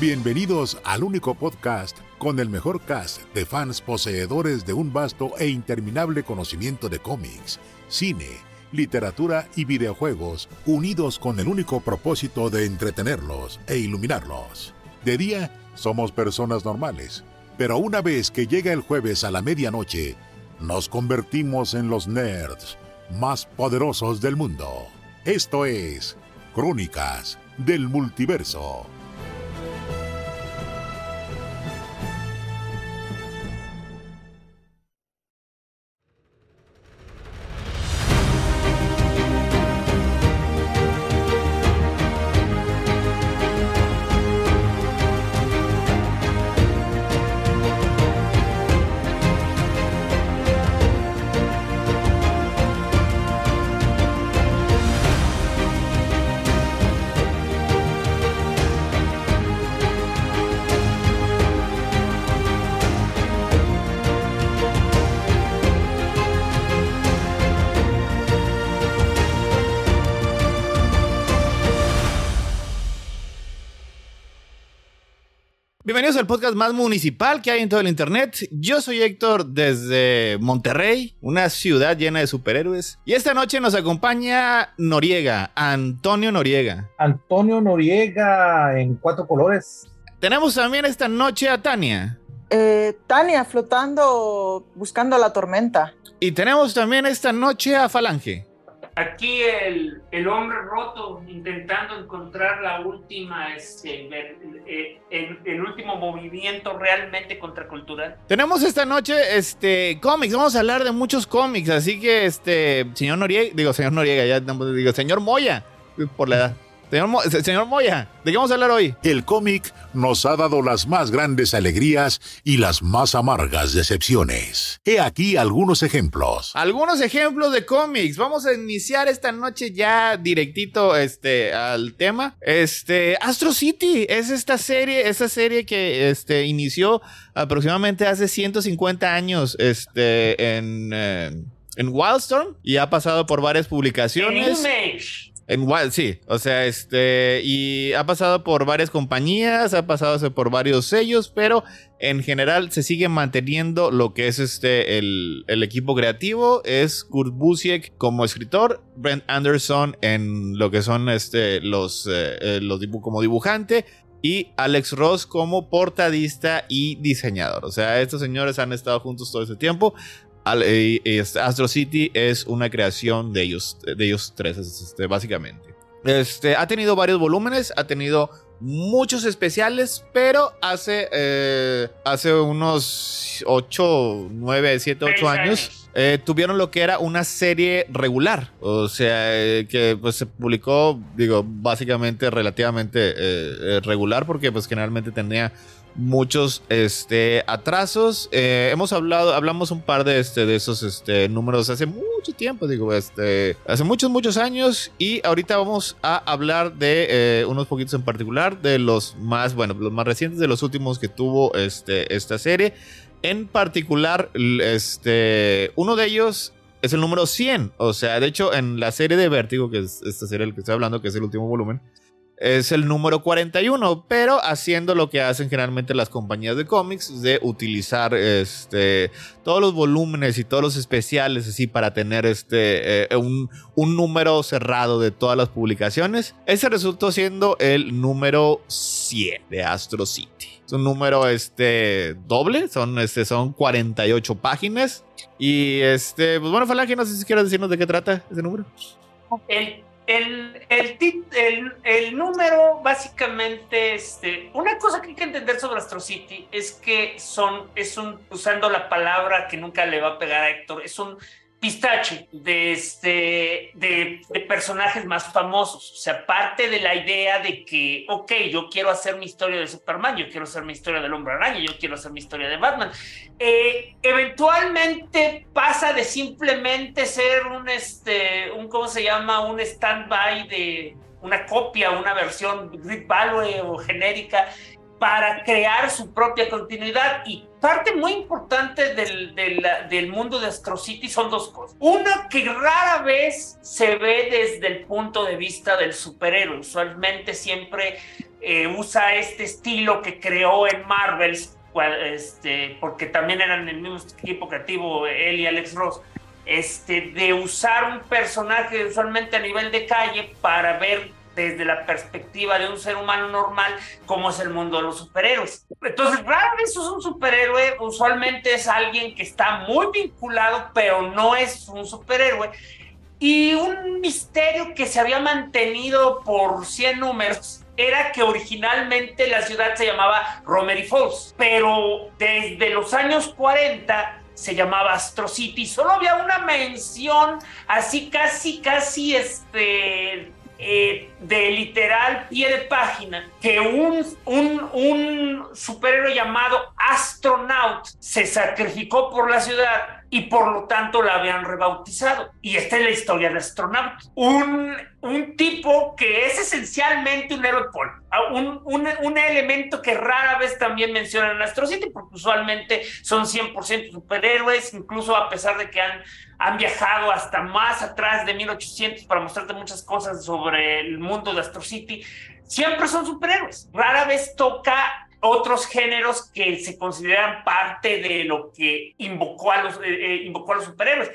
Bienvenidos al único podcast con el mejor cast de fans poseedores de un vasto e interminable conocimiento de cómics, cine, literatura y videojuegos, unidos con el único propósito de entretenerlos e iluminarlos. De día, somos personas normales, pero una vez que llega el jueves a la medianoche, nos convertimos en los nerds más poderosos del mundo. Esto es Crónicas del Multiverso. Bienvenidos al podcast más municipal que hay en todo el internet. Yo soy Héctor desde Monterrey, una ciudad llena de superhéroes. Y esta noche nos acompaña Noriega, Antonio Noriega. Antonio Noriega en cuatro colores. Tenemos también esta noche a Tania. Eh, Tania flotando buscando la tormenta. Y tenemos también esta noche a Falange. Aquí el, el, hombre roto intentando encontrar la última, este, eh, el, el, último movimiento realmente contracultural. Tenemos esta noche este, cómics, vamos a hablar de muchos cómics, así que este, señor Noriega, digo señor Noriega, ya digo señor Moya, por la edad. Señor, Mo señor, Moya, ¿de qué vamos a hablar hoy? El cómic nos ha dado las más grandes alegrías y las más amargas decepciones. He aquí algunos ejemplos. Algunos ejemplos de cómics. Vamos a iniciar esta noche ya directito este, al tema. Este, Astro City es esta serie, esta serie que este, inició aproximadamente hace 150 años este, en, eh, en Wildstorm y ha pasado por varias publicaciones. En Wild, sí. O sea, este. Y ha pasado por varias compañías, ha pasado por varios sellos, pero en general se sigue manteniendo lo que es este. El, el equipo creativo. Es Kurt Busiek como escritor, Brent Anderson en lo que son este. Los. Eh, los como dibujante. Y Alex Ross como portadista y diseñador. O sea, estos señores han estado juntos todo ese tiempo. Astro City es una creación de ellos, de ellos tres, este, básicamente. Este, ha tenido varios volúmenes, ha tenido muchos especiales, pero hace, eh, hace unos 8, 9, 7, 8 años eh, tuvieron lo que era una serie regular. O sea, eh, que pues se publicó, digo, básicamente relativamente regular porque pues generalmente tenía muchos este, atrasos. Eh, hemos hablado, hablamos un par de, este, de esos este, números hace mucho tiempo, digo, este, hace muchos, muchos años. Y ahorita vamos a hablar de eh, unos poquitos en particular, de los más, bueno, los más recientes, de los últimos que tuvo este, esta serie. En particular, este, uno de ellos es el número 100. O sea, de hecho, en la serie de Vértigo, que es esta serie del que estoy hablando, que es el último volumen, es el número 41, pero haciendo lo que hacen generalmente las compañías de cómics, de utilizar este, todos los volúmenes y todos los especiales así para tener este, eh, un, un, número cerrado de todas las publicaciones. Ese resultó siendo el número 100 de Astro City. Es un número este, doble, son, este, son 48 páginas. Y este, pues bueno, Falange, no sé si quieres decirnos de qué trata ese número. El el, el, número, básicamente, este, una cosa que hay que entender sobre Astro City es que son, es un, usando la palabra que nunca le va a pegar a Héctor, es un pistache de, este, de, personajes más famosos. O sea, parte de la idea de que, ok, yo quiero hacer mi historia de Superman, yo quiero hacer mi historia del Hombre Araña, yo quiero hacer mi historia de Batman. Eh, eventualmente pasa de simplemente ser un, este, un, ¿cómo se llama? Un stand-by de una copia, una versión grid value o genérica para crear su propia continuidad. Y parte muy importante del, del, mundo de Astro City son dos cosas. Una que rara vez se ve desde el punto de vista del superhéroe. Usualmente siempre eh, usa este estilo que creó en Marvels, este, porque también eran el mismo equipo creativo, él y Alex Ross, este, de usar un personaje usualmente a nivel de calle para ver desde la perspectiva de un ser humano normal cómo es el mundo de los superhéroes. Entonces, rara vez es un superhéroe, usualmente es alguien que está muy vinculado, pero no es un superhéroe. Y un misterio que se había mantenido por 100 números era que originalmente la ciudad se llamaba Romery Falls, pero desde los años 40 se llamaba Astro City. Solo había una mención así casi, casi este eh, de literal pie de página que un, un, superhéroe llamado Astronaut se sacrificó por la ciudad y por lo tanto la habían rebautizado. Y esta es la historia de Astronaut. Un, un tipo que es esencialmente un héroe pol, un, un, un, elemento que rara vez también mencionan en Astro City, porque usualmente son 100% superhéroes, incluso a pesar de que han, han viajado hasta más atrás de 1800 para mostrarte muchas cosas sobre el mundo de Astro City, siempre son superhéroes. Rara vez toca otros géneros que se consideran parte de lo que invocó a los, eh, eh, invocó a los superhéroes.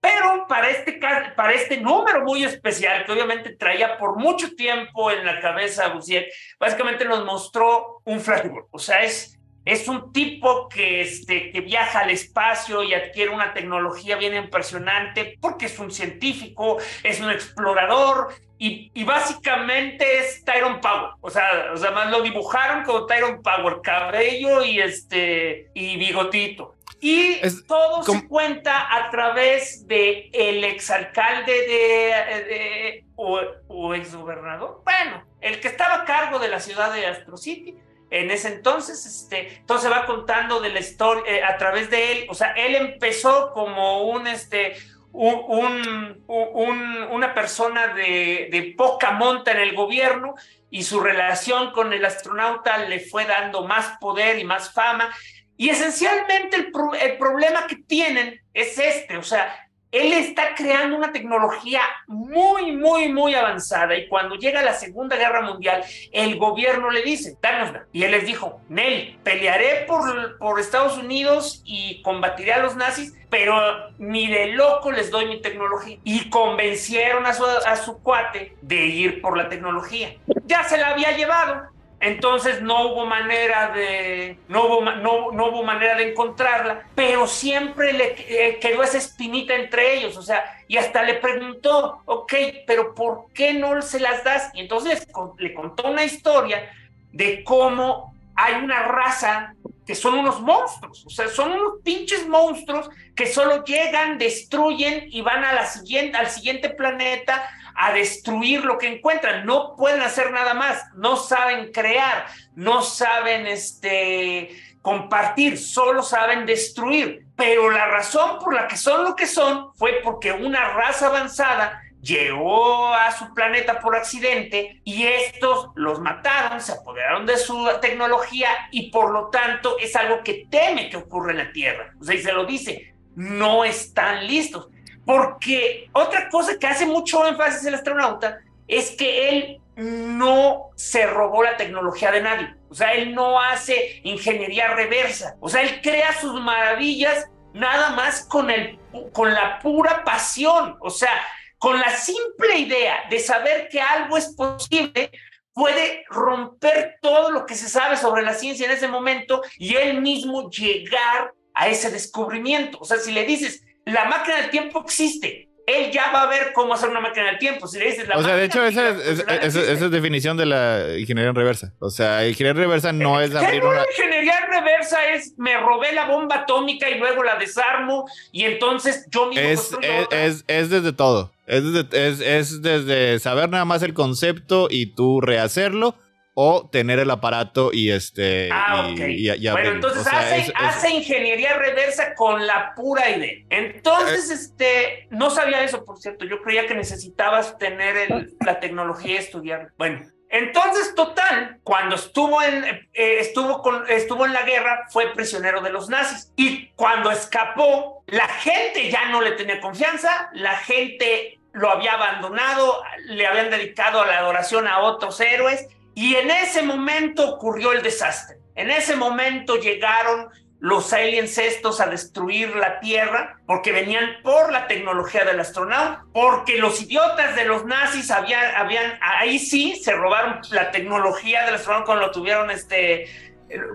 Pero para este, para este número muy especial, que obviamente traía por mucho tiempo en la cabeza a Busiek, básicamente nos mostró un flashback. O sea, es, es un tipo que, este, que viaja al espacio y adquiere una tecnología bien impresionante porque es un científico, es un explorador y, y, básicamente es Tyron Power. O sea, o sea, más lo dibujaron como Tyron Power, cabello y este y bigotito. Y todo se cuenta a través de el exalcalde de, de o, o exgobernador. Bueno, el que estaba a cargo de la ciudad de Astro City. En ese entonces, este, entonces va contando de la historia eh, a través de él. O sea, él empezó como un, este, un, una persona de, de, poca monta en el gobierno y su relación con el astronauta le fue dando más poder y más fama. Y esencialmente el, el problema que tienen es este, o sea, él está creando una tecnología muy, muy, muy avanzada y cuando llega la Segunda Guerra Mundial, el gobierno le dice, dánosla. Y él les dijo, Nel, pelearé por, por Estados Unidos y combatiré a los nazis, pero ni de loco les doy mi tecnología. Y convencieron a su, a su cuate de ir por la tecnología. Ya se la había llevado, entonces no hubo manera de, no hubo, no, no hubo manera de encontrarla, pero siempre le eh, quedó esa espinita entre ellos, o sea, y hasta le preguntó, ok, pero ¿por qué no se las das? Y entonces le contó una historia de cómo hay una raza que son unos monstruos, o sea, son unos pinches monstruos que solo llegan, destruyen y van a la siguiente, al siguiente planeta a destruir lo que encuentran. No pueden hacer nada más, no saben crear, no saben este, compartir, solo saben destruir. Pero la razón por la que son lo que son fue porque una raza avanzada llegó a su planeta por accidente y estos los mataron, se apoderaron de su tecnología y por lo tanto es algo que teme que ocurra en la Tierra. O sea, y se lo dice, no están listos. Porque otra cosa que hace mucho énfasis el astronauta es que él no se robó la tecnología de nadie. O sea, él no hace ingeniería reversa. O sea, él crea sus maravillas nada más con, el, con la pura pasión. O sea, con la simple idea de saber que algo es posible, puede romper todo lo que se sabe sobre la ciencia en ese momento y él mismo llegar a ese descubrimiento. O sea, si le dices, la máquina del tiempo existe. Él ya va a ver cómo hacer una máquina del tiempo. Si le dices la O sea, de hecho, esa es, esa, es, definición de la ingeniería en reversa. O sea, ingeniería reversa no es abrir una. ingeniería reversa es me robé la bomba atómica y luego la desarmo y entonces yo mismo. Es, es, es, desde todo. Es desde, es, es desde saber nada más el concepto y tú rehacerlo o tener el aparato y este ah, y, bueno entonces hace, ingeniería reversa con la pura idea entonces eh. este no sabía eso por cierto. Yo creía que necesitabas tener la tecnología y estudiar. Bueno entonces, total, cuando estuvo en, eh, estuvo, con, estuvo en la guerra, fue prisionero de los nazis. Y cuando escapó, la gente ya no le tenía confianza, la gente lo había abandonado, le habían dedicado a la adoración a otros héroes Y en ese momento ocurrió el desastre. En ese momento llegaron los aliens estos a destruir la Tierra porque venían por la tecnología del astronauta, porque los idiotas de los nazis habían, habían ahí sí se robaron la tecnología del astronauta cuando lo tuvieron este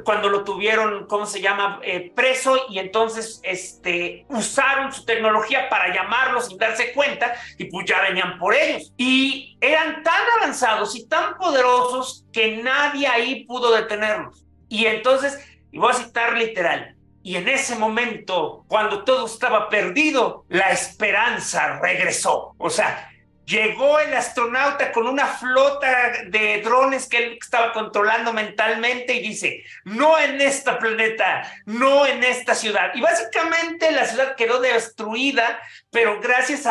cuando lo tuvieron, ¿cómo se llama?, eh, preso y entonces este, usaron su tecnología para llamarlos sin darse cuenta y pues ya venían por ellos. Y eran tan avanzados y tan poderosos que nadie ahí pudo detenerlos. Y entonces y voy a citar literal, y en ese momento, cuando todo estaba perdido, la esperanza regresó. O sea, llegó el astronauta con una flota de drones que él estaba controlando mentalmente y dice, no en este planeta, no en esta ciudad. Y básicamente la ciudad quedó destruida, pero gracias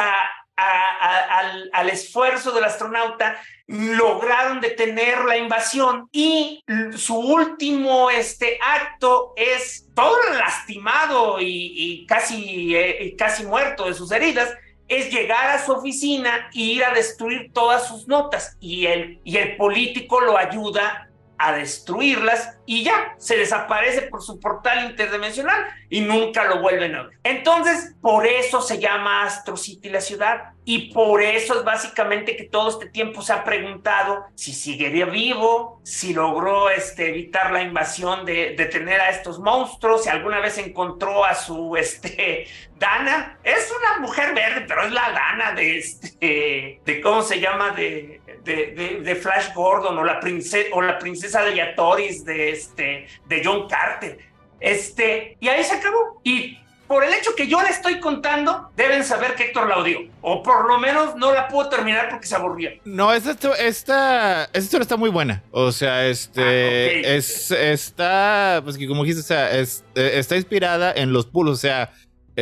al esfuerzo del astronauta, lograron detener la invasión y su último este, acto es todo lastimado y, casi, eh, casi muerto de sus heridas, es llegar a su oficina e ir a destruir todas sus notas y el, y el político lo ayuda a destruirlas y ya se desaparece por su portal interdimensional y nunca lo vuelven a ver. Entonces, por eso se llama Astro City la ciudad y por eso es básicamente que todo este tiempo se ha preguntado si seguiría vivo, si logró este, evitar la invasión de, de tener a estos monstruos, si alguna vez encontró a su este, Dana. Es una mujer verde, pero es la Dana de, este, de ¿cómo se llama? De, de, Flash Gordon o la, princesa, o la princesa de Yatoris de, este, de John Carter. Este, y ahí se acabó. Y por el hecho que yo le estoy contando, deben saber que Héctor la odió. O por lo menos no la pudo terminar porque se aburría. No, esta, esta, esta historia está muy buena. O sea, este. Ah, es, está. Pues que como dijiste, o sea, es, eh, está inspirada en los pulos. O sea,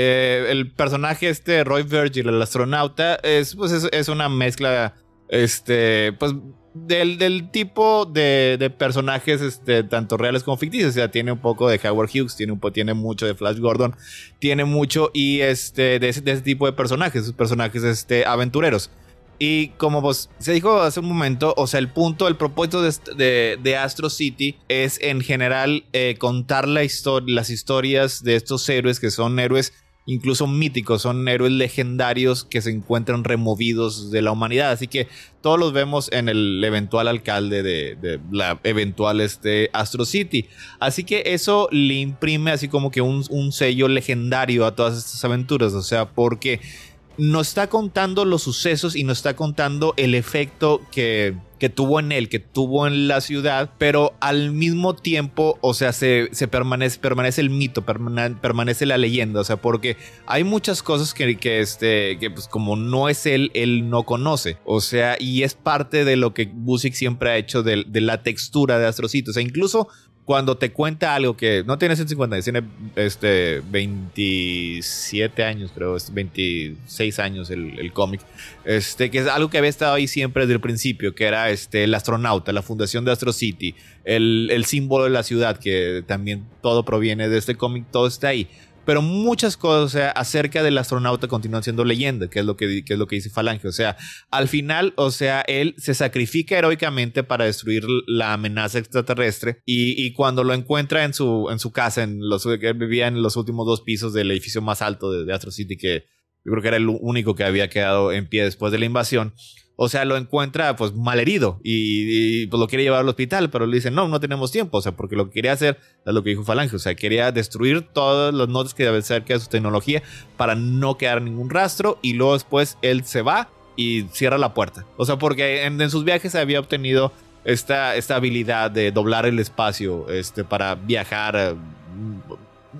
eh, el personaje este, Roy Virgil, el astronauta, es, pues es una mezcla este, pues del, del tipo de, de, personajes, este, tanto reales como ficticios. O sea, tiene un poco de Howard Hughes, tiene, un, tiene mucho de Flash Gordon, tiene mucho y este, de, ese, tipo de personajes, personajes este, aventureros. Y como vos se dijo hace un momento, o sea, el punto, el propósito de, de, Astro City es en general eh, contar la las historias de estos héroes que son héroes incluso míticos, son héroes legendarios que se encuentran removidos de la humanidad. Así que todos los vemos en el eventual alcalde de, la eventual este, Astro City. Así que eso le imprime así como que un, un sello legendario a todas estas aventuras. O sea, porque nos está contando los sucesos y nos está contando el efecto que, que tuvo en él, que tuvo en la ciudad, pero al mismo tiempo, o sea, se, permanece, permanece el mito, permanece la leyenda, o sea, porque hay muchas cosas que, que, este, que pues como no es él, él no conoce, o sea, y es parte de lo que Busick siempre ha hecho de, de la textura de Astrocito, o sea, incluso cuando te cuenta algo que no tiene 150 tiene este 27 años, creo, 26 años el, el cómic, este, que es algo que había estado ahí siempre desde el principio, que era este, el astronauta, la fundación de Astro City, el, el símbolo de la ciudad, que también todo proviene de este cómic, todo está ahí pero muchas cosas acerca del astronauta continúan siendo leyenda, que es lo que, es lo que dice Falange. O sea, al final, o sea, él se sacrifica heroicamente para destruir la amenaza extraterrestre y, cuando lo encuentra en su, en su casa, en los que vivía en los últimos dos pisos del edificio más alto de, de Astro City, que yo creo que era el único que había quedado en pie después de la invasión o sea, lo encuentra pues malherido y, y pues lo quiere llevar al hospital, pero le dicen, no, no tenemos tiempo, o sea, porque lo que quería hacer es lo que dijo Falange, o sea, quería destruir todas las notas que debe ser que de su tecnología para no quedar ningún rastro y luego después él se va y cierra la puerta. O sea, porque en, sus viajes había obtenido esta, esta habilidad de doblar el espacio este, para viajar a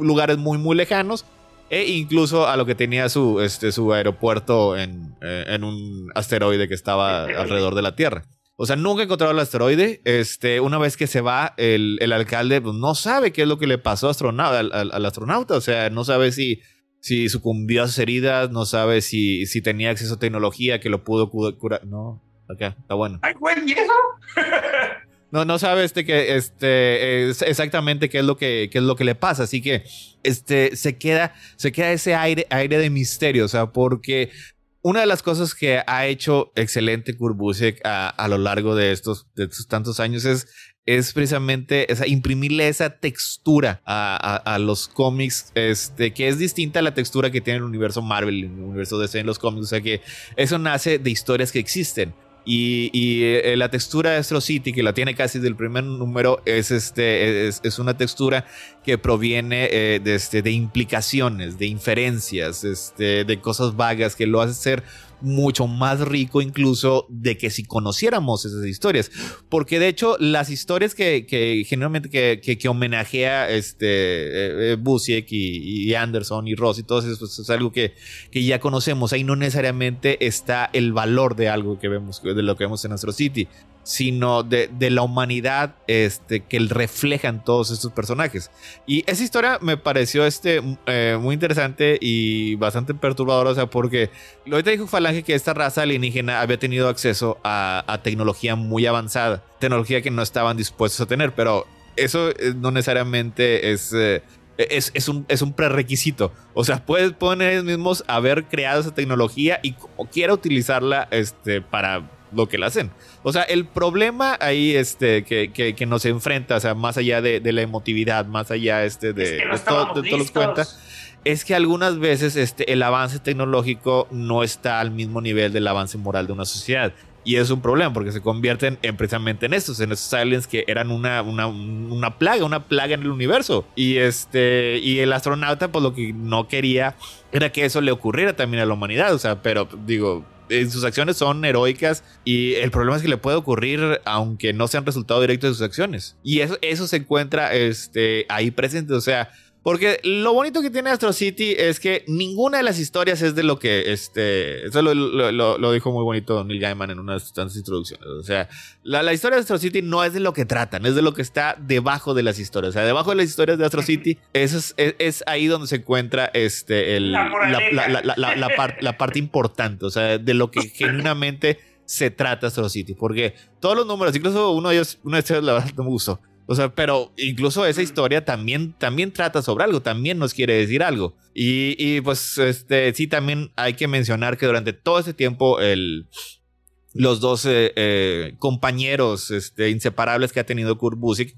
lugares muy, muy lejanos e incluso a lo que tenía su, este, su aeropuerto en, eh, en un asteroide que estaba alrededor de la Tierra. O sea, nunca encontrado el asteroide. Este, una vez que se va, el, el alcalde pues, no sabe qué es lo que le pasó astronauta, al, al, astronauta. O sea, no sabe si, si sucumbió a sus heridas, no sabe si, si tenía acceso a tecnología que lo pudo curar. No, acá, está bueno. Ay, güey, ¿y eso? No, no sabe este que este exactamente qué es lo que qué es lo que le pasa, así que este se queda se queda ese aire aire de misterio, o sea, porque una de las cosas que ha hecho excelente Kurt a, a, lo largo de estos, de estos tantos años es, es precisamente esa, imprimirle esa textura a, a, los cómics, este, que es distinta a la textura que tiene el universo Marvel, el universo DC en los cómics. O sea que eso nace de historias que existen. Y, eh, la textura de Astro City, que la tiene casi del primer número, es, este, es, es una textura que proviene eh, de, este, de implicaciones, de inferencias, este, de cosas vagas que lo hace ser mucho más rico incluso de que si conociéramos esas historias. Porque de hecho las historias que, que generalmente que, que, homenajea este, eh, eh y, Anderson y Ross y todo eso pues, es algo que, que ya conocemos. Ahí no necesariamente está el valor de algo que vemos, de lo que vemos en Astro City sino de, la humanidad este, que reflejan todos estos personajes. Y esa historia me pareció este, eh, muy interesante y bastante perturbadora, o sea, porque ahorita dijo Falange que esta raza alienígena había tenido acceso a, tecnología muy avanzada, tecnología que no estaban dispuestos a tener, pero eso eh, no necesariamente es... Eh, es, es, un, es un prerequisito. O sea, puedes, pueden ellos mismos haber creado esa tecnología y como quiera utilizarla este, para lo que la hacen. O sea, el problema ahí este, que, que, nos enfrenta, o sea, más allá de, la emotividad, más allá este, de, todo, de todos los cuentas, es que algunas veces este, el avance tecnológico no está al mismo nivel del avance moral de una sociedad. Y es un problema porque se convierten en, precisamente en estos, en estos aliens que eran una, una, una, plaga, una plaga en el universo. Y, este, y el astronauta, pues lo que no quería era que eso le ocurriera también a la humanidad. O sea, pero digo, sus acciones son heroicas y el problema es que le puede ocurrir aunque no sean resultado directo de sus acciones. Y eso, eso se encuentra este, ahí presente. O sea, porque lo bonito que tiene Astro City es que ninguna de las historias es de lo que, este, eso lo, lo, dijo muy bonito Neil Gaiman en una de sus tantas introducciones. O sea, la, la, historia de Astro City no es de lo que tratan, es de lo que está debajo de las historias. O sea, debajo de las historias de Astro City, eso es, es, ahí donde se encuentra este, el, la, la, parte importante, o sea, de lo que genuinamente se trata Astro City. Porque todos los números, incluso uno de ellos, uno de ellos, la verdad, no me gustó o sea, pero incluso esa historia también, también trata sobre algo, también nos quiere decir algo. Y, y pues este, sí, también hay que mencionar que durante todo ese tiempo el, los dos eh, compañeros este, inseparables que ha tenido Kurt Busiek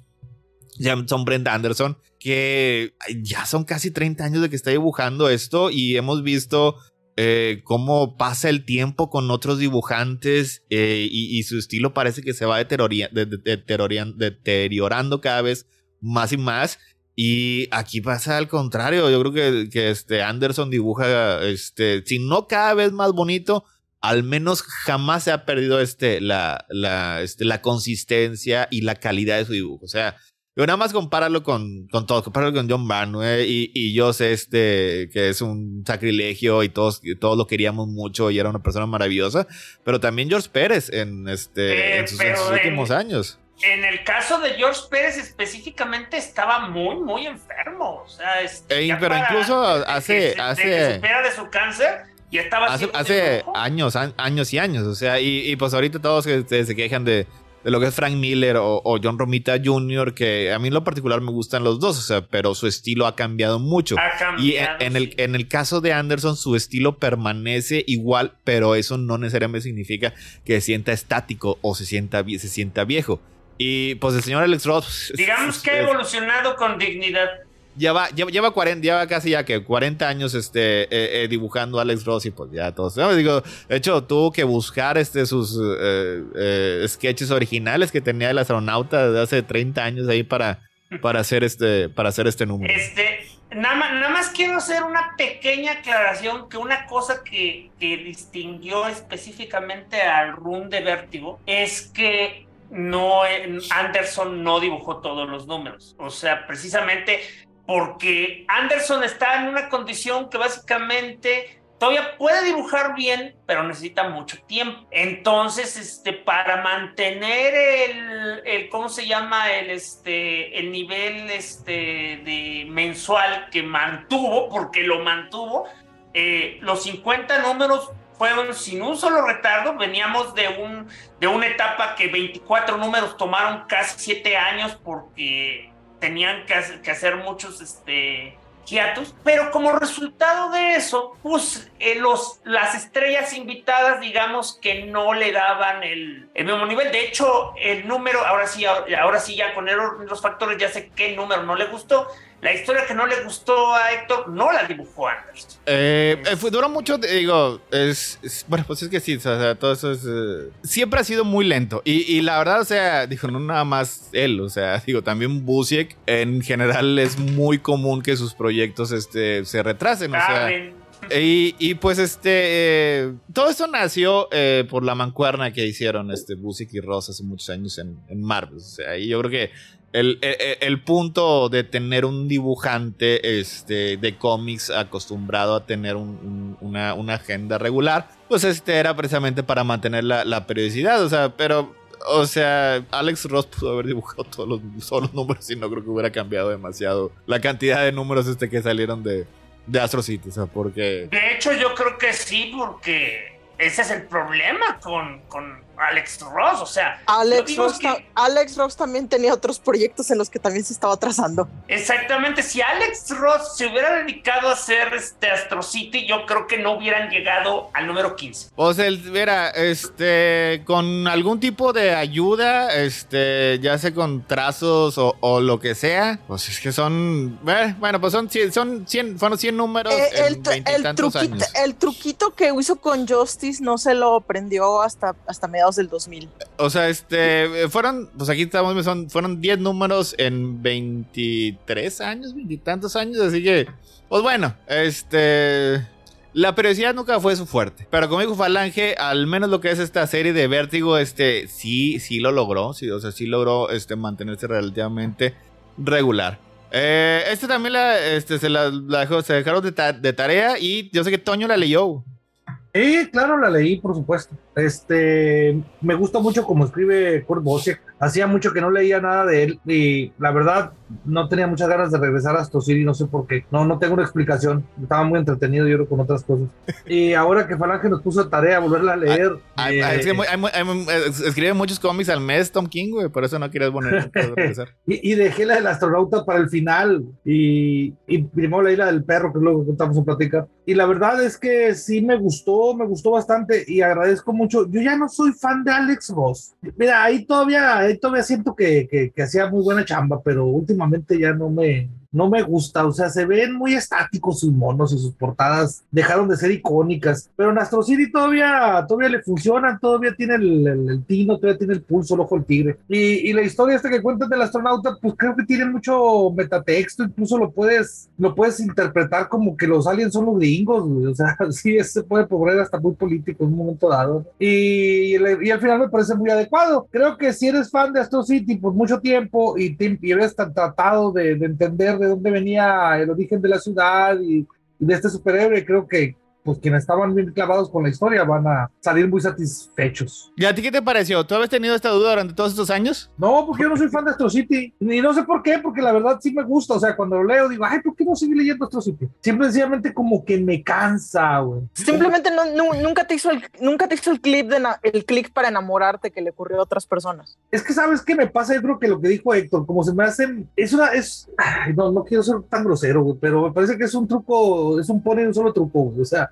son Brenda Anderson, que ya son casi 30 años de que está dibujando esto y hemos visto eh, cómo pasa el tiempo con otros dibujantes eh, y, su estilo parece que se va deteriorando cada vez más y más. Y aquí pasa al contrario. Yo creo que, que, este Anderson dibuja, este, si no cada vez más bonito, al menos jamás se ha perdido este, la, la, este, la consistencia y la calidad de su dibujo. O sea, yo nada más compáralo con, con todo, compáralo con John Barnwell y, y yo sé este, que es un sacrilegio y todos, todos lo queríamos mucho y era una persona maravillosa, pero también George Pérez en, este, en sus, últimos años. En el caso de George Pérez específicamente estaba muy, muy enfermo. O sea, este, pero incluso hace... hace de su cáncer, y estaba hace, hace años, años y años. O sea, y, y pues ahorita todos se quejan de, de lo que es Frank Miller o, John Romita Jr., que a mí en lo particular me gustan los dos, o sea, pero su estilo ha cambiado mucho. y en, el, en el caso de Anderson, su estilo permanece igual, pero eso no necesariamente significa que se sienta estático o se sienta, se sienta viejo. Y pues el señor Alex Ross. Digamos que ha evolucionado con dignidad lleva, lleva, lleva, 40, lleva casi ya que 40 años este, eh, eh, dibujando Alex Ross y pues ya todos. digo, de hecho, tuvo que buscar este, sus eh, sketches originales que tenía el astronauta de hace 30 años ahí para, para, hacer, este, para hacer este número. Este, nada, más, nada más quiero hacer una pequeña aclaración que una cosa que, que distinguió específicamente al Run de Vértigo es que no Anderson no dibujó todos los números. O sea, precisamente porque Anderson está en una condición que básicamente todavía puede dibujar bien, pero necesita mucho tiempo. Entonces, este, para mantener el, ¿cómo se llama? El, este, el nivel este, mensual que mantuvo, porque lo mantuvo, eh, los 50 números fueron sin un solo retardo. Veníamos de, un, de una etapa que 24 números tomaron casi 7 años porque tenían que, hacer muchos, este, hiatus, pero como resultado de eso, pues eh, los, las estrellas invitadas, digamos que no le daban el, el mismo nivel. De hecho, el número, ahora sí, ahora sí ya con los factores ya sé qué número no le gustó, la historia que no le gustó a Héctor no la dibujó Anderson. Eh, eh duró mucho, digo, es, bueno, pues es que sí, o sea, todo eso es... Eh, siempre ha sido muy lento. Y, y, la verdad, o sea, dijo, no nada más él, o sea, digo, también Busiek en general es muy común que sus proyectos este, se retrasen, o sea... Y, y, pues este, eh, todo eso nació por la mancuerna que hicieron este Busiek y Ross hace muchos años en, en Marvel. O sea, y yo creo que el, punto de tener un dibujante este, de cómics acostumbrado a tener una, agenda regular, pues este era precisamente para mantener la, periodicidad. O sea, pero, o sea, Alex Ross pudo haber dibujado todos los, todos números y no creo que hubiera cambiado demasiado la cantidad de números este que salieron de, de Astro City. O sea, porque. De hecho, yo creo que sí, porque ese es el problema con, con Alex Ross, o sea. Alex Ross, Alex Ross también tenía otros proyectos en los que también se estaba trazando. Exactamente, si Alex Ross se hubiera dedicado a hacer este Astro City, yo creo que no hubieran llegado al número 15. O sea, mira, este, con algún tipo de ayuda, este, ya sea con trazos o, lo que sea, pues es que son, eh, bueno, pues son 100, son 100, fueron 100 números eh, el, el, truquito, el truquito que hizo con Justice no se lo aprendió hasta, hasta mediados del 2000. O sea, este, fueron, pues aquí estamos, son, fueron 10 números en 23 años, veintitantos años, así que, pues bueno, este... La periodicidad nunca fue su fuerte. Pero como dijo Falange, al menos lo que es esta serie de Vértigo, este, sí, sí lo logró. Sí, o sea, sí logró este, mantenerse relativamente regular. Eh, este también la, este, se la, dejó, se dejaron de, de, tarea y yo sé que Toño la leyó. Sí, claro, la leí, por supuesto. Este, me gusta mucho cómo escribe Kurt Busiek. Hacía mucho que no leía nada de él y la verdad no tenía muchas ganas de regresar a Stosiri, no sé por qué. No, no tengo una explicación. Estaba muy entretenido yo creo con otras cosas. Y ahora que Falange nos puso tarea volverla a leer. escribe muchos cómics al mes Tom King, güey, por eso no quieres poner y, y, dejé la del astronauta para el final y, y primero leí la del perro, que luego contamos en plática. Y la verdad es que sí me gustó, me gustó bastante y agradezco mucho. Yo ya no soy fan de Alex Ross. Mira, ahí todavía, ahí todavía siento que, que, que hacía muy buena chamba, pero últimamente ya no me, no me gusta, o sea, se ven muy estáticos sus monos y sus portadas dejaron de ser icónicas, pero en Astro City todavía, todavía le funcionan, todavía tiene el, tino, todavía tiene el pulso, el ojo del tigre. Y, la historia esta que cuentas del astronauta, pues creo que tiene mucho metatexto, incluso lo puedes, lo puedes interpretar como que los aliens son los gringos, o sea, sí, se puede poner hasta muy político en un momento dado. Y, al final me parece muy adecuado. Creo que si eres fan de Astro City por mucho tiempo y, te, y eres tratado de entender de dónde venía el origen de la ciudad y, de este superhéroe, creo que pues quienes estaban bien clavados con la historia van a salir muy satisfechos. ¿Y a ti qué te pareció? ¿Tú habías tenido esta duda durante todos estos años? No, porque yo no soy fan de Astro City. Y no sé por qué, porque la verdad sí me gusta. O sea, cuando lo leo digo, ay, ¿por qué no seguir leyendo Astro City? Siempre sencillamente como que me cansa, güey. Simplemente no, nunca te hizo el, nunca te hizo el clip de el click para enamorarte que le ocurrió a otras personas. Es que sabes qué me pasa, yo creo que lo que dijo Héctor, como se me hacen, es una, es, no, no quiero ser tan grosero, güey, pero me parece que es un truco, es un pone un solo truco, güey. o sea,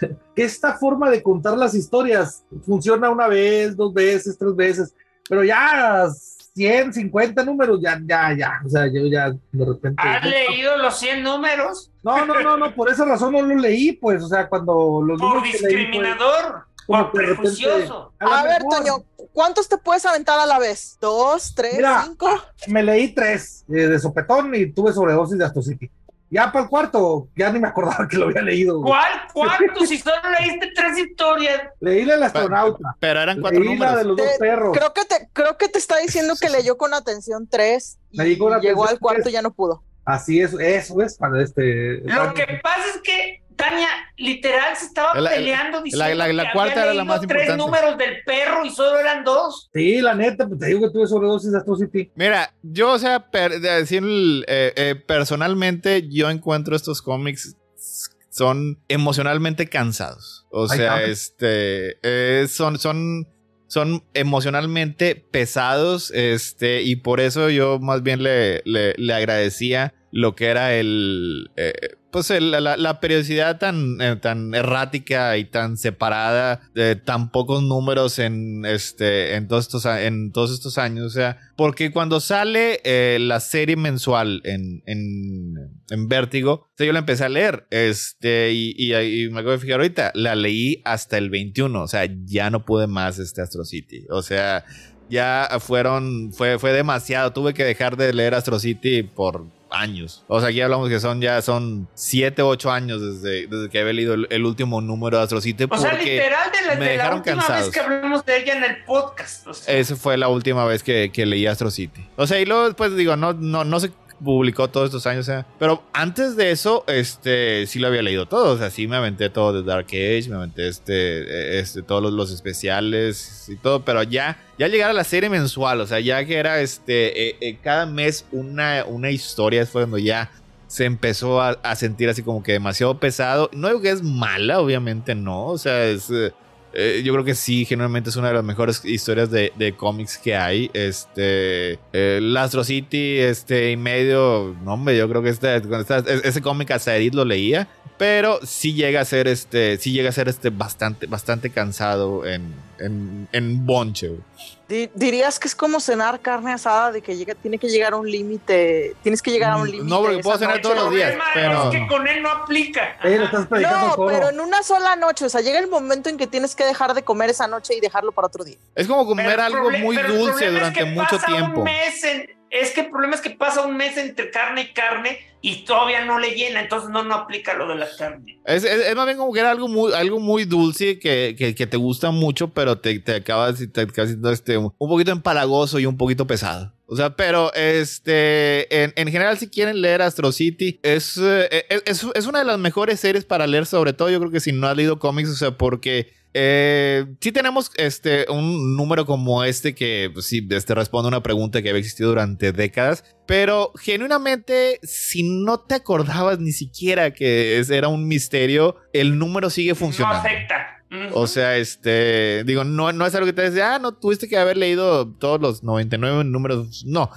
que esta forma de contar las historias funciona una vez, dos veces, tres veces, pero ya 100, 50 números, ya, ya, ya, o sea, yo ya de repente... ¿Has leído los 100 números? No, no, no, no, por esa razón no lo leí, pues, o sea, cuando los Por discriminador. por prejuicioso. A, ver, Toño, ¿cuántos te puedes aventar a la vez? ¿Dos, tres, cinco? Me leí tres eh, de sopetón y tuve sobredosis de Astocity. Ya para el cuarto, ya ni me acordaba que lo había leído. ¿Cuál cuarto? si solo leíste tres historias. Leí la del astronauta. Pero eran cuatro Leí números. La de los dos perros. Creo que, te, creo que te está diciendo que leyó con atención tres y llegó al cuarto y ya no pudo. Así es, eso es para este. Lo que pasa es que Tania literal se estaba peleando diciendo la, la, cuarta era la más tres importante. números del perro y solo eran dos. Sí, la neta, pues te digo que tuve sobredosis de Astro City. Mira, yo, o sea, decir eh, eh, personalmente, yo encuentro estos cómics son emocionalmente cansados. O sea, este, eh, son, son son emocionalmente pesados, este, y por eso yo más bien le, le, agradecía lo que era el, eh, pues la, periodicidad tan, eh, tan errática y tan separada de tan pocos números en, este, en, todos, estos, en todos estos años. O sea, porque cuando sale eh, la serie mensual en, en, en Vértigo, yo la empecé a leer. Este, y, y, me acabo de fijar ahorita, la leí hasta el 21. O sea, ya no pude más este Astro City. O sea, ya fueron, fue, fue demasiado. Tuve que dejar de leer Astro City por años. O sea, aquí hablamos que son ya son 7, 8 años desde, desde que había leído el, último número de Astro City. O sea, literal de la, última vez que hablamos de ella en el podcast. Esa fue la última vez que, que leí Astro City. O sea, y luego después digo, no, no, no sé publicó todos estos años. pero antes de eso, este, sí lo había leído todo. O sea, sí me aventé todo de Dark Age, me aventé este, este, todos los, especiales y todo. Pero ya, ya llegar a la serie mensual, o sea, ya que era este, eh, eh, cada mes una, una historia, fue cuando ya se empezó a, sentir así como que demasiado pesado. No digo que es mala, obviamente no. O sea, es, eh, yo creo que sí, generalmente es una de las mejores historias de, de cómics que hay. Este, eh, Astro City, este, y medio, no hombre, yo creo que este, ese cómic hasta Edith lo leía. Pero sí llega a ser este, sí llega a ser este bastante, bastante cansado en, en, en bonche. Dirías que es como cenar carne asada, de que llega, tiene que llegar a un límite, tienes que llegar a un límite. No, porque puedo cenar todos los días. Pero... Es que con él no aplica. no, pero en una sola noche, o sea, llega el momento en que tienes que dejar de comer esa noche y dejarlo para otro día. Es como comer algo muy dulce durante mucho tiempo. Un mes es que el problema es que pasa un mes entre carne y carne y todavía no le llena, entonces no, no aplica lo de la carne. Es, es, más bien como que era algo muy, algo muy dulce que, que, te gusta mucho, pero te, te acabas te, este, un poquito empalagoso y un poquito pesado. O sea, pero este, en, en, general, si quieren leer Astro City, es, eh, es, es, una de las mejores series para leer, sobre todo yo creo que si no has leído cómics, o sea, porque eh, sí tenemos este, un número como este que pues, sí este, responde a una pregunta que había existido durante décadas, pero genuinamente si no te acordabas ni siquiera que era un misterio, el número sigue funcionando. No afecta. O sea, este, digo, no, no es algo que te dice, ah, no tuviste que haber leído todos los 99 números. No,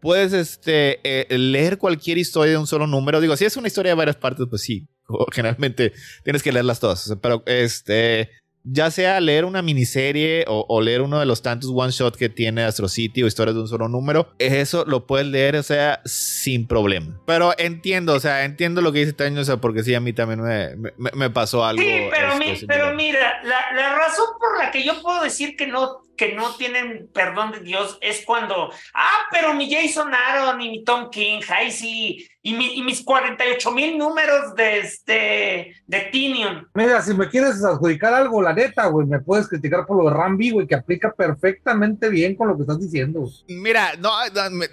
puedes este, eh, leer cualquier historia de un solo número. Digo, si es una historia de varias partes, pues sí, generalmente tienes que leerlas todas. Pero este, ya sea leer una miniserie o, leer uno de los tantos one shot que tiene Astro City o historias de un solo número, eso lo puedes leer, o sea, sin problema. Pero entiendo, o sea, entiendo lo que dice Taño, o sea, porque sí, a mí también me, me, pasó algo. Sí, pero, este, pero mira, la, la razón por la que yo puedo decir que no que no tienen perdón de Dios es cuando, ah, pero mi Jason Aaron y mi Tom King, ay sí, y, mis 48 mil números de, este, de Tinion. Mira, si me quieres adjudicar algo, la neta, güey, me puedes criticar por lo de Rambi, güey, que aplica perfectamente bien con lo que estás diciendo. Mira, no, no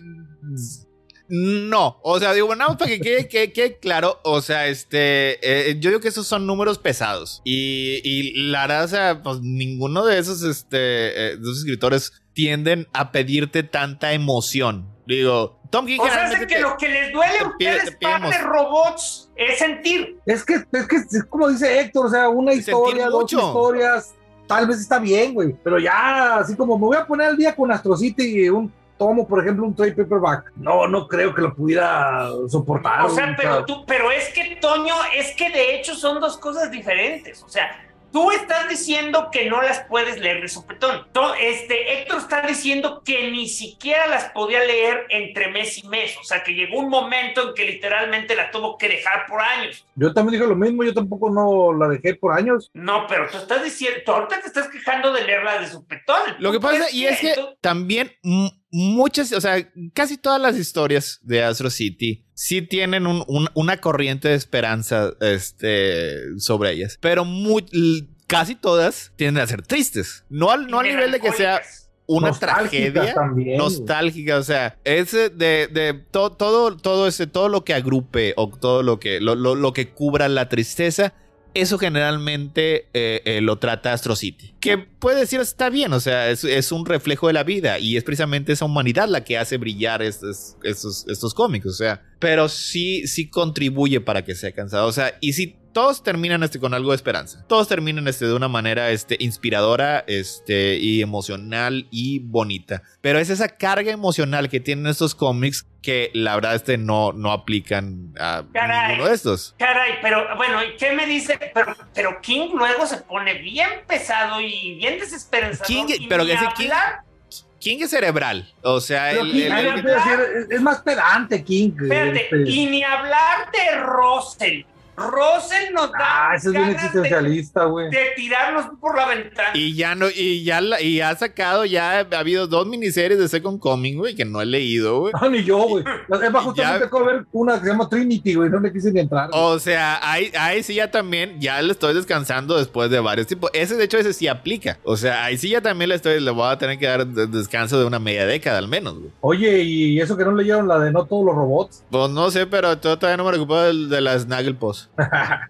no, o sea, digo, nada para que quede, claro, o sea, este, eh, yo digo que esos son números pesados y, y la verdad, o sea, pues ninguno de esos, este, eh, esos escritores tienden a pedirte tanta emoción. Digo, Tom King O sea, es que lo que les duele a ustedes, parte robots, es sentir. Es que, es que, como dice Héctor, o sea, una historia, dos historias, tal vez está bien, güey, pero ya, así como me voy a poner al día con Astro City, un tomo, por ejemplo, un trade paperback. No, no creo que lo pudiera soportar. O sea, pero tú, pero es que, Toño, es que de hecho son dos cosas diferentes. O sea, Tú estás diciendo que no las puedes leer de sopetón. Este, Héctor está diciendo que ni siquiera las podía leer entre mes y mes. O sea, que llegó un momento en que literalmente la tuvo que dejar por años. Yo también dije lo mismo, yo tampoco no la dejé por años. No, pero tú estás diciendo, tú ahorita te estás quejando de leerla de sopetón. Lo que pasa, y es que también muchas, o sea, casi todas las historias de Astro City sí tienen una corriente de esperanza este, sobre ellas, pero casi todas tienden a ser tristes. No al, no nivel de que sea una tragedia nostálgica, o sea, es de, de todo, todo, ese, todo lo que agrupe o todo lo que, lo, lo que cubra la tristeza eso generalmente eh, eh, lo trata Astro City. Que puede decir está bien, o sea, es, un reflejo de la vida y es precisamente esa humanidad la que hace brillar estos, estos, estos cómics, o sea, pero sí, sí contribuye para que sea cansado, o sea, y si todos terminan este, con algo de esperanza. Todos terminan este, de una manera este, inspiradora este, y emocional y bonita. Pero es esa carga emocional que tienen estos cómics que la verdad este no, no aplican a ninguno de estos. Caray, pero bueno, ¿y qué me dice? Pero, pero King luego se pone bien pesado y bien desesperanzado. King, pero ese King, King es cerebral. O sea, es más pedante, King. Espérate, este. y ni hablar de Russell. Russell nos da. Ah, ese es bien existencialista, güey. De, tirarnos por la ventana. Y ya no, y ya y ha sacado, ya ha habido dos miniseries de Second Coming, güey, que no he leído, güey. No, ni yo, güey. Es más, justamente acabo ver una que se llama Trinity, güey. No le quise ni entrar. O sea, ahí, ahí sí ya también, ya le estoy descansando después de varios tipos. Ese, de hecho, ese sí aplica. O sea, ahí sí ya también le estoy, le voy a tener que dar descanso de una media década al menos, güey. Oye, ¿y eso que no leyeron la de no todos los robots? Pues no sé, pero todavía no me recupero de, de la Snagglepost.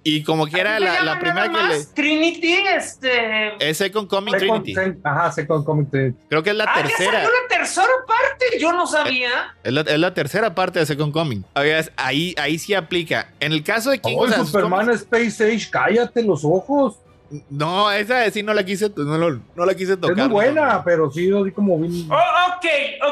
Y como quiera, la, la primera que le. Trinity, este. Es Second Comic Trinity. ajá, Second Comic Trinity. Creo que es la ah, tercera. Es la tercera parte, yo no sabía. Es la, es la tercera parte de Second Comic. Ahí, ahí sí aplica. En el caso de King oh, Superman Space Age, cállate los ojos. No, esa sí no la quise, no, no, la quise tocar. Es muy buena, pero sí, así como bien. Oh, ok,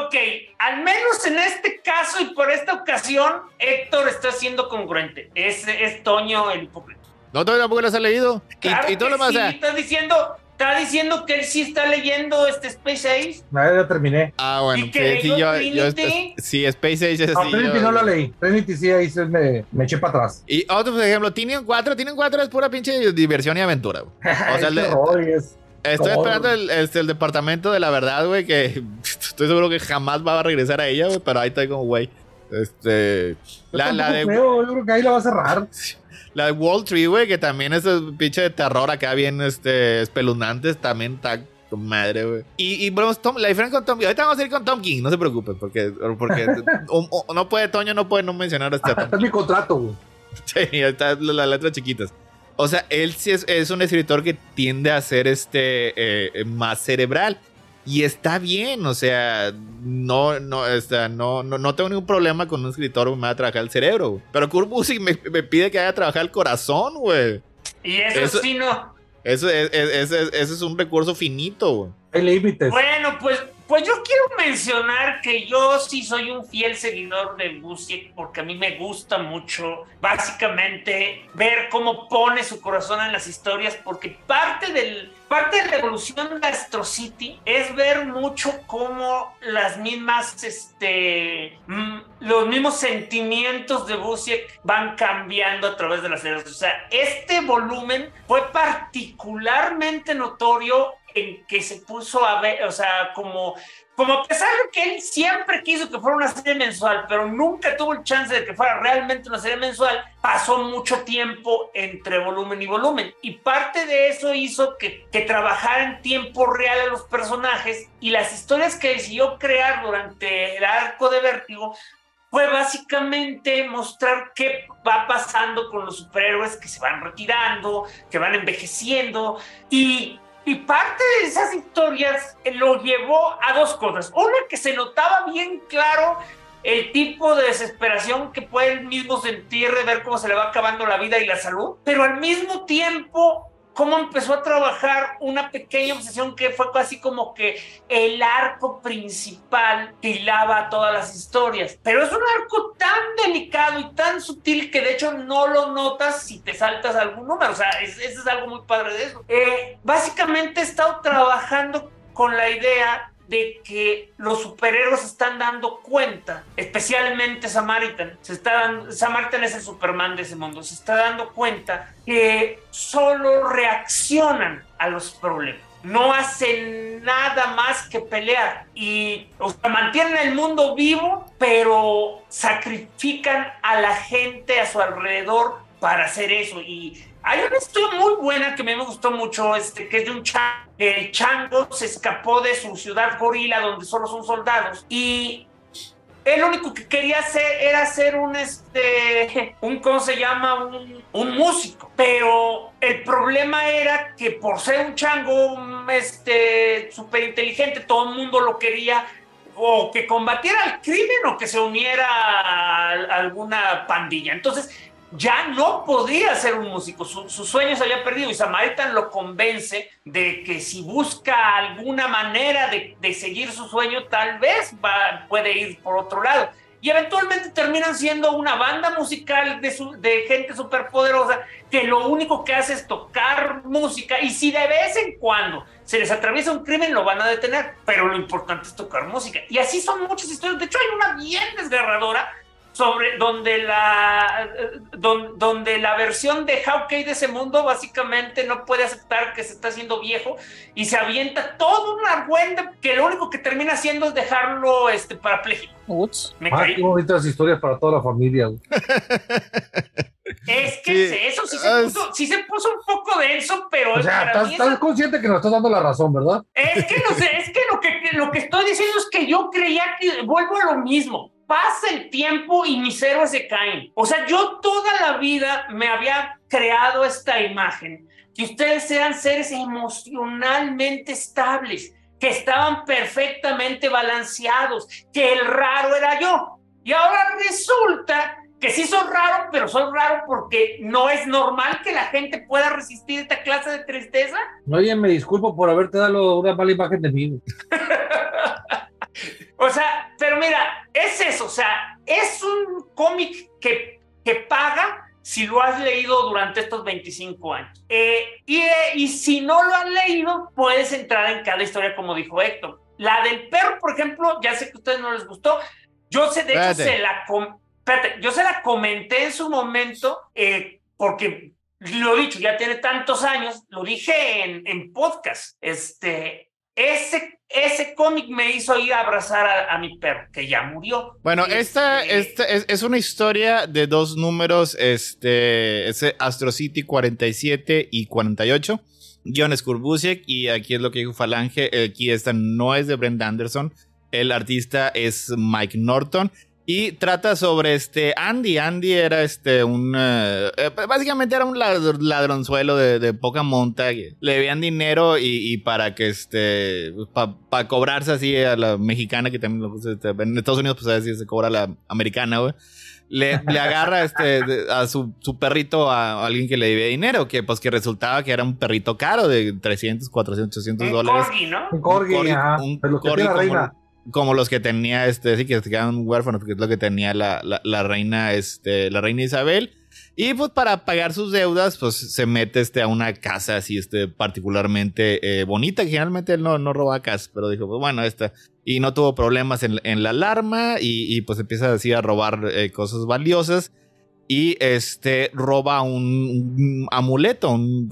ok. Al menos en este caso y por esta ocasión, Héctor está siendo congruente. Es, es Toño el hipócrita. No, todavía tampoco las ha leído. Claro y, todo lo más. Sí, estás diciendo, está diciendo que él sí está leyendo este Space Age. No, ya terminé. Ah, bueno, que sí, yo, yo, sí, Space Age es así. No, Trinity no la leí. Trinity sí, ahí se me, me eché para atrás. Y otro ejemplo, Tienen 4, Tienen 4 es pura pinche diversión y aventura. O sea, el, Estoy esperando el, el, departamento de la verdad, güey, que estoy seguro que jamás va a regresar a ella, güey, pero ahí está como, güey. Este. La, la de. Creo, yo creo que ahí la va a cerrar. La de Wall Tree, güey, que también es un pinche de terror acá bien este, espeluznantes, también está madre, güey. Y, y bueno, Tom, la diferencia con Tom King, ahorita vamos a ir con Tom King, no se preocupen, porque, porque no puede, Toño no puede no mencionar este Está en mi contrato, güey. Sí, está las letras chiquitas. O sea, él sí es, es, un escritor que tiende a ser este eh, más cerebral. Y está bien, o sea, no, no, o sea, no, no, no tengo ningún problema con un escritor que me va a trabajar el cerebro. Pero Kurt Busiek me, me, pide que haya trabajado el corazón, güey. Y eso, sí no. Eso es, ese es un recurso finito, güey. Hay límites. Bueno, pues pues yo quiero mencionar que yo sí soy un fiel seguidor de Busiek porque a mí me gusta mucho básicamente ver cómo pone su corazón en las historias porque parte del parte de la evolución de Astro City es ver mucho cómo las mismas este mm, los mismos sentimientos de Busiek van cambiando a través de las series. O sea, este volumen fue particularmente notorio en que se puso a ver, o sea, como, como a pesar de que él siempre quiso que fuera una serie mensual, pero nunca tuvo el chance de que fuera realmente una serie mensual, pasó mucho tiempo entre volumen y volumen. Y parte de eso hizo que, que trabajara en tiempo real a los personajes y las historias que decidió crear durante el arco de Vértigo fue básicamente mostrar qué va pasando con los superhéroes que se van retirando, que van envejeciendo y y parte de esas historias lo llevó a dos cosas. Una, que se notaba bien claro el tipo de desesperación que puede él mismo sentir de ver cómo se le va acabando la vida y la salud, pero al mismo tiempo cómo empezó a trabajar una pequeña obsesión que fue casi como que el arco principal que hilaba todas las historias. Pero es un arco tan delicado y tan sutil que de hecho no lo notas si te saltas algún número. O sea, eso es, algo muy padre de eso. Eh, básicamente he estado trabajando con la idea de que los superhéroes están dando cuenta, especialmente Samaritan, se está dando, Samaritan es el Superman de ese mundo, se está dando cuenta que solo reaccionan a los problemas. No hacen nada más que pelear y mantienen el mundo vivo, pero sacrifican a la gente a su alrededor para hacer eso. Y hay una historia muy buena que a mí me gustó mucho, este, que es de un chango. El chango se escapó de su ciudad gorila donde solo son soldados y él lo único que quería hacer era ser un, este, un, ¿cómo se llama? Un, un músico. Pero el problema era que por ser un chango, este, súper inteligente, todo el mundo lo quería o que combatiera el crimen o que se uniera a alguna pandilla. Entonces, ya no podía ser un músico, su, sueño se había perdido y Samaritan lo convence de que si busca alguna manera de, seguir su sueño, tal vez va, puede ir por otro lado y eventualmente terminan siendo una banda musical de, su, de gente súper poderosa que lo único que hace es tocar música y si de vez en cuando se les atraviesa un crimen lo van a detener, pero lo importante es tocar música. Y así son muchas historias. De hecho, hay una bien desgarradora sobre donde la, donde la versión de Hawkeye de ese mundo básicamente no puede aceptar que se está haciendo viejo y se avienta todo un argüende que lo único que termina haciendo es dejarlo este, parapléjico. Me ah, qué bonitas historias para toda la familia. Es que eso sí se, ah, puso, sí se, puso, un poco denso, pero. O sea, estás, consciente que nos estás dando la razón, ¿verdad? Es que no sé, es que lo que, lo que estoy diciendo es que yo creía que vuelvo a lo mismo pasa el tiempo y mis héroes se caen. O sea, yo toda la vida me había creado esta imagen, que ustedes eran seres emocionalmente estables, que estaban perfectamente balanceados, que el raro era yo. Y ahora resulta que sí son raros, pero son raros porque no es normal que la gente pueda resistir esta clase de tristeza. Oye, me disculpo por haberte dado una mala imagen de mí. O sea, pero mira, es eso, o sea, es un cómic que, que paga si lo has leído durante estos 25 años. Eh, y, y, si no lo has leído, puedes entrar en cada historia, como dijo Héctor. La del perro, por ejemplo, ya sé que a ustedes no les gustó. Yo sé, de hecho, se la, yo se la comenté en su momento, eh, porque lo he dicho, ya tiene tantos años, lo dije en, en podcast. Este, ese, ese cómic me hizo ir a abrazar a, mi perro, que ya murió. Bueno, esta, esta es, una historia de dos números, este, es Astro City 47 y 48. John Skurbusiek, y aquí es lo que dijo Falange, aquí esta no es de Brent Anderson, el artista es Mike Norton. Y trata sobre este Andy. Andy era este un. Eh, eh, básicamente era un ladronzuelo de, poca monta. Le debían dinero y, para que este. Para cobrarse así a la mexicana, que también este, en Estados Unidos, pues a veces se cobra la americana, güey. Le, le, agarra este, a su, su, perrito a alguien que le debía dinero, que pues que resultaba que era un perrito caro de 300, 400, 800 dólares. Corgi, ¿no? Un corgi, un corgi, como los que tenía este, sí, que se quedaban huérfanos, que es lo que tenía la, la, reina, este, la reina Isabel. Y pues para pagar sus deudas, pues se mete este, a una casa así, este, particularmente eh, bonita, que generalmente él no, no roba casas, pero dijo, pues bueno, esta. Y no tuvo problemas en, en la alarma y, y, pues empieza así a robar eh, cosas valiosas y este roba un, amuleto, un,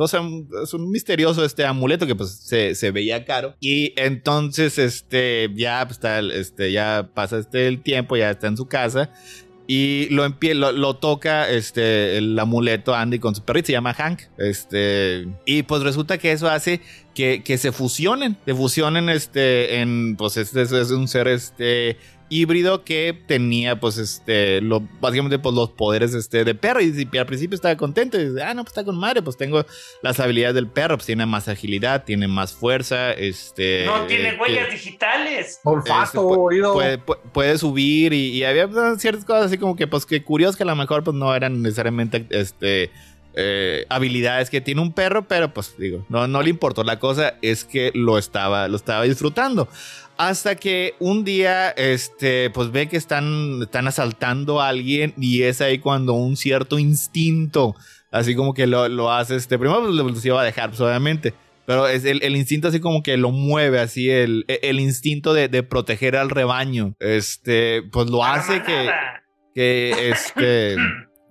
es un misterioso este amuleto que pues se, se veía caro y entonces este ya pues, está este ya pasa este el tiempo, ya está en su casa y lo, lo, lo, toca este, el amuleto Andy con su perrito, se llama Hank. Este, y pues resulta que eso hace que, que se fusionen, se fusionen este, en, pues este, es un ser este, híbrido que tenía, pues, este, lo, básicamente, pues, los poderes, este, de perro. Y, al principio estaba contento. Y dice, ah, no, pues está con madre, pues tengo las habilidades del perro, pues tiene más agilidad, tiene más fuerza, este. No tiene huellas digitales. Olfato, este, oído. Puede, subir y, había pues, ciertas cosas así como que, pues, que curioso que a lo mejor, pues, no eran necesariamente, este. Eh, habilidades que tiene un perro, pero pues digo, no, no le importó. La cosa es que lo estaba, lo estaba disfrutando. Hasta que un día, este, pues ve que están, están asaltando a alguien y es ahí cuando un cierto instinto, así como que lo, lo hace, este, primero pues, lo iba a dejar, pues obviamente, pero es el, el, instinto así como que lo mueve, así el, el instinto de, de proteger al rebaño, este, pues lo hace que, que, este,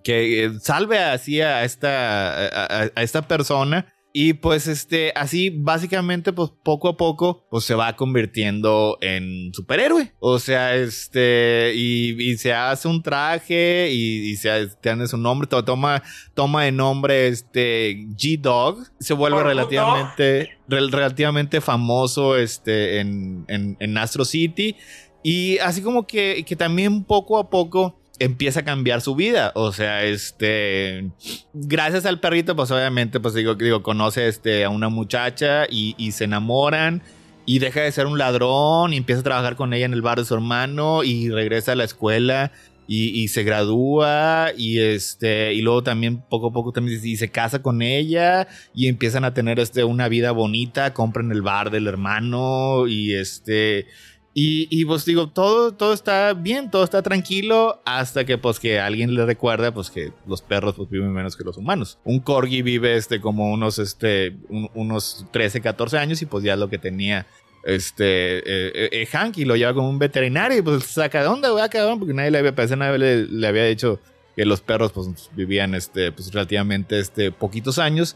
que salve así a esta, a esta persona y pues este, así básicamente, pues poco a poco, pues se va convirtiendo en superhéroe. O sea, este, y, se hace un traje y, se tiene su nombre, toma, toma de nombre este G-Dog. Se vuelve relativamente, relativamente famoso este, en, en, en Astro City. Y así como que, que también poco a poco empieza a cambiar su vida. O sea, este, gracias al perrito, pues obviamente, pues digo, digo conoce este, a una muchacha y, se enamoran y deja de ser un ladrón y empieza a trabajar con ella en el bar de su hermano y regresa a la escuela y, se gradúa y este y luego también poco a poco también y se casa con ella y empiezan a tener este una vida bonita, compran el bar del hermano y este y, y, pues digo, todo, todo está bien, todo está tranquilo hasta que pues que alguien le recuerda pues que los perros pues viven menos que los humanos. Un corgi vive este como unos, este, unos 13, 14 años y pues ya lo que tenía este eh, eh, Hank y lo lleva como un veterinario y pues saca de onda, güey, cabrón, porque nadie le había, parece nadie le, le, había dicho que los perros pues vivían este, pues relativamente este, poquitos años.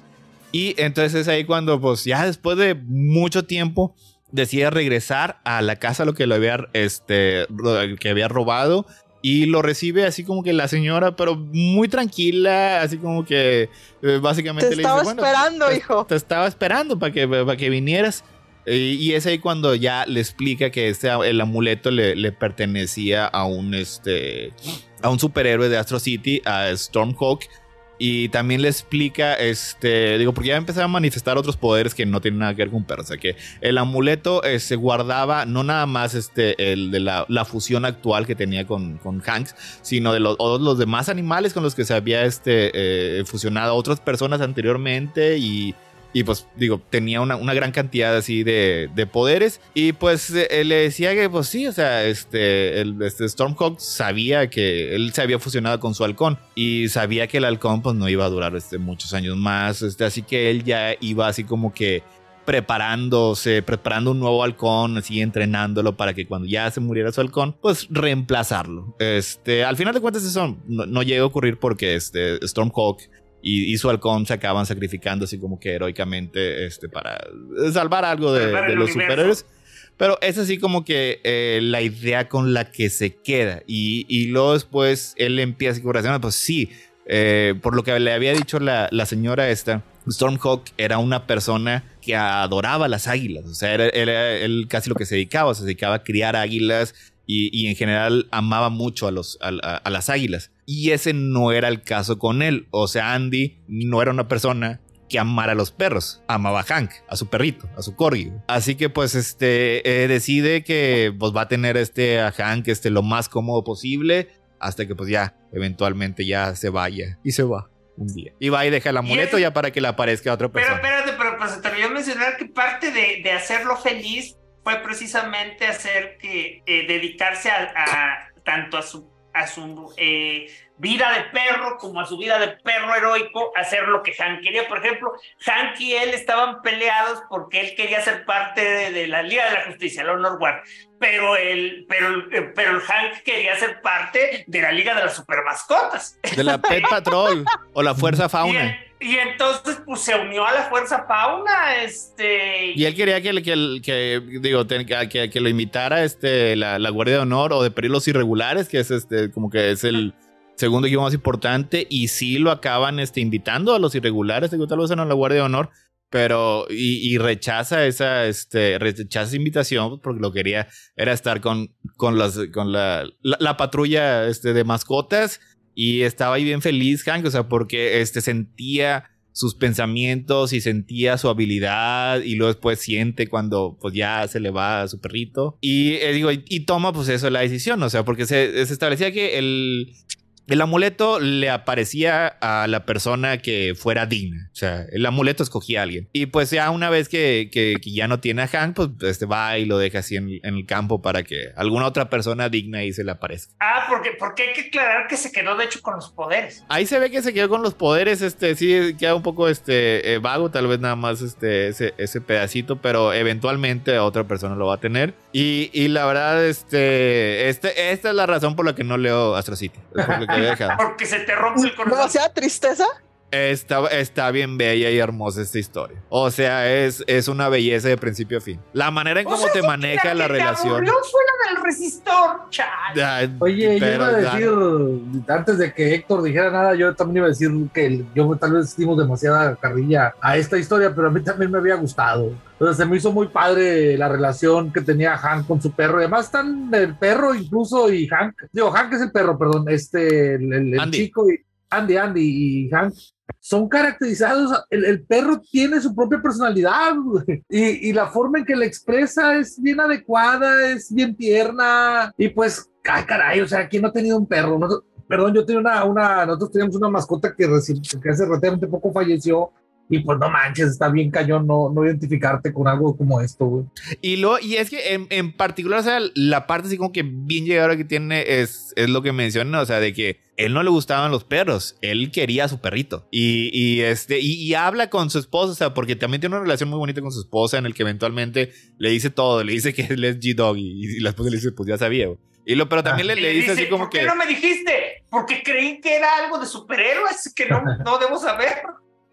Y entonces es ahí cuando pues ya después de mucho tiempo decide regresar a la casa lo que lo había, este, que había robado y lo recibe así como que la señora, pero muy tranquila, así como que eh, básicamente te estaba esperando, hijo. Te estaba esperando para que, para que vinieras. Y, es ahí cuando ya le explica que este, el amuleto le, le, pertenecía a un, este, a un superhéroe de Astro City, a Stormhawk, y también le explica, este, digo, porque ya empezaba a manifestar otros poderes que no tienen nada que ver con sea, que el amuleto se guardaba no nada más este, el de la, fusión actual que tenía con, con Hanks, sino de los, los demás animales con los que se había este, eh, fusionado otras personas anteriormente y y pues digo, tenía una, gran cantidad así de, poderes. Y pues eh, le decía que pues sí, o sea, este, el, este Stormhawk sabía que él se había fusionado con su halcón y sabía que el halcón pues no iba a durar este, muchos años más. Este, así que él ya iba así como que preparándose, preparando un nuevo halcón, así entrenándolo para que cuando ya se muriera su halcón, pues reemplazarlo. Este, al final de cuentas eso no, no llega a ocurrir porque este Stormhawk y, su halcón se acaban sacrificando así como que heroicamente este, para salvar algo de, los superhéroes. Pero es así como que eh, la idea con la que se queda. Y, y luego después él empieza a decir, pues sí, eh, por lo que le había dicho la, la, señora esta, Stormhawk era una persona que adoraba las águilas. O sea, era, él casi lo que se dedicaba, se dedicaba a criar águilas y, en general amaba mucho a, los, a, las águilas. Y ese no era el caso con él. O sea, Andy no era una persona que amara a los perros. Amaba a Hank, a su perrito, a su corgi. Así que pues este eh, decide que pues va a tener este a Hank este lo más cómodo posible hasta que pues ya eventualmente ya se vaya y se va un día. Y va y deja el amuleto ya para que le aparezca a otra persona. Pero espérate, pero pues te olvidó mencionar que parte de, de hacerlo feliz fue precisamente hacer que eh, dedicarse a, tanto a su, a su eh, vida de perro como a su vida de perro heroico, hacer lo que Hank quería. Por ejemplo, Hank y él estaban peleados porque él quería ser parte de, la Liga de la Justicia, el Honor Guard, pero el, pero, eh, pero el Hank quería ser parte de la Liga de las Supermascotas. De la Pet Patrol o la Fuerza Fauna. Y entonces, pues se unió a la fuerza fauna, este. Y él quería que, que, que digo, que, que, lo imitara este, la, Guardia de Honor o de Peligros Irregulares, que es este, como que es el segundo equipo más importante. Y sí lo acaban este, invitando a los irregulares, de tal vez a la Guardia de Honor, pero. Y, rechaza esa, este, rechaza invitación porque lo quería era estar con, con, las, con la, la, la patrulla este, de mascotas y estaba ahí bien feliz, Hank, o sea, porque este, sentía sus pensamientos y sentía su habilidad y luego después siente cuando pues ya se le va a su perrito. Y eh, digo y, toma pues eso la decisión o sea porque se, se establecía que el el amuleto le aparecía a la persona que fuera digna. O sea, el amuleto escogía a alguien. Y pues ya una vez que, que, ya no tiene a Hank, pues este va y lo deja así en, el campo para que alguna otra persona digna ahí se le aparezca. Ah, porque, porque hay que aclarar que se quedó de hecho con los poderes. Ahí se ve que se quedó con los poderes, este, sí, queda un poco este, eh, vago, tal vez nada más este, ese, ese pedacito, pero eventualmente otra persona lo va a tener. Y, y la verdad, este, este, esta es la razón por la que no leo Astro City. Porque se te rompe el corazón. ¿No sea tristeza? Está, está bien bella y hermosa esta historia. O sea, es, es una belleza de principio a fin. La manera en cómo te maneja la, relación. No fue del resistor, chal. Oye, yo iba a decir, antes de que Héctor dijera nada, yo también iba a decir que yo tal vez dimos demasiada carrilla a esta historia, pero a mí también me había gustado. Entonces se me hizo muy padre la relación que tenía Hank con su perro. además están el perro incluso y Hank. Digo, Hank es el perro, perdón. Este, el, chico y Andy, Andy y Hank son caracterizados, el, perro tiene su propia personalidad y, y, la forma en que la expresa es bien adecuada, es bien tierna y pues, ay caray, o sea, ¿quién no ha tenido un perro? perdón, yo tenía una, una, nosotros teníamos una mascota que, que hace relativamente poco falleció y pues no manches, está bien cañón no, no identificarte con algo como esto, güey. Y, lo, y es que en, en, particular, o sea, la parte así como que bien llegada que tiene es, es lo que menciona, o sea, de que él no le gustaban los perros, él quería a su perrito. Y, y este, y, habla con su esposa, o sea, porque también tiene una relación muy bonita con su esposa en el que eventualmente le dice todo, le dice que él es G-Dog y, la esposa le dice, pues ya sabía, Y lo, pero también le, le, dice, así como ¿por qué no me dijiste? Porque creí que era algo de superhéroes que no, no debo saber.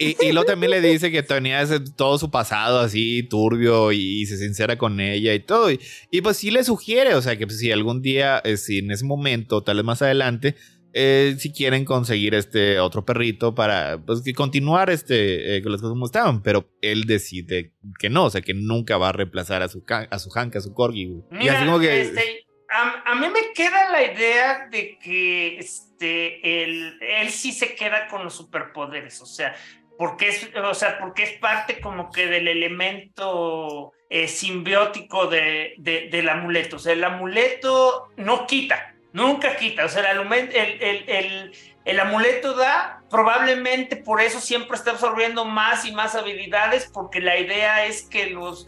Y, y luego también le dice que tenía todo su pasado así turbio y, se sincera con ella y todo. Y, y, pues sí le sugiere, o sea, que pues, si algún día, eh, si en ese momento, tal vez más adelante, eh, si quieren conseguir este otro perrito para pues, continuar este, eh, con las cosas como estaban, pero él decide que no, o sea, que nunca va a reemplazar a su, a su Hank, a su Corgi. y así como que... Este, a, a, mí me queda la idea de que este, él, él sí se queda con los superpoderes, o sea, porque es, o sea, porque es parte como que del elemento eh, simbiótico de, del amuleto. O sea, el amuleto no quita, nunca quita. O sea, el, amuleto da, probablemente por eso siempre está absorbiendo más y más habilidades, porque la idea es que los...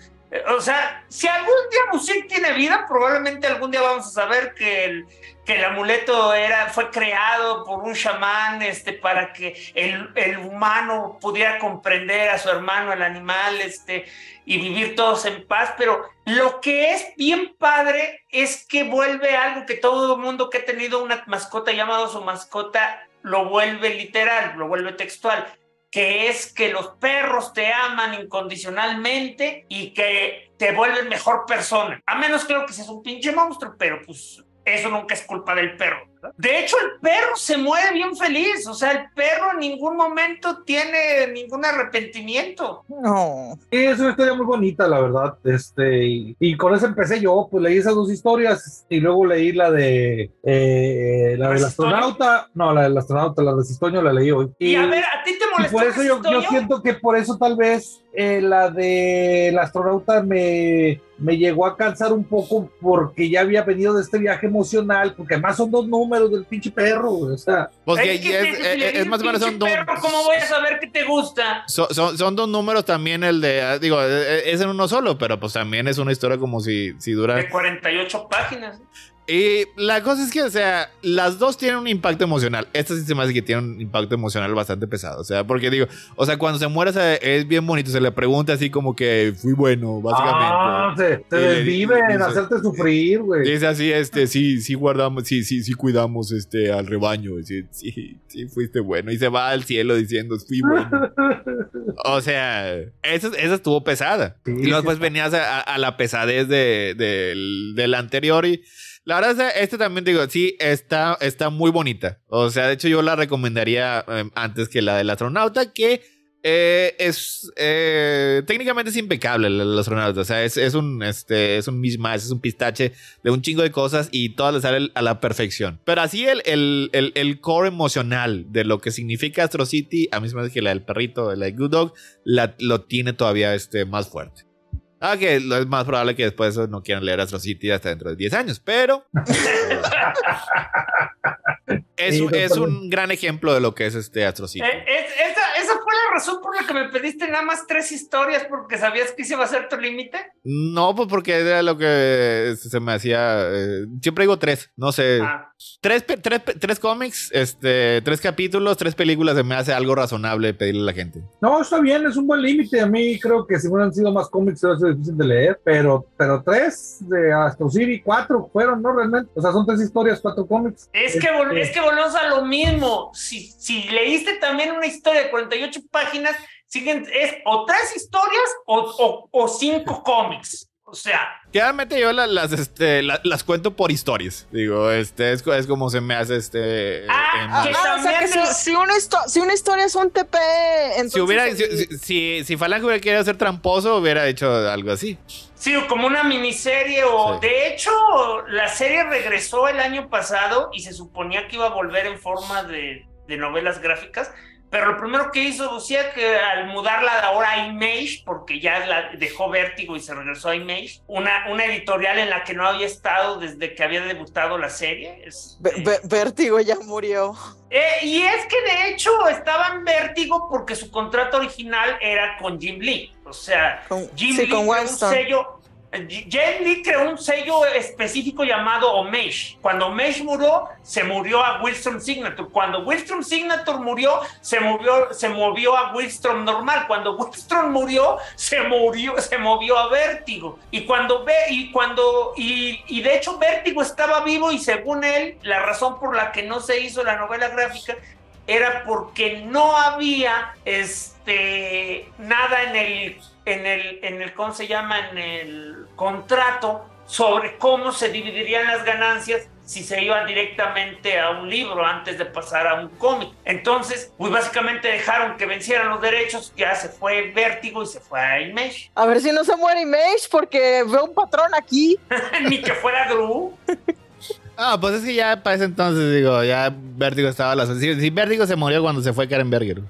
O sea, si algún día Music tiene vida, probablemente algún día vamos a saber que el, que el amuleto era, fue creado por un chamán este, para que el, el, humano pudiera comprender a su hermano, el animal, este, y vivir todos en paz. Pero lo que es bien padre es que vuelve algo que todo el mundo que ha tenido una mascota llamado su mascota lo vuelve literal, lo vuelve textual que es que los perros te aman incondicionalmente y que te vuelven mejor persona. A menos creo que seas un pinche monstruo, pero pues eso nunca es culpa del perro. De hecho, el perro se mueve bien feliz. O sea, el perro en ningún momento tiene ningún arrepentimiento. No. es una historia muy bonita, la verdad. Este, y, con eso empecé yo. Pues leí esas dos historias y luego leí la de eh, la del astronauta. No, la del astronauta, la de Cistoño la leí hoy. Y, a ver, ¿a ti te molestó? por eso yo, yo, siento que por eso tal vez eh, la del astronauta me, me llegó a cansar un poco porque ya había venido de este viaje emocional, porque además son dos números del pinche perro, o sea. Porque es, más o menos son dos. ¿Cómo voy a saber que te gusta? son, son, dos números también, el de. Ah, digo, e, e, es en uno solo, pero pues también es una historia como si, si dura. De 48 páginas. Y la cosa es que, o sea, las dos tienen un impacto emocional. Esta sí se me hace que tiene un impacto emocional bastante pesado. O sea, porque digo, o sea, cuando se muere es bien bonito. Se le pregunta así como que fui bueno, básicamente. Ah, se, desvive en hacerte sufrir, güey. Dice así, este, sí, sí guardamos, sí, sí, sí cuidamos este al rebaño. Sí, sí, sí fuiste bueno. Y se va al cielo diciendo, fui bueno. o sea, esa, esa estuvo pesada. y luego después venías a, la pesadez de, del anterior y la verdad, este también digo, sí, está, está muy bonita. O sea, de hecho, yo la recomendaría em, antes que la del astronauta, que eh, es eh, técnicamente es impecable el, astronauta. O sea, es, es un este es un misma, es un pistache de un chingo de cosas y todas le salen a la perfección. Pero así el, el, el, el, core emocional de lo que significa Astro City, a mí me hace que la del perrito, la de Good Dog, la, lo tiene todavía este, más fuerte. Ah, que es más probable que después no quieran leer Astro City hasta dentro de 10 años, pero es, es, un gran ejemplo de lo que es este Astro City. Eh, esa, esa, fue la razón por la que me pediste nada más tres historias porque sabías que ese iba a ser tu límite. No, pues porque era lo que se me hacía. Eh, siempre digo tres, no sé. Ah. Tres, tres, tres, cómics, este, tres capítulos, tres películas, se me hace algo razonable pedirle a la gente. No, está bien, es un buen límite. A mí creo que si hubieran sido más cómics, sería difícil de leer, pero, pero tres de Astro City, cuatro fueron, ¿no? Realmente. O sea, son tres historias, cuatro cómics. Es que, este, es que volvemos a lo mismo. Si, si leíste también una historia de 48 páginas, siguen, es o tres historias o, o, o cinco cómics. O sea. Realmente yo las, este, las, cuento por historias. Digo, este es, es como se me hace este. Ah, o sea que si, una si, una historia es un TP. Entonces si hubiera. Si, si, Falange hubiera querido ser tramposo, hubiera hecho algo así. Sí, como una miniserie. O de hecho, la serie regresó el año pasado y se suponía que iba a volver en forma de, de novelas gráficas pero lo primero que hizo Lucía que al mudarla de ahora a Image, porque ya la dejó Vértigo y se regresó a Image, una, una editorial en la que no había estado desde que había debutado la serie. Es, Vértigo ya murió. Eh, y es que de hecho estaba en vértigo porque su contrato original era con Jim Lee. O sea, Jim Lee con un sello Jen Lee creó un sello específico llamado Homage. Cuando Homage murió, se murió a Wilstrom Signature. Cuando Wilstrom Signature murió, se movió, a Wilstrom normal. Cuando Wilstrom murió, se murió, se movió a Vértigo. Y cuando ve, y cuando, y, y de hecho Vértigo estaba vivo, y según él, la razón por la que no se hizo la novela gráfica era porque no había este nada en el en el, en el, ¿cómo se llama? En el contrato sobre cómo se dividirían las ganancias si se iban directamente a un libro antes de pasar a un cómic. Entonces, pues básicamente dejaron que vencieran los derechos, ya se fue Vértigo y se fue a Image. A ver si no se muere Image porque veo un patrón aquí. Ni que fuera Gru. Ah, pues es que ya para ese entonces, digo, ya Vértigo estaba a la... Si, Vértigo se murió cuando se fue Karen Berger.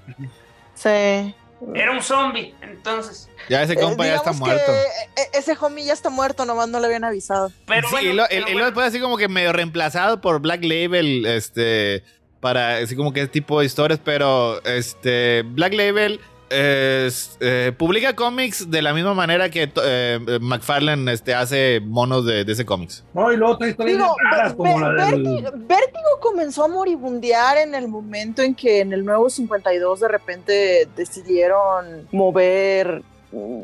Sí. Era un zombie, entonces. Ya ese compa ya está muerto. E, e, ese homie ya está muerto, nomás no le habían avisado. Pero sí, y lo, después así como que medio reemplazado por Black Label, este, para así como que ese tipo de historias, pero este, Black Label eh, publica cómics de la misma manera que eh, McFarlane este, hace monos de, ese cómics. No, y luego Digo, como la Vértigo, comenzó a moribundear en el momento en que en el nuevo 52 de repente decidieron mover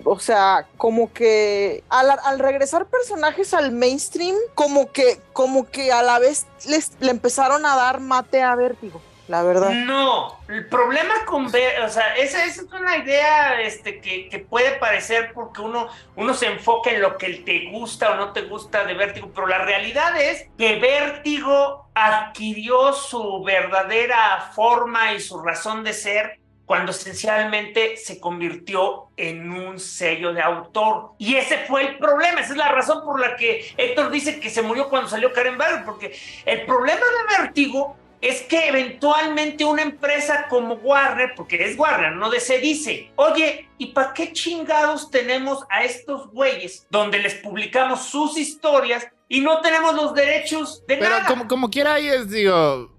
o sea, como que al, regresar personajes al mainstream, como que, como que a la vez les, le empezaron a dar mate a Vértigo la verdad. No, el problema con ver, o sea, esa, es una idea este, que, puede parecer porque uno, uno se enfoca en lo que te gusta o no te gusta de Vértigo, pero la realidad es que Vértigo adquirió su verdadera forma y su razón de ser cuando esencialmente se convirtió en un sello de autor. Y ese fue el problema, esa es la razón por la que Héctor dice que se murió cuando salió Karen Barry, porque el problema de Vértigo es que eventualmente una empresa como Warner, porque es Warner, no de se dice, oye, ¿y para qué chingados tenemos a estos güeyes donde les publicamos sus historias y no tenemos los derechos de nada? Pero como, como quiera ahí es, digo,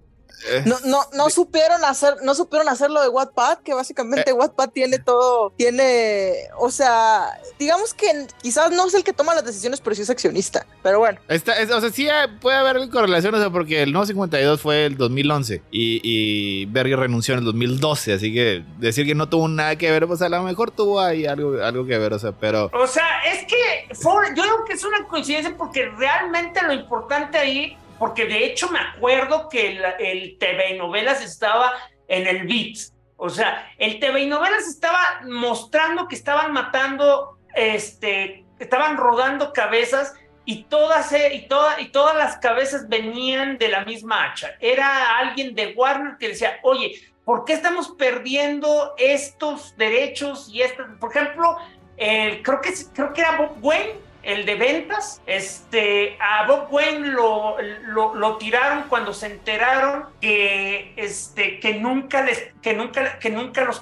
no, no, no supieron hacer, no supieron hacerlo de Wattpad, que básicamente eh. Wattpad tiene todo, tiene, o sea, digamos que quizás no es el que toma las decisiones, pero sí es accionista. Pero bueno. Está, o sea, sí puede haber correlación, o sea, porque el No 52 fue el 2011 y, y Berger renunció en el 2012, así que decir que no tuvo nada que ver, pues a lo mejor tuvo ahí algo, algo que ver, o sea, pero. O sea, es que yo creo que es una coincidencia porque realmente lo importante ahí porque de hecho me acuerdo que el, TV y novelas estaba en el beat. O sea, el TV novelas estaba mostrando que estaban matando, este, estaban rodando cabezas y todas, eh, y, y todas las cabezas venían de la misma hacha. Era alguien de Warner que decía, oye, ¿por qué estamos perdiendo estos derechos y estas? Por ejemplo, creo, que, creo que era Bob Wayne el de ventas, este, a Bob Wayne lo, lo, tiraron cuando se enteraron que, este, que nunca les, que nunca, que nunca los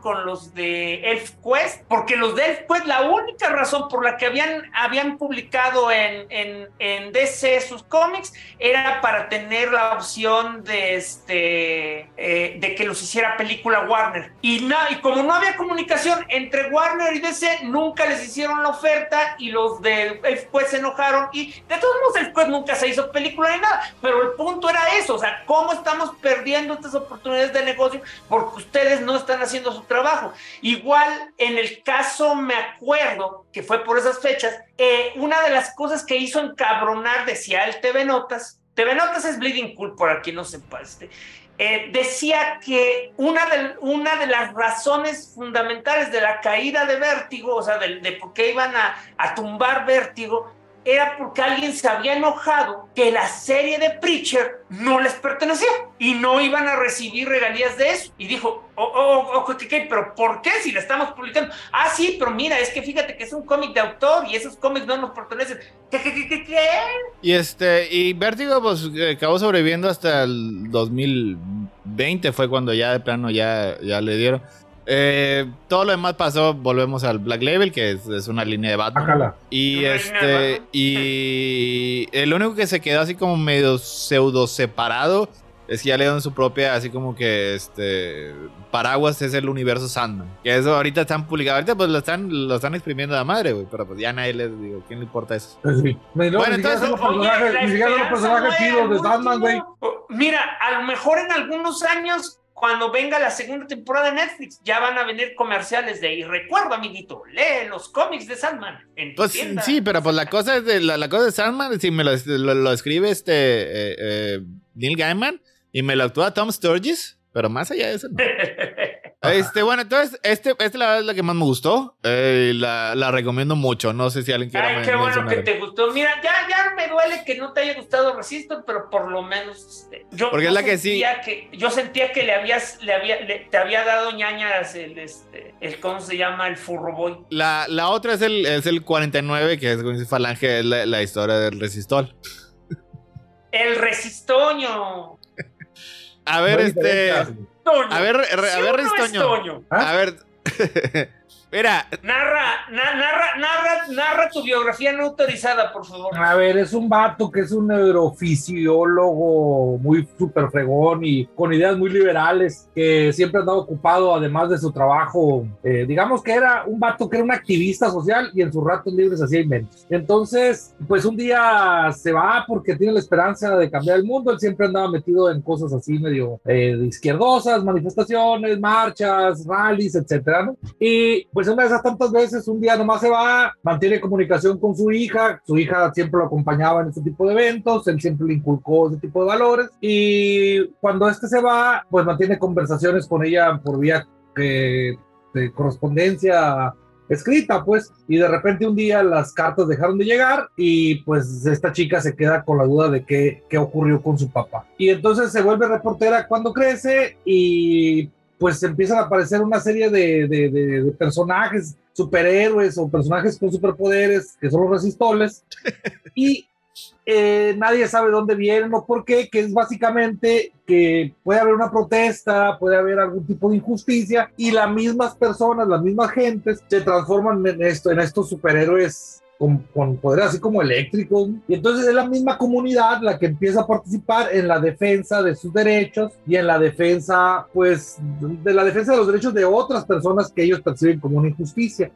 con los de Elf Quest, porque los de Elf Quest, la única razón por la que habían, habían publicado en, en, en DC sus cómics era para tener la opción de, este, eh, de que los hiciera película Warner. Y, no, y como no había comunicación entre Warner y DC, nunca les hicieron la oferta y los de Elf Quest se enojaron y de todos modos Elf Quest nunca se hizo película ni nada, pero el punto era eso, o sea, cómo estamos perdiendo estas oportunidades de negocio porque ustedes no están haciendo haciendo su trabajo. Igual en el caso, me acuerdo que fue por esas fechas, eh, una de las cosas que hizo encabronar, decía el TV Notas, TV Notas es Bleeding Cool, por aquí no sepa, este, eh, decía que una de, una de las razones fundamentales de la caída de Vértigo, o sea, de, por qué iban a, a tumbar Vértigo, era porque alguien se había enojado que la serie de Preacher no les pertenecía y no iban a recibir regalías de eso. Y dijo, oh, oh, oh, ¿qué, pero ¿por qué si la estamos publicando? Ah, sí, pero mira, es que fíjate que es un cómic de autor y esos cómics no nos pertenecen. ¿Qué, qué, qué, qué? Y este, y Vértigo, pues acabó sobreviviendo hasta el 2020, fue cuando ya de plano ya, ya le dieron. Eh, todo lo demás pasó, volvemos al Black Label, que es, una línea de Batman. Y este, y el único que se quedó así como medio pseudo separado es que ya le dan su propia, así como que este paraguas es el universo Sandman. Que eso ahorita están publicados, ahorita pues lo están, lo están exprimiendo a madre, güey, pero pues ya nadie les digo, ¿quién le importa eso? Pues bueno, entonces, los personajes, de Sandman, güey. Mira, a lo mejor en algunos años cuando venga la segunda temporada de Netflix, ya van a venir comerciales de y recuerda, amiguito, lee los cómics de Sandman. En pues sí, pero pues la cosa es de la, cosa de Sandman, si me lo, lo, escribe este eh, eh, Neil Gaiman y me lo actúa Tom Sturges, pero más allá de eso no. Este, bueno, entonces, este, este la verdad es la que más me gustó. Eh, la, la, recomiendo mucho. No sé si alguien quiere Ay, qué bueno que te gustó. Mira, ya, ya me duele que no te haya gustado Resistor, pero por lo menos este, yo, Porque es la que sí. Que, yo sentía que le habías, le había, te había dado ñañas el, este, el, ¿cómo se llama? El Furroboy. La, la otra es el, es el 49, que es Falange, es la, la historia del Resistor. El Resistoño. A ver, este. A ver, a ver, Ristoño. A ver. Mira. Narra, narra, narra, narra tu biografía no autorizada, por favor. A ver, es un vato que es un neurofisiólogo muy súper fregón y con ideas muy liberales, que siempre ha estado ocupado, además de su trabajo. Eh, digamos que era un vato que era un activista social y en sus ratos libres hacía inventos. Entonces, pues un día se va porque tiene la esperanza de cambiar el mundo. Él siempre andaba metido en cosas así medio eh, izquierdosas, manifestaciones, marchas, rallies, etcétera, ¿no? Y pues una de esas tantas veces, un día nomás se va, mantiene comunicación con su hija, su hija siempre lo acompañaba en este tipo de eventos, él siempre le inculcó ese tipo de valores y cuando este se va, pues mantiene conversaciones con ella por vía de correspondencia escrita, pues, y de repente un día las cartas dejaron de llegar y pues esta chica se queda con la duda de qué, qué ocurrió con su papá. Y entonces se vuelve reportera cuando crece y pues empiezan a aparecer una serie de, de, personajes, superhéroes o personajes con superpoderes, que son los resistoles, y eh, nadie sabe dónde vienen o por qué, que es básicamente que puede haber una protesta, puede haber algún tipo de injusticia, y las mismas personas, las mismas gentes, se transforman en, esto, en estos superhéroes con, con poder así como eléctrico Y entonces es la misma comunidad la que empieza a participar en la defensa de sus derechos y en la defensa, pues, de la defensa de los derechos de otras personas que ellos perciben como una injusticia.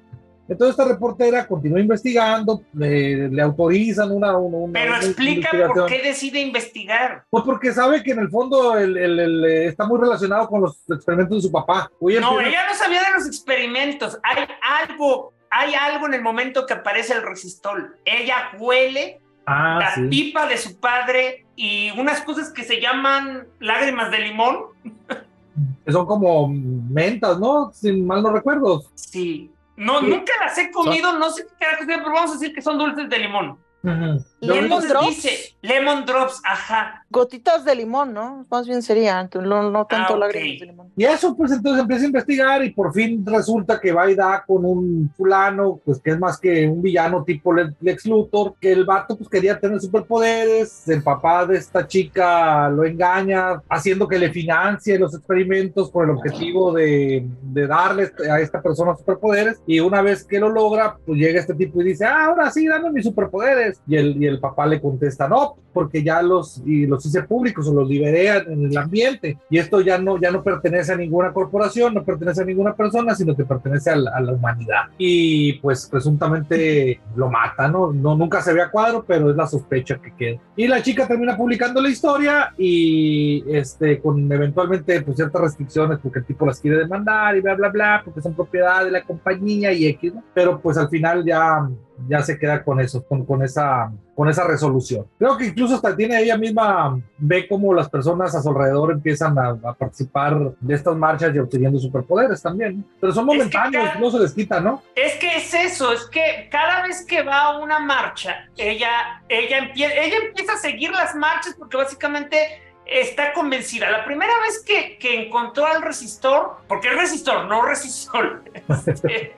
Entonces esta reportera continúa investigando, le, autorizan una, una, Pero explica por qué decide investigar. Pues porque sabe que en el fondo el, el, está muy relacionado con los experimentos de su papá. no, ella no sabía de los experimentos. Hay algo hay algo en el momento que aparece el resistol. Ella huele ah, la pipa de su padre y unas cosas que se llaman lágrimas de limón. Que son como mentas, ¿no? Si mal no recuerdo. Sí. No, nunca las he comido, no sé qué pero vamos a decir que son dulces de limón. Lemon drops. Dice, lemon drops, ajá. Gotitas de limón, ¿no? Más bien sería, no, no tanto ah, lágrimas de limón. Y eso, pues entonces empieza a investigar y por fin resulta que va y da con un fulano, pues que es más que un villano tipo Lex Luthor, que el vato pues quería tener superpoderes, el papá de esta chica lo engaña, haciendo que le financie los experimentos con el objetivo de, de darle a esta persona superpoderes. Y una vez que lo logra, pues llega este tipo y dice, ah, ahora sí, dame mis superpoderes y el, y el papá le contesta, no, porque ya los, y los hice públicos o los liberé en el ambiente. Y esto ya no, ya no pertenece a ninguna corporación, no pertenece a ninguna persona, sino que pertenece a la, humanidad. Y pues presuntamente lo mata, ¿no? no Nunca se ve a cuadro, pero es la sospecha que queda. Y la chica termina publicando la historia y este, con eventualmente pues, ciertas restricciones porque el tipo las quiere demandar y bla, bla, bla, porque son propiedad de la compañía y X, ¿no? Pero pues al final ya ya se queda con eso, con, con, esa, con esa resolución. Creo que incluso hasta tiene ella misma, ve cómo las personas a su alrededor empiezan a, participar de estas marchas y obteniendo superpoderes también. Pero son momentáneos, no se les quita, ¿no? Es que es eso, es que cada vez que va a una marcha, ella, ella, empieza, ella empieza a seguir las marchas porque básicamente está convencida. La primera vez que, que encontró al resistor, porque es resistor, no resistor. Este,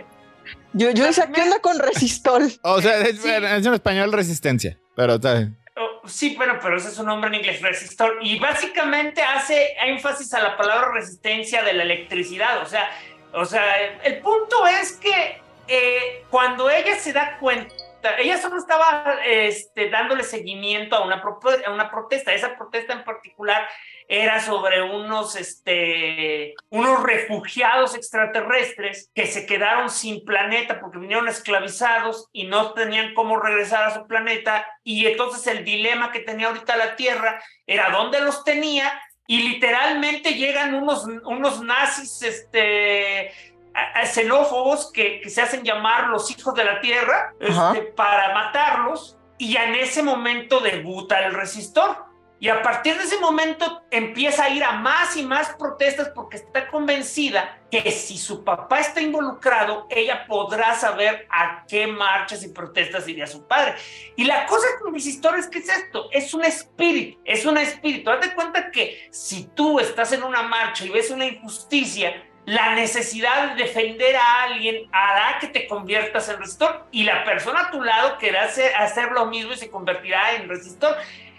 yo, yo decía, ¿qué onda con resistol? O sea, es, en español resistencia, pero está oh, Sí, bueno, pero ese es un nombre en inglés, resistor. Y básicamente hace énfasis a la palabra resistencia de la electricidad. O sea, o sea el punto es que eh, cuando ella se da cuenta, ella solo estaba este, dándole seguimiento a una, a una protesta. Esa protesta en particular era sobre unos, este, unos refugiados extraterrestres que se quedaron sin planeta porque vinieron esclavizados y no tenían cómo regresar a su planeta. Y entonces el dilema que tenía ahorita la Tierra era dónde los tenía y literalmente llegan unos, unos nazis este, xenófobos que, que, se hacen llamar los hijos de la Tierra este, para matarlos y en ese momento debuta el resistor. Y a partir de ese momento empieza a ir a más y más protestas porque está convencida que si su papá está involucrado, ella podrá saber a qué marchas y protestas iría su padre. Y la cosa con mis historias, ¿qué es esto? Es un espíritu, es un espíritu. Date cuenta que si tú estás en una marcha y ves una injusticia, la necesidad de defender a alguien hará que te conviertas en resistor y la persona a tu lado querrá hacer, hacer lo mismo y se convertirá en resistor.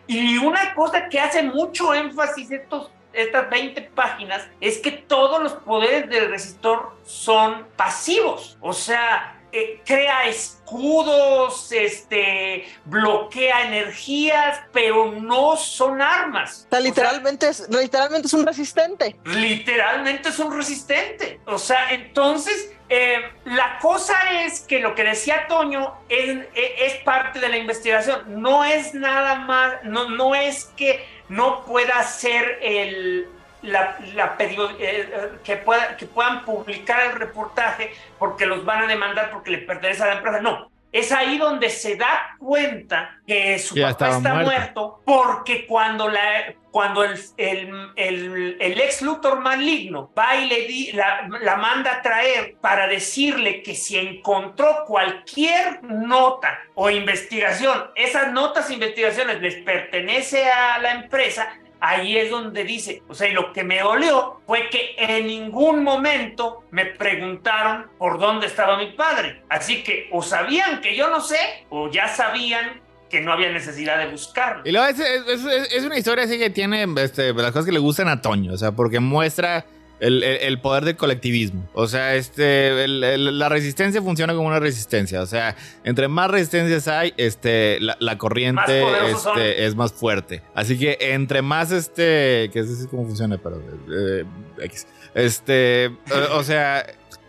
Y una cosa que hace mucho énfasis estos, estas 20 páginas es que todos los poderes del resistor son pasivos. O sea, eh, crea escudos, este, bloquea energías, pero no son armas. O sea, literalmente, es, literalmente es un resistente. Literalmente es un resistente. O sea, entonces eh, la cosa es que lo que decía Toño es, es, parte de la investigación. No es nada más, no, no es que no pueda ser el, la, la eh, que, pueda, que puedan publicar el reportaje porque los van a demandar porque le pertenece a la empresa. No, es ahí donde se da cuenta que su papá está muerto. porque cuando, la, cuando el, el, el, ex Luthor maligno va y le di, la, la, manda a traer para decirle que si encontró cualquier nota o investigación, esas notas e investigaciones les pertenece a la empresa, ahí es donde dice, o sea, y lo que me dolió fue que en ningún momento me preguntaron por dónde estaba mi padre. Así que o sabían que yo no sé, o ya sabían que no había necesidad de buscarlo. Y luego es, es, una historia así que tiene este, las cosas que le gustan a Toño, o sea, porque muestra el, poder del colectivismo. O sea, este, la resistencia funciona como una resistencia. O sea, entre más resistencias hay, este, la, corriente este, es más fuerte. Así que entre más, este, que sé cómo funciona, pero eh, Este, o sea,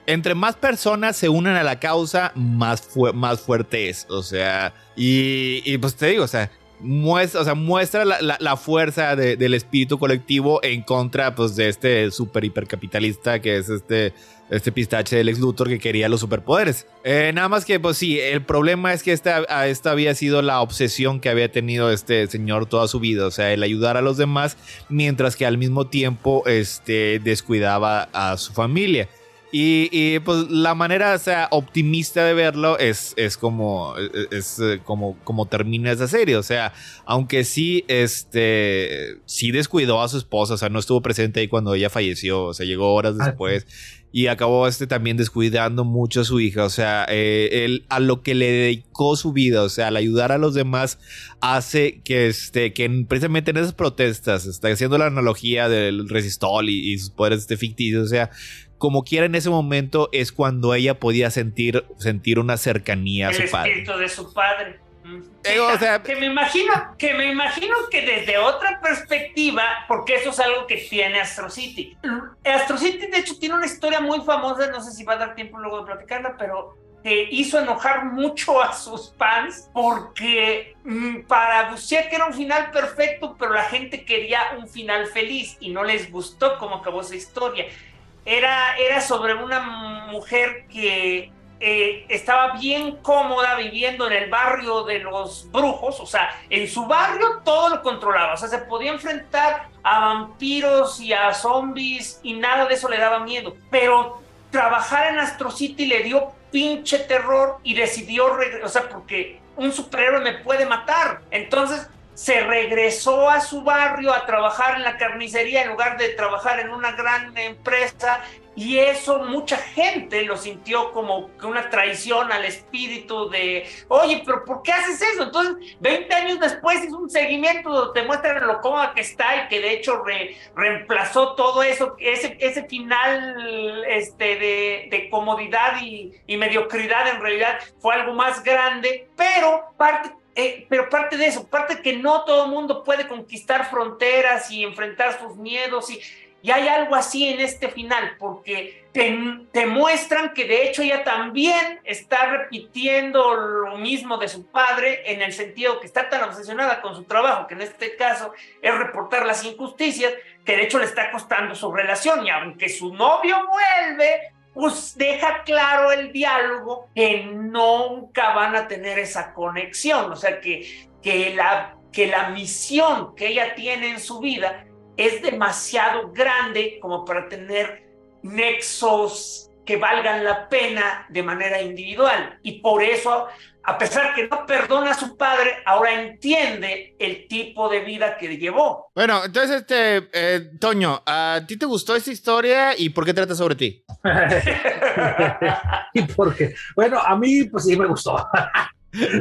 entre más personas se unen a la causa, más, más fuerte es. O sea, y, y pues te digo, o sea, muestra, muestra la, fuerza del espíritu colectivo en contra pues, de este super hipercapitalista que es este, este pistache del ex Luthor que quería los superpoderes. Eh, nada más que, pues sí, el problema es que esta, esta había sido la obsesión que había tenido este señor toda su vida, o sea, el ayudar a los demás mientras que al mismo tiempo este, descuidaba a su familia. Y, pues la manera sea, optimista de verlo es, es como es, eh, como, como termina esa serie. O sea, aunque sí, este sí descuidó a su esposa, o sea, no estuvo presente ahí cuando ella falleció, o sea, llegó horas ah, después. Y acabó este también descuidando mucho a su hija. O sea, eh, él a lo que le dedicó su vida, o sea, al ayudar a los demás, hace que este, que precisamente en esas protestas, está haciendo la analogía del resistol y, y sus poderes este, ficticios. O sea, como quiera en ese momento es cuando ella podía sentir, sentir una cercanía a su padre. El espíritu de su padre. o sea, que me imagino que me imagino que desde otra perspectiva, porque eso es algo que tiene Astro City. Astro City de hecho tiene una historia muy famosa, no sé si va a dar tiempo luego de platicarla, pero que hizo enojar mucho a sus fans porque mm, para Busiek era un final perfecto, pero la gente quería un final feliz y no les gustó cómo acabó esa historia era, era sobre una mujer que eh, estaba bien cómoda viviendo en el barrio de los brujos, o sea, en su barrio todo lo controlaba, o sea, se podía enfrentar a vampiros y a zombies y nada de eso le daba miedo, pero trabajar en Astro City le dio pinche terror y decidió, o sea, porque un superhéroe me puede matar, entonces se regresó a su barrio a trabajar en la carnicería en lugar de trabajar en una gran empresa y eso mucha gente lo sintió como una traición al espíritu de, oye, pero ¿por qué haces eso? Entonces, 20 años después es un seguimiento donde te muestran lo cómoda que está y que de hecho reemplazó todo eso, ese, ese final este, de, comodidad y, y mediocridad en realidad fue algo más grande, pero parte eh, pero parte de eso, parte que no todo el mundo puede conquistar fronteras y enfrentar sus miedos y, hay algo así en este final, porque te, te, muestran que de hecho ella también está repitiendo lo mismo de su padre, en el sentido que está tan obsesionada con su trabajo, que en este caso es reportar las injusticias, que de hecho le está costando su relación, y aunque su novio vuelve, pues deja claro el diálogo que nunca van a tener esa conexión, o sea, que, que, la, que la misión que ella tiene en su vida es demasiado grande como para tener nexos que valgan la pena de manera individual. Y por eso a pesar que no perdona a su padre, ahora entiende el tipo de vida que llevó. Bueno, entonces, este, eh, Toño, ¿a ti te gustó esta historia y por qué trata sobre ti? y porque, bueno, a mí, pues sí me gustó.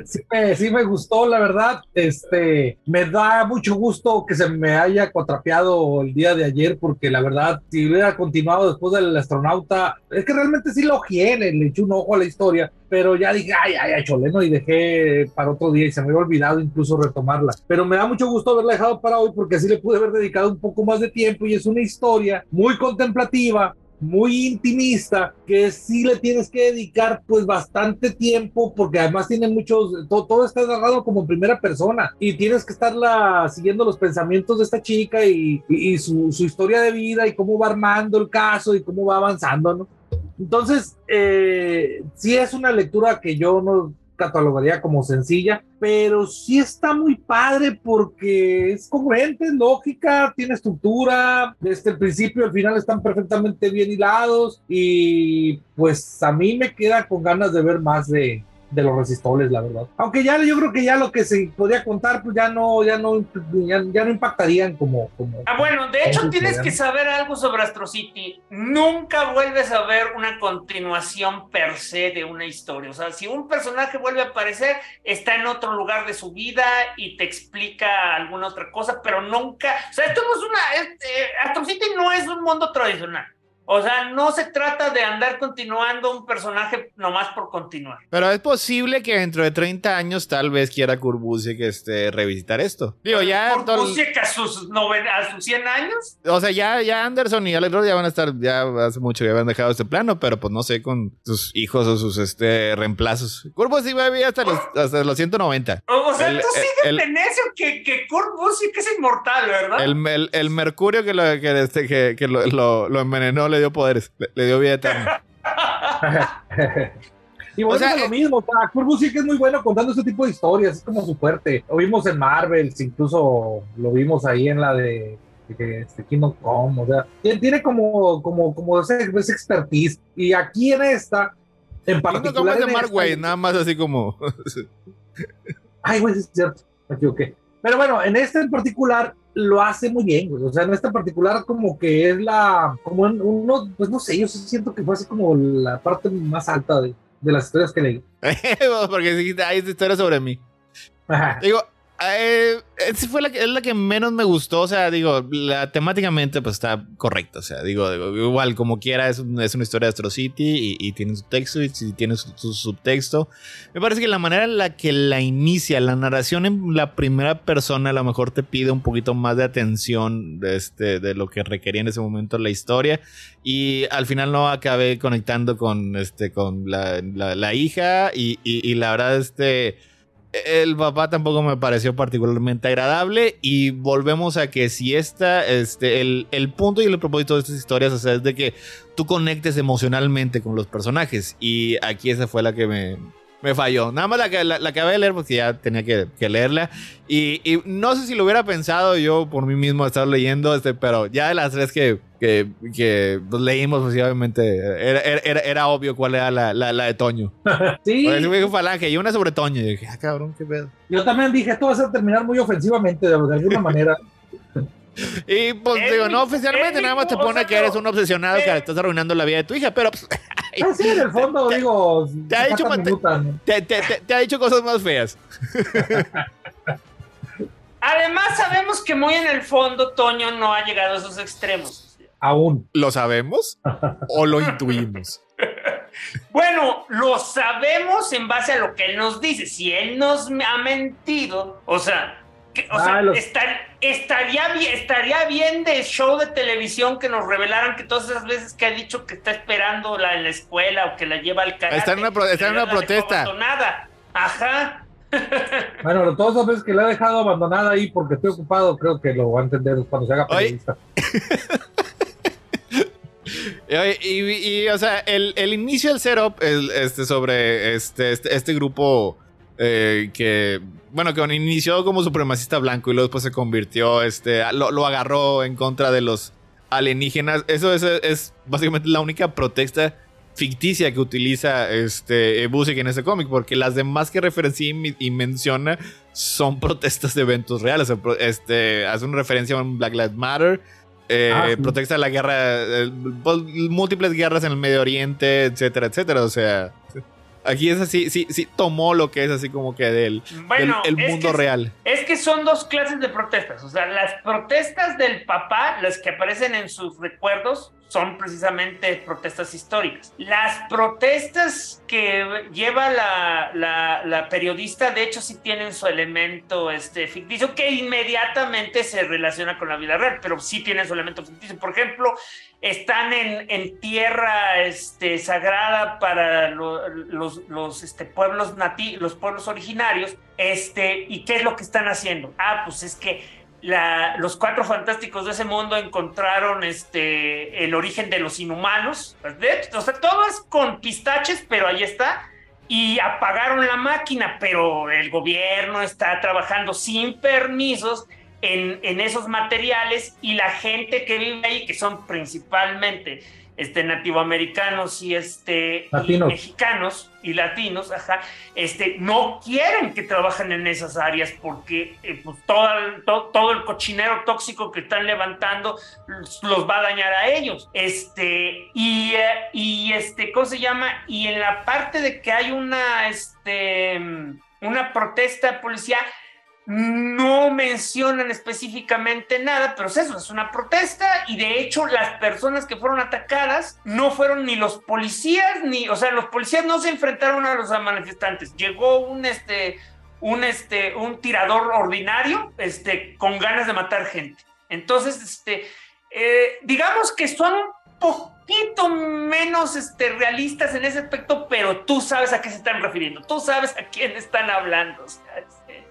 Sí me, gustó, la verdad. Este, me da mucho gusto que se me haya contrapeado el día de ayer, porque la verdad, si hubiera continuado después del astronauta, es que realmente sí lo quiere, le eché un ojo a la historia, pero ya dije, ay, ay, ay, choleno, y dejé para otro día y se me había olvidado incluso retomarla. Pero me da mucho gusto haberla dejado para hoy, porque así le pude haber dedicado un poco más de tiempo y es una historia muy contemplativa muy intimista que sí le tienes que dedicar pues bastante tiempo porque además tiene muchos, todo, está narrado como en primera persona y tienes que estarla siguiendo los pensamientos de esta chica y, y, su, su, historia de vida y cómo va armando el caso y cómo va avanzando, ¿no? Entonces, eh, sí es una lectura que yo no catalogaría como sencilla, pero sí está muy padre porque es congruente, lógica, tiene estructura, desde el principio al final están perfectamente bien hilados y pues a mí me queda con ganas de ver más de, de los resistores, la verdad. Aunque ya yo creo que ya lo que se podía contar, pues ya no, ya no, ya, no impactarían como, como. Ah, bueno, de hecho tienes que saber algo sobre Astro City. Nunca vuelves a ver una continuación per se de una historia. O sea, si un personaje vuelve a aparecer, está en otro lugar de su vida y te explica alguna otra cosa, pero nunca. O sea, esto no es una. Eh, Astro City no es un mundo tradicional. O sea, no se trata de andar continuando un personaje nomás por continuar. Pero es posible que dentro de 30 años tal vez quiera Kurbusiek este, revisitar esto. Digo, ya... ¿Kurbusiek a sus, a sus 100 años? O sea, ya, ya Anderson y Alex Ross ya van a estar, ya hace mucho que habían dejado este plano, pero pues no sé, con sus hijos o sus este, reemplazos. Kurbusiek va a vivir hasta los, hasta los 190. O, sea, tú sigues en necio que, que Kurbusiek es inmortal, ¿verdad? El, el, mercurio que lo, que, este, que, que lo, lo, lo envenenó le dio poderes, le, dio vida eterna. Y bueno, o sea, es lo eh, mismo, o sí que es muy bueno contando este tipo de historias, es como su fuerte. Lo vimos en Marvel, incluso lo vimos ahí en la de, este Kingdom Come, o sea, tiene como, como, como ese, expertise. Y aquí en esta, en particular. de Mark nada más así como. Ay, güey, es cierto, me equivoqué. Pero bueno, en este en particular lo hace muy bien, O sea, en este en particular como que es la, como uno, pues no sé, yo siento que fue así como la parte más alta de, de las historias que leí. Porque hay historia sobre mí. Digo, eh, esa fue la que, es la que menos me gustó. O sea, digo, la, temáticamente pues está correcta. O sea, digo, igual como quiera, es, es, una historia de Astro City y, tiene su texto y, tiene su, subtexto. Me parece que la manera en la que la inicia, la narración en la primera persona, a lo mejor te pide un poquito más de atención de, este, de lo que requería en ese momento la historia. Y al final no acabé conectando con, este, con la, la, la hija y, y la verdad, este el papá tampoco me pareció particularmente agradable y volvemos a que si esta, este, el, el punto y el propósito de estas historias, es de que tú conectes emocionalmente con los personajes y aquí esa fue la que me, me falló. Nada más la que, la, acabé de leer porque ya tenía que, leerla. Y, y, no sé si lo hubiera pensado yo por mí mismo estar leyendo, este, pero ya de las tres que, que, que pues, leímos, pues, obviamente era, era, era, obvio cuál era la, la, la de Toño. sí. Por falange y una sobre Toño. Y dije, ah, cabrón, qué pedo. Yo también dije, esto va a terminar muy ofensivamente de, alguna manera. Y pues digo, no oficialmente, nada más te pone que eres un obsesionado que estás arruinando la vida de tu hija, pero pues, Ah, sí, en el fondo, digo. Te ha, dicho, te, te, ha dicho cosas más feas. Además, sabemos que muy en el fondo Toño no ha llegado a esos extremos. Aún. ¿Lo sabemos o lo intuimos? Bueno, lo sabemos en base a lo que él nos dice. Si él nos ha mentido, o sea, o sea, ah, estaría, bien, estaría bien de show de televisión que nos revelaran que todas esas veces que ha dicho que está esperando la, en la escuela o que la lleva al karate. Está en una, está en una protesta. Nada. Ajá. Bueno, todas las veces que la he dejado abandonada ahí porque estoy ocupado, creo que lo va a entender cuando se haga periodista. y, y, o sea, el, el inicio del setup este, sobre este, este, este grupo eh, que, bueno, que inició como supremacista blanco y luego después se convirtió, este, lo, agarró en contra de los alienígenas. Eso es, básicamente la única protesta ficticia que utiliza este Busiek en ese cómic, porque las demás que referencia y, menciona son protestas de eventos reales. Este, hace una referencia a un Black Lives Matter, eh, ah, protesta la guerra, pues, múltiples guerras en el Medio Oriente, etcétera, etcétera. O sea, Aquí es así, sí, sí, tomó lo que es así como que del, el mundo real. Es que son dos clases de protestas. O sea, las protestas del papá, las que aparecen en sus recuerdos, son precisamente protestas históricas. Las protestas que lleva la, la, periodista, de hecho, sí tienen su elemento este, ficticio que inmediatamente se relaciona con la vida real, pero sí tienen su elemento ficticio. Por ejemplo, están en, tierra este, sagrada para los, este, pueblos nativos, los pueblos originarios, este, ¿y qué es lo que están haciendo? Ah, pues es que los cuatro fantásticos de ese mundo encontraron este, el origen de los inhumanos. o sea, todo es con pistaches, pero ahí está. Y apagaron la máquina, pero el gobierno está trabajando sin permisos en esos materiales y la gente que vive ahí, que son principalmente este, nativoamericanos y, este, mexicanos y latinos, ajá, este, no quieren que trabajen en esas áreas porque eh, pues, todo, el, todo, el cochinero tóxico que están levantando los va a dañar a ellos. Este, y, eh, y este, ¿cómo se llama? Y en la parte de que hay una, este, una protesta policial, no mencionan específicamente nada, pero es eso, es una protesta y de hecho las personas que fueron atacadas no fueron ni los policías, ni, o sea, los policías no se enfrentaron a los manifestantes, llegó un, este, un, este, un tirador ordinario, este, con ganas de matar gente. Entonces, este, eh, digamos que son un poquito menos este, realistas en ese aspecto, pero tú sabes a qué se están refiriendo, tú sabes a quién están hablando.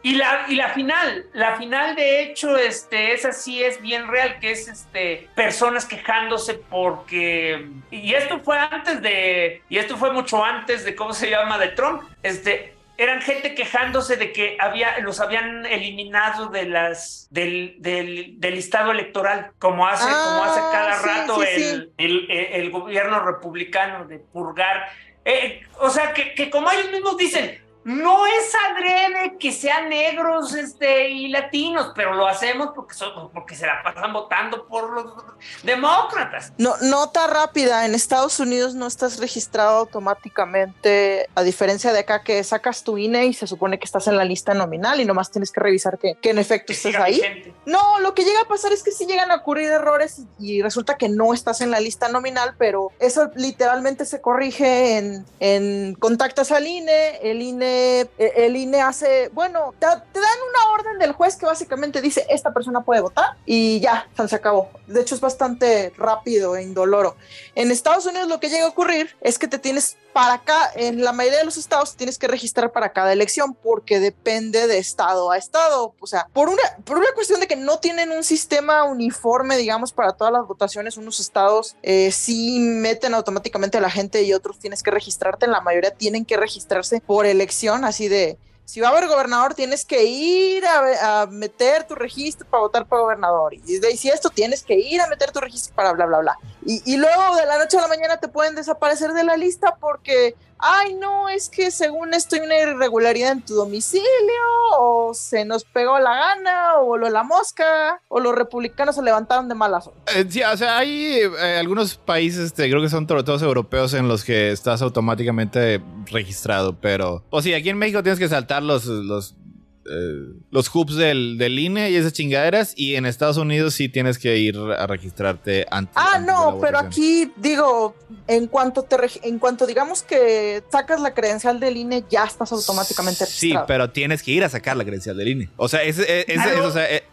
Y la, y la final, la final de hecho, este, esa sí es bien real, que es este, personas quejándose porque, y esto fue antes de, y esto fue mucho antes de, ¿cómo se llama?, de Trump, este, eran gente quejándose de que había, los habían eliminado de las, del, del, del listado electoral, como hace, como hace ah, cada rato el, El, el, gobierno republicano de purgar. Eh, o sea, que, que como ellos mismos dicen, no es adrede que sean negros este, y latinos, pero lo hacemos porque, son, porque se la pasan votando por los demócratas. No, nota rápida, en Estados Unidos no estás registrado automáticamente, a diferencia de acá que sacas tu INE y se supone que estás en la lista nominal y nomás tienes que revisar que, que en efecto estés ahí. No, lo que llega a pasar es que sí llegan a ocurrir errores y, resulta que no estás en la lista nominal, pero eso literalmente se corrige en, en contactas al INE, el INE INE, eh, el INE hace, bueno, te, te dan una orden del juez que básicamente dice, esta persona puede votar y ya, se acabó. De hecho, es bastante rápido e indoloro. En Estados Unidos lo que llega a ocurrir es que te tienes para acá, en la mayoría de los estados tienes que registrar para cada elección porque depende de estado a estado. O sea, por una, por una cuestión de que no tienen un sistema uniforme, digamos, para todas las votaciones, unos estados eh, sí meten automáticamente a la gente y otros tienes que registrarte. En la mayoría tienen que registrarse por elección, así de si va a haber gobernador, tienes que ir a, meter tu registro para votar para gobernador. Y, y, si esto, tienes que ir a meter tu registro para bla, bla, bla. Y, luego de la noche a la mañana te pueden desaparecer de la lista porque ay, no, es que según esto hay una irregularidad en tu domicilio, o se nos pegó la gana, o lo la mosca, o los republicanos se levantaron de malas eh, sí, o sea, hay eh, algunos países, este, creo que son todos europeos, en los que estás automáticamente registrado, pero, o sí, aquí en México tienes que saltar los, los eh, los hoops del, del, INE y esas chingaderas. Y en Estados Unidos sí tienes que ir a registrarte antes. Ah, no, pero aquí digo, en cuanto te en cuanto digamos que sacas la credencial del INE, ya estás automáticamente registrado. Sí, pero tienes que ir a sacar la credencial del INE. O sea, ese es,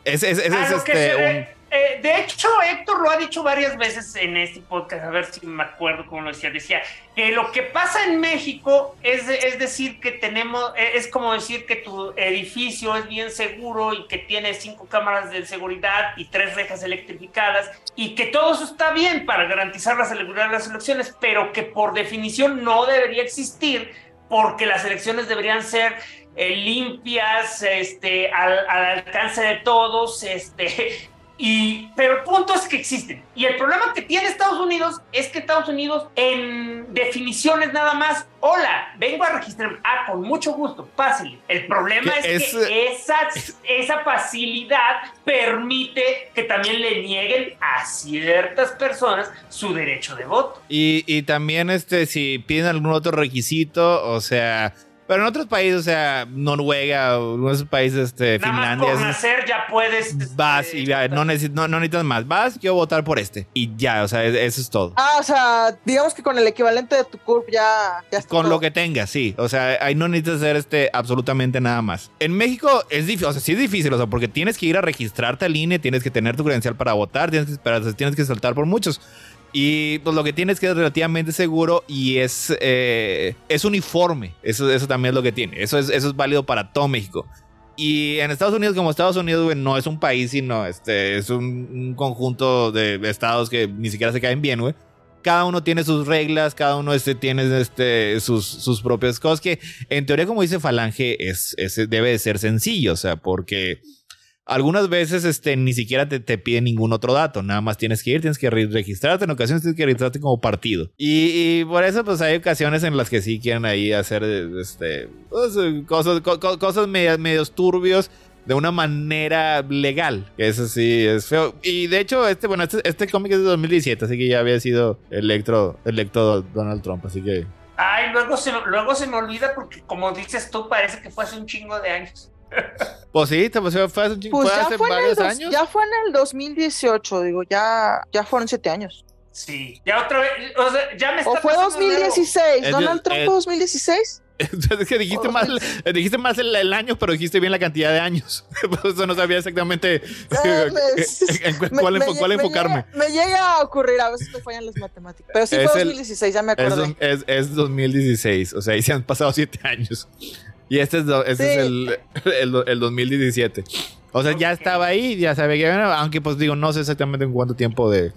es, es, este, un eh, de hecho, Héctor lo ha dicho varias veces en este podcast, a ver si me acuerdo cómo lo decía. Decía que lo que pasa en México es, es decir que tenemos, eh, es como decir que tu edificio es bien seguro y que tiene cinco cámaras de seguridad y tres rejas electrificadas y que todo eso está bien para garantizar la seguridad de las elecciones, pero que por definición no debería existir porque las elecciones deberían ser eh, limpias, este, al, al, alcance de todos, este, y, pero el punto es que existen. Y el problema que tiene Estados Unidos es que Estados Unidos, en definiciones nada más, hola, vengo a registrarme. Ah, con mucho gusto, fácil. El problema es, que esa, esa facilidad permite que también le nieguen a ciertas personas su derecho de voto. Y, y también, este, si piden algún otro requisito, o sea pero en otros países, o sea, Noruega o otros países, este, Nada Finlandia. Más por nacer ya puedes. Este, vas y ya, no, necesitas, no, necesitas más. Vas, quiero votar por este. Y ya, o sea, eso es todo. Ah, o sea, digamos que con el equivalente de tu curve ya, ya está Con lo que tengas, sí. O sea, ahí no necesitas hacer este absolutamente nada más. En México es difícil, o sea, sí es difícil, o sea, porque tienes que ir a registrarte al INE, tienes que tener tu credencial para votar, tienes que esperar, tienes que saltar por muchos. Y pues lo que tiene es que es relativamente seguro y es, eh, es uniforme. Eso, eso también es lo que tiene. Eso es, eso es válido para todo México. Y en Estados Unidos, como Estados Unidos, no es un país, sino este, es un, conjunto de estados que ni siquiera se caen bien, güey. Cada uno tiene sus reglas, cada uno este, tiene este, sus, sus propias cosas que, en teoría, como dice Falange, es, debe de ser sencillo, o sea, porque algunas veces este, ni siquiera te, te piden ningún otro dato, nada más tienes que ir, tienes que registrarte, en ocasiones tienes que registrarte como partido. Y, por eso pues hay ocasiones en las que sí quieren ahí hacer este, pues, cosas, cosas medios turbios de una manera legal. Que eso sí es feo. Y de hecho, este, bueno, este, este cómic es de 2017, así que ya había sido electo, electo Donald Trump, así que... Ay, luego se, luego se me olvida porque como dices tú, parece que fue hace un chingo de años. Pues sí, pues fue hace, pues hace varios años. Ya fue en el 2018, digo, ya, ya fueron siete años. Sí, ya otra vez, o sea, ya me está ¿O fue 2016? ¿Donald Trump fue 2016? Es que dijiste mal, dijiste más el, año, pero dijiste bien la cantidad de años. Por eso no sabía exactamente en cuál, enfocarme. Me llega, a ocurrir, a veces me fallan las matemáticas. Pero sí fue 2016, ya me acuerdo. Es, es, 2016, o sea, ahí se han pasado siete años. Y este es, este es el, el, 2017. O sea, ya estaba ahí, ya sabía que aunque pues digo, no sé exactamente en cuánto tiempo de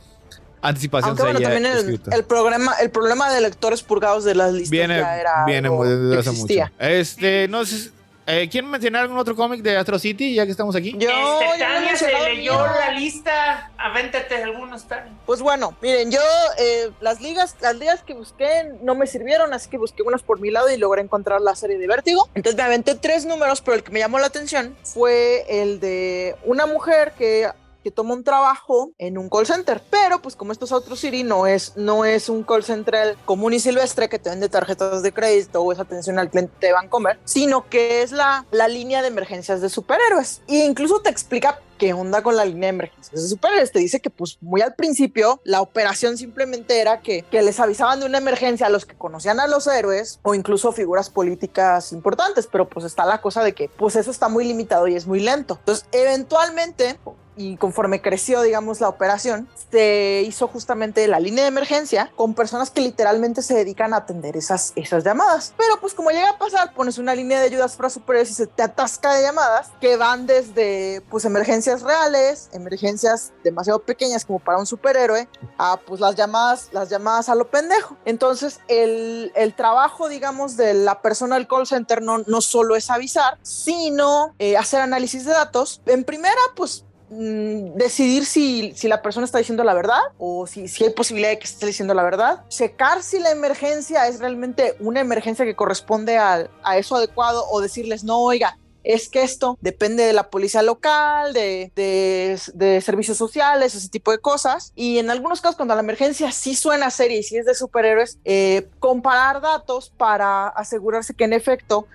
anticipación se haya también el, el, programa, el problema de lectores purgados de las listas viene, ya era viene muy, desde hace mucho. Este, no sé eh, ¿Quieren mencionar algún otro cómic de Astro City ya que estamos aquí? Yo, este, Tania se leyó la lista. Avéntate algunos, Tania. Pues bueno, miren, yo eh, las ligas, las ligas que busqué no me sirvieron, así que busqué unas por mi lado y logré encontrar la serie de Vértigo. Entonces me aventé tres números, pero el que me llamó la atención fue el de una mujer que que toma un trabajo en un call center, pero pues como esto es Outro City, no es, no es un call center común y silvestre que te vende tarjetas de crédito o es atención al cliente de Vancomer, sino que es la, la línea de emergencias de superhéroes. E incluso te explica qué onda con la línea de emergencias de superhéroes. Te dice que pues muy al principio la operación simplemente era que, que les avisaban de una emergencia a los que conocían a los héroes o incluso figuras políticas importantes, pero pues está la cosa de que pues eso está muy limitado y es muy lento. Entonces, eventualmente y conforme creció, digamos, la operación, se hizo justamente la línea de emergencia con personas que literalmente se dedican a atender esas, esas llamadas. Pero pues como llega a pasar, pones una línea de ayudas para superhéroes y se te atasca de llamadas que van desde pues emergencias reales, emergencias demasiado pequeñas como para un superhéroe, a pues las llamadas, las llamadas a lo pendejo. Entonces el, el trabajo, digamos, de la persona del call center no, no solo es avisar, sino eh, hacer análisis de datos. En primera, pues Mm, decidir si, si, la persona está diciendo la verdad o si, si hay posibilidad de que esté diciendo la verdad, checar si la emergencia es realmente una emergencia que corresponde a, a eso adecuado o decirles, no, oiga, es que esto depende de la policía local, de, de, servicios sociales, ese tipo de cosas. Y en algunos casos, cuando la emergencia sí suena seria y si es de superhéroes, eh, comparar datos para asegurarse que en efecto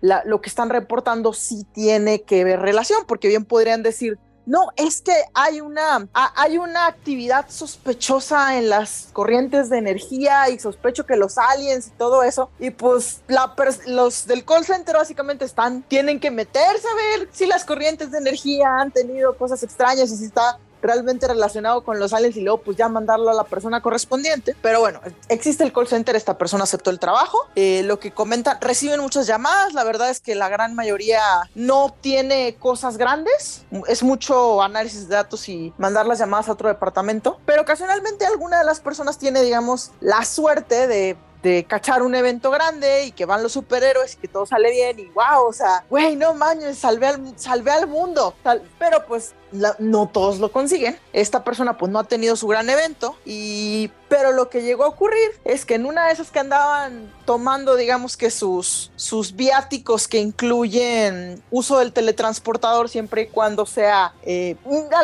lo que están reportando sí tiene que ver relación, porque bien podrían decir, no, es que hay una, hay una actividad sospechosa en las corrientes de energía y sospecho que los aliens y todo eso. Y pues la los del call center básicamente están, tienen que meterse a ver si las corrientes de energía han tenido cosas extrañas y si está realmente relacionado con los aliens y luego pues ya mandarlo a la persona correspondiente. Pero bueno, existe el call center, esta persona aceptó el trabajo. Eh, lo que comentan, reciben muchas llamadas, la verdad es que la gran mayoría no tiene cosas grandes, es mucho análisis de datos y mandar las llamadas a otro departamento, pero ocasionalmente alguna de las personas tiene, digamos, la suerte de de cachar un evento grande y que van los superhéroes y que todo sale bien y wow, o sea, güey, no mames, salvé al, salvé al mundo. pero pues no todos lo consiguen. Esta persona pues no ha tenido su gran evento y pero lo que llegó a ocurrir es que en una de esas que andaban tomando digamos que sus sus viáticos que incluyen uso del teletransportador siempre y cuando sea eh,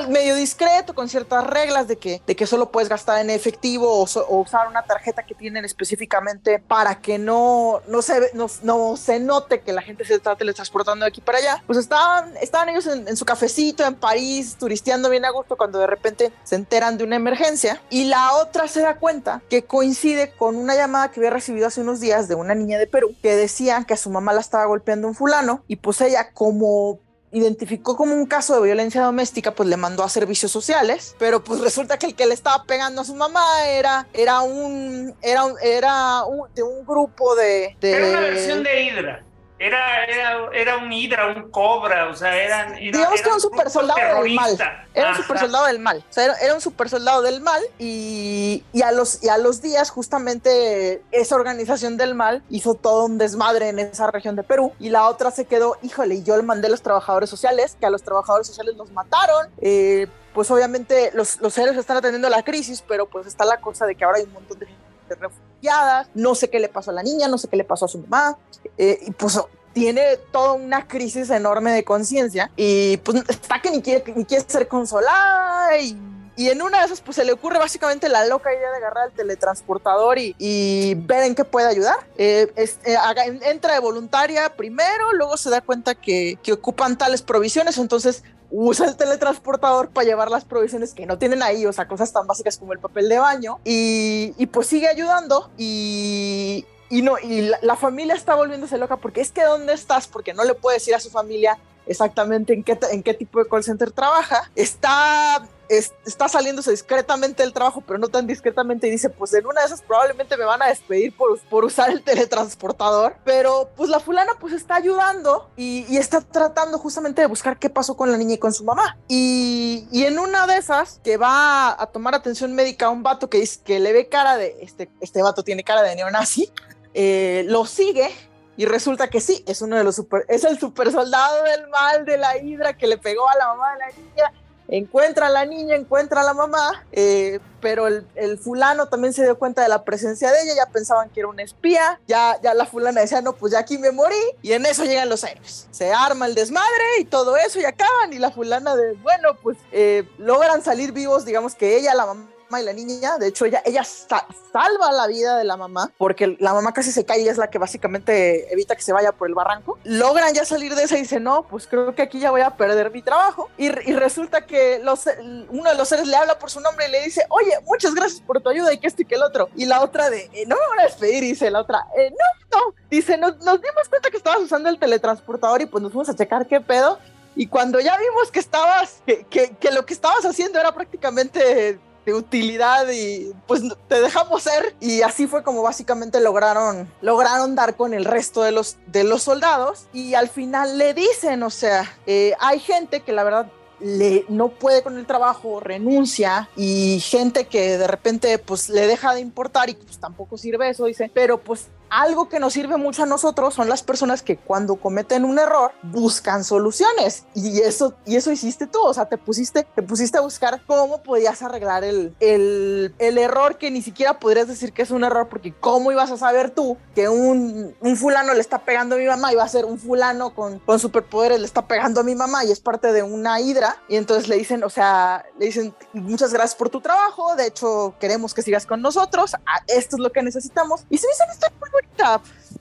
medio discreto con ciertas reglas de que de que solo puedes gastar en efectivo o, usar una tarjeta que tienen específicamente para que no no se no, no, se note que la gente se está teletransportando de aquí para allá pues estaban estaban ellos en, en su cafecito en París turisteando bien a gusto cuando de repente se enteran de una emergencia y la otra se da cuenta que coincide con una llamada que había recibido hace unos días de una niña de Perú que decía que a su mamá la estaba golpeando un fulano y pues ella como identificó como un caso de violencia doméstica, pues le mandó a servicios sociales, pero pues resulta que el que le estaba pegando a su mamá era, era un, era, era de un grupo de, de... Era una versión de Hydra. Era, era, era un hidra, un cobra, o sea, eran. Digamos que era un super soldado del mal. Era un super soldado del mal. O sea, era, un super soldado del mal y, y, a los, y a los días, justamente, esa organización del mal hizo todo un desmadre en esa región de Perú y la otra se quedó, híjole, y yo le mandé a los trabajadores sociales, que a los trabajadores sociales los mataron. Eh, pues obviamente los, los héroes están atendiendo la crisis, pero pues está la cosa de que ahora hay un montón de gente refugiadas, no sé qué le pasó a la niña, no sé qué le pasó a su mamá, eh, y pues tiene toda una crisis enorme de conciencia y pues está que ni quiere, ni quiere ser consolada y, y, en una de esas pues se le ocurre básicamente la loca idea de agarrar el teletransportador y, y ver en qué puede ayudar. Eh, eh, entra de voluntaria primero, luego se da cuenta que, que ocupan tales provisiones, entonces usa el teletransportador para llevar las provisiones que no tienen ahí, o sea, cosas tan básicas como el papel de baño, y, y pues sigue ayudando y, y no, y la, familia está volviéndose loca porque es que ¿dónde estás? Porque no le puede decir a su familia exactamente en qué, en qué tipo de call center trabaja. Está está saliéndose discretamente del trabajo, pero no tan discretamente, y dice, pues en una de esas probablemente me van a despedir por, por usar el teletransportador, pero pues la fulana pues está ayudando y, está tratando justamente de buscar qué pasó con la niña y con su mamá. Y, y, en una de esas, que va a tomar atención médica a un vato que dice que le ve cara de, este, este vato tiene cara de neonazi, eh, lo sigue y resulta que sí, es uno de los super, es el super soldado del mal de la hidra que le pegó a la mamá de la niña encuentra a la niña, encuentra a la mamá, eh, pero el, fulano también se dio cuenta de la presencia de ella, ya pensaban que era una espía, ya, ya la fulana decía, no, pues ya aquí me morí, y en eso llegan los héroes. Se arma el desmadre y todo eso y acaban, y la fulana de, bueno, pues eh, logran salir vivos, digamos que ella, la mamá, y la niña. De hecho, ella, ella sa salva la vida de la mamá porque la mamá casi se cae y es la que básicamente evita que se vaya por el barranco. Logran ya salir de esa y dice, no, pues creo que aquí ya voy a perder mi trabajo. Y, y resulta que los, uno de los seres le habla por su nombre y le dice, oye, muchas gracias por tu ayuda y que este y que el otro. Y la otra de, eh, no me van a despedir, dice la otra, eh, no, no. Dice, nos, nos dimos cuenta que estabas usando el teletransportador y pues nos fuimos a checar qué pedo. Y cuando ya vimos que estabas, que, que, que lo que estabas haciendo era prácticamente de utilidad y pues te dejamos ser. Y así fue como básicamente lograron lograron dar con el resto de los de los soldados. Y al final le dicen o sea eh, hay gente que la verdad le, no puede con el trabajo, renuncia. Y gente que de repente pues le deja de importar y pues tampoco sirve eso, dice, pero pues algo que nos sirve mucho a nosotros son las personas que cuando cometen un error buscan soluciones. Y eso y eso hiciste tú, o sea, te pusiste te pusiste a buscar cómo podías arreglar el, el, el error que ni siquiera podrías decir que es un error porque cómo ibas a saber tú que un, un fulano le está pegando a mi mamá y va a ser un fulano con, con superpoderes le está pegando a mi mamá y es parte de una hidra y entonces le dicen, o sea, le dicen muchas gracias por tu trabajo, de hecho queremos que sigas con nosotros, esto es lo que necesitamos y se me hizo una historia muy.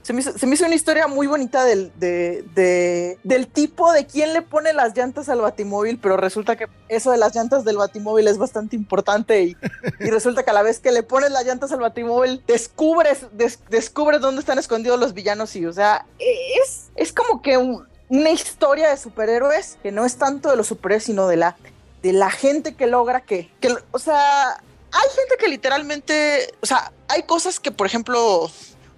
Se me, hizo, se me hizo, una historia muy bonita del, de, de, del tipo de quién le pone las llantas al batimóvil, pero resulta que eso de las llantas del batimóvil es bastante importante y, y resulta que a la vez que le pones las llantas al batimóvil, descubres, des, descubres dónde están escondidos los villanos y, o sea, es, es como que un, una historia de superhéroes que no es tanto de los superhéroes, sino de la, de la gente que logra que, que, o sea, hay gente que literalmente, o sea, hay cosas que, por ejemplo,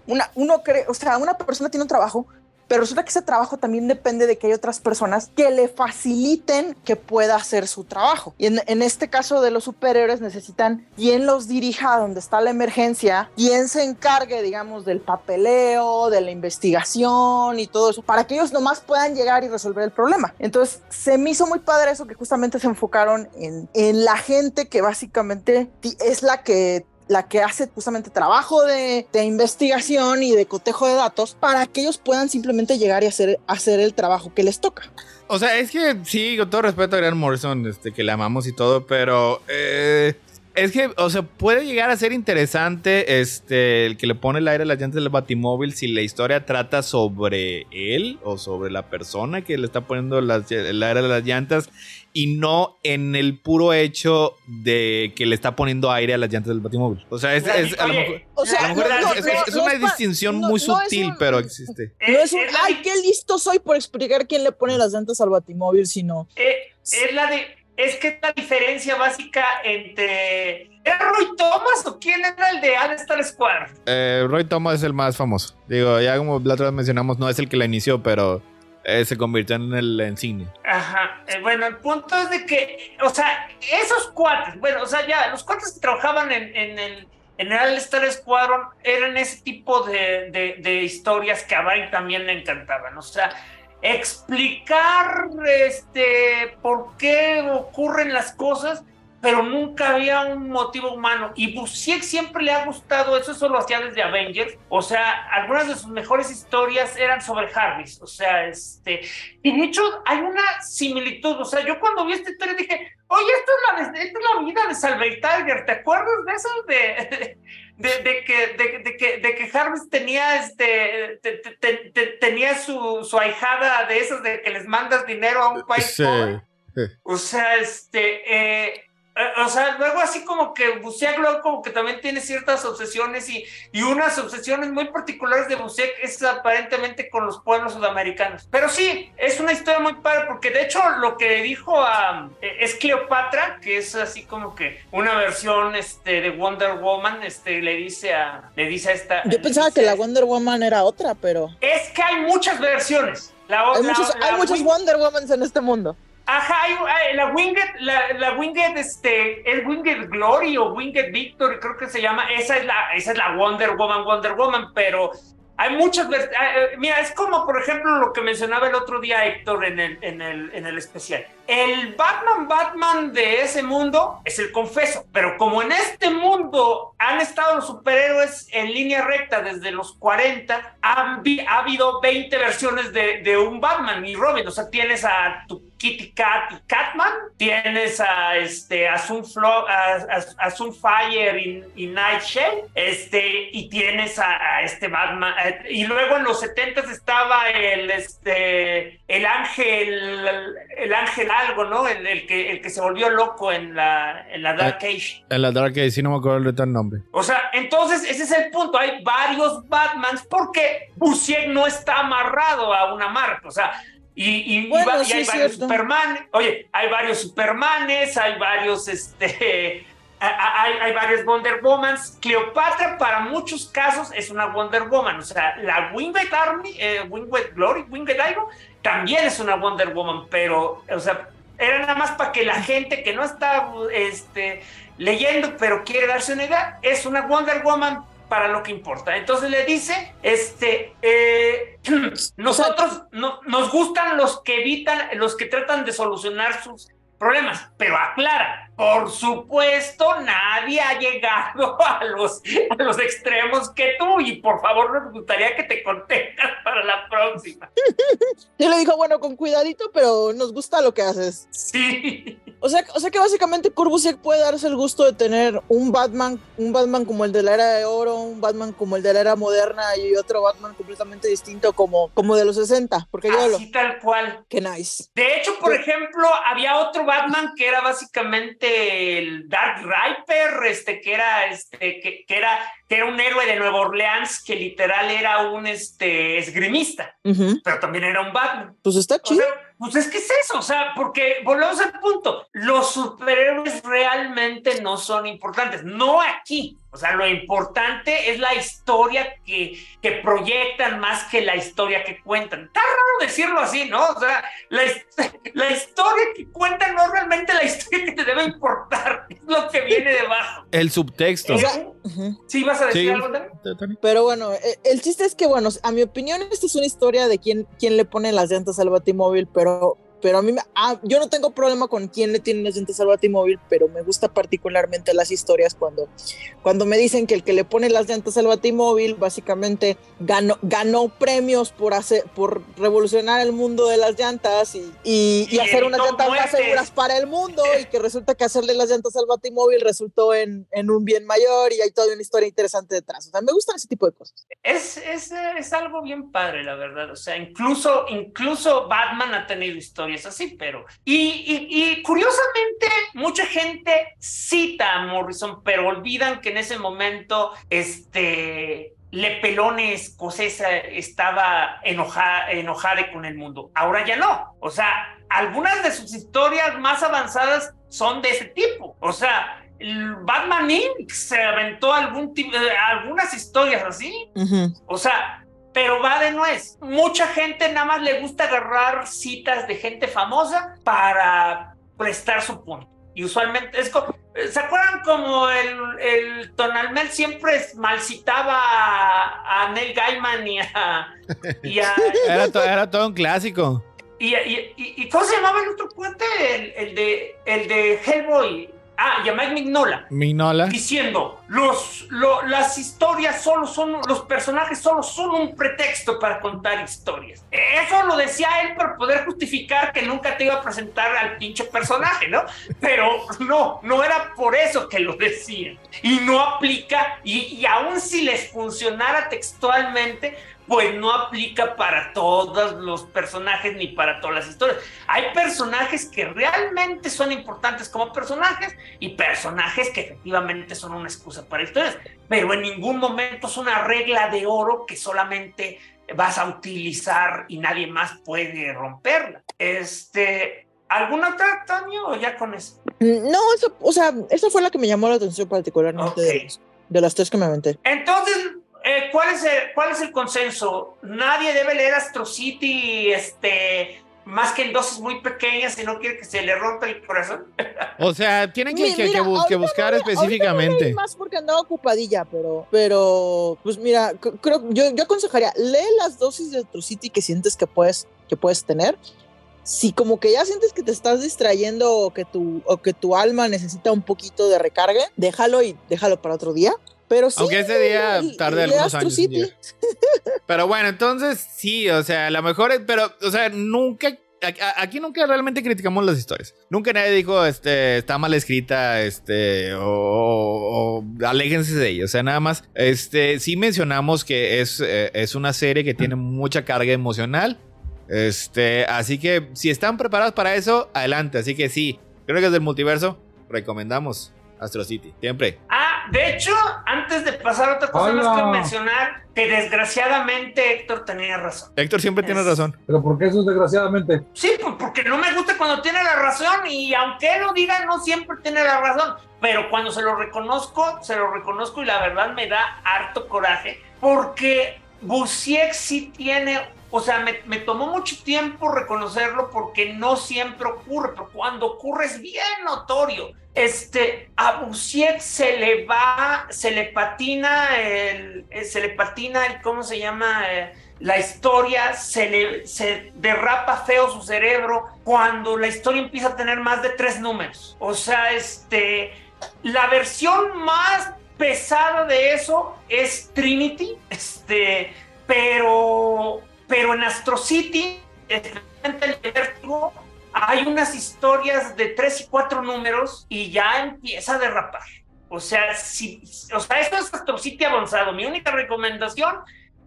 una, uno cree, o sea, una persona tiene un trabajo, pero resulta que ese trabajo también depende de que hay otras personas que le faciliten que pueda hacer su trabajo. Y en, en este caso de los superhéroes necesitan quien los dirija donde está la emergencia, quien se encargue, digamos, del papeleo, de la investigación y todo eso, para que ellos nomás puedan llegar y resolver el problema. Entonces, se me hizo muy padre eso que justamente se enfocaron en, en la gente que básicamente es la que la que hace justamente trabajo de, investigación y de cotejo de datos para que ellos puedan simplemente llegar y hacer, hacer el trabajo que les toca. O sea, es que sí, con todo respeto a Grant Morrison, este, que le amamos y todo, pero eh, es que, o sea, puede llegar a ser interesante este, el que le pone el aire a las llantas del batimóvil si la historia trata sobre él o sobre la persona que le está poniendo las, el aire a las llantas y no en el puro hecho de que le está poniendo aire a las llantas del batimóvil. O sea, es, es a lo mejor, o sea, a lo mejor no, es, no, es, es, una no, distinción muy sutil, un, pero existe. No es un, ay, qué listo soy por explicar quién le pone las llantas al batimóvil, sino... Eh, es la de es que la diferencia básica entre. ¿Era Roy Thomas o quién era el de All Star Squad? Eh, Roy Thomas es el más famoso. Digo, ya como la otra vez mencionamos, no es el que la inició, pero eh, se convirtió en el insignia. Ajá. Eh, bueno, el punto es de que, o sea, esos cuates, bueno, o sea, ya, los cuates que trabajaban en, en el. En el All Star Squadron eran ese tipo de, de, de historias que a Barry también le encantaban. O sea, explicar este por qué ocurren las cosas, pero nunca había un motivo humano. Y Busiek siempre le ha gustado eso, eso lo hacía desde Avengers. O sea, algunas de sus mejores historias eran sobre Jarvis. O sea, este. Y de hecho, hay una similitud. O sea, yo cuando vi esta historia dije, oye, esto es la, esto es la vida de Salve Tiger. ¿Te acuerdas de eso? De, de, de, que, de, de, que, de que Jarvis tenía, este, te, te, te, tenía su, su ahijada de esas de que les mandas dinero a un país sí. pobre. O sea, este, eh, o sea, luego así como que Busiek luego como que también tiene ciertas obsesiones y, y unas obsesiones muy particulares de Busiek es aparentemente con los pueblos sudamericanos. Pero sí, es una historia muy padre porque de hecho lo que dijo a, es Cleopatra, que es así como que una versión este, de Wonder Woman, este, le dice a, le dice a esta... Yo pensaba que la Wonder Woman era otra, pero... Es que hay muchas versiones. La, hay, la, muchos, la, hay muchos Wonder Womans en este mundo. Ajá, hay, la Winged, la, la Winged, este, es Winged Glory o Winged Victory, creo que se llama. Esa es la, esa es la Wonder Woman, Wonder Woman, pero hay muchas ah, eh, Mira, es como, por ejemplo, lo que mencionaba el otro día Héctor en el, en el, en el especial. El Batman Batman de ese mundo es el confeso, pero como en este mundo han estado los superhéroes en línea recta desde los 40, han ha habido 20 versiones de, de un Batman y Robin. O sea, tienes a tu Kitty Cat y Catman, tienes a este a Sunflo- a, a- a Sunfire y, y Nightshade, este, y tienes a, este Batman, eh, y luego en los 70 estaba el este el ángel, el ángel algo, ¿no? El, el que el que se volvió loco en la, en la Dark Age. En la Dark Age, sí no me acuerdo el nombre. O sea, entonces ese es el punto. Hay varios Batmans porque Busiek no está amarrado a una marca. O sea, y, hay es varios cierto. Superman. Oye, hay varios Supermanes, hay varios, este. Hay, hay varios Wonder Womans. Cleopatra, para muchos casos, es una Wonder Woman. O sea, la Winged Army, eh, Winged Glory, Winged Iron, también es una Wonder Woman, pero, o sea, era nada más para que la gente que no está este, leyendo, pero quiere darse una idea, es una Wonder Woman para lo que importa. Entonces le dice, este, eh, nosotros no- nos gustan los que evitan, los que tratan de solucionar sus problemas, pero aclara, por supuesto, nadie ha llegado a los, a los extremos que tú y por favor nos gustaría que te contengas para la próxima. Yo le dijo, bueno, con cuidadito, pero nos gusta lo que haces. Sí. O sea, o sea que básicamente Kurbusiek puede darse el gusto de tener un Batman, un Batman como el de la era de oro, un Batman como el de la era moderna y otro Batman completamente distinto como, como de los 60, porque yo lo... Así tal cual. Qué nice. De hecho, por ejemplo, había otro Batman que era básicamente el Dark Riper, este, que era, este, que, que era, que era un héroe de Nueva Orleans que literal era un este, esgrimista, pero también era un Batman. Pues está O chido. sea, pues es que es eso, o sea, porque volvemos al punto, los superhéroes realmente no son importantes, no aquí, o sea, lo importante es la historia que, que proyectan más que la historia que cuentan. Está raro decirlo así, ¿no? O sea, la, la historia que cuentan no es realmente la historia que te debe importar, es lo que viene debajo. El subtexto. Sea, ¿Sí vas a decir Sí. algo, Dani? Pero bueno, eh, el chiste es que, bueno, a mi opinión, esta es una historia de quién, quién le pone las llantas al batimóvil, pero, pero a mí, me- ah, yo no tengo problema con quién le tiene las llantas al batimóvil, pero me gusta particularmente las historias cuando, cuando me dicen que el que le pone las llantas al batimóvil básicamente ganó, ganó premios por, hacer, por revolucionar el mundo de las llantas y, y, y Y hacer unas llantas más seguras para el mundo y que resulta que hacerle las llantas al batimóvil resultó en, en un bien mayor y hay toda una historia interesante detrás. O sea, me gustan ese tipo de cosas. Es, es, es algo bien padre, la verdad. O sea, incluso, incluso Batman ha tenido historias así, pero... Y, y, y curiosamente, mucha gente cita a Morrison, pero olvidan que en ese momento, este... Le Pelone escocesa estaba enojada, enojada con el mundo. Ahora ya no. O sea, algunas de sus historias más avanzadas son de ese tipo. O sea, Batman Inc. se aventó algún tipo, eh, algunas historias así. O sea, pero va de nuez. Mucha gente nada más le gusta agarrar citas de gente famosa para prestar su punto. Y usualmente es como, ¿se acuerdan como el, el Tonalmel siempre mal citaba a, a Neil Gaiman y a, y a, Era, to- era todo un clásico. y, y, y- y ¿cómo se llamaba el otro cuate? El, el de, el de Hellboy. Ah, y a Mike Mignola Mignola. diciendo los, lo- las historias solo son, los personajes solo son un pretexto para contar historias. Eso lo decía él para poder justificar que nunca te iba a presentar al pinche personaje, ¿no? Pero no, no era por eso que lo decía. Y no aplica, y, y aun si les funcionara textualmente, pues no aplica para todos los personajes ni para todas las historias. Hay personajes que realmente son importantes como personajes y personajes que efectivamente son una excusa para historias, pero en ningún momento es una regla de oro que solamente vas a utilizar y nadie más puede romperla. Este, ¿alguna otra, Antonio, o ya con eso? No, eso, o sea, esa fue la que me llamó la atención particularmente de las tres que me aventé. Entonces, eh, ¿cuál, es el, ¿cuál es el consenso? Nadie debe leer Astro City, este, más que en dosis muy pequeñas y no quiere que se le rompa el corazón. O sea, tienen que, Mi- que- mira, que bus- que buscar no no específicamente. leí más porque andaba ocupadilla, pero, pero, pues mira, creo, yo, yo aconsejaría, lee las dosis de Atrocity que sientes que puedes, que puedes tener. Si como que ya sientes que te estás distrayendo o que tu, o que tu alma necesita un poquito de recarga, déjalo y déjalo para otro día. Pero sí, Aunque ese día tarde algunos años. Pero bueno, entonces sí, o sea, a lo mejor, es- pero, o sea, nunca, aquí nunca realmente criticamos las historias. Nunca nadie dijo, este, está mal escrita, este, o, o- o aléjense de ella. O sea, nada más, este, sí mencionamos que es, eh, es una serie que tiene mucha carga emocional. Este, así que si están preparados para eso, adelante. Así que sí, creo que desde el multiverso recomendamos Astro City, siempre. Ah, de hecho, antes de pasar a otra cosa, Hola. más que mencionar que desgraciadamente Héctor tenía razón. Héctor siempre tiene Es- razón. Pero ¿por qué eso es desgraciadamente? Sí, pues porque no me gusta cuando tiene la razón y aunque él lo diga, no siempre tiene la razón. Pero cuando se lo reconozco, se lo reconozco y la verdad me da harto coraje porque Busiek sí tiene, o sea, me, me tomó mucho tiempo reconocerlo porque no siempre ocurre, pero cuando ocurre es bien notorio. Este, a Busiek se le va, se le patina el, eh, se le patina el, ¿cómo se llama? Eh, la historia se le se derrapa feo su cerebro cuando la historia empieza a tener más de tres números. O sea, este, la versión más pesada de eso es Trinity, este, pero, pero en Astro City, especialmente el Vértigo, hay unas historias de tres y cuatro números y ya empieza a derrapar. O sea, si, o sea, esto es Astro City avanzado. Mi única recomendación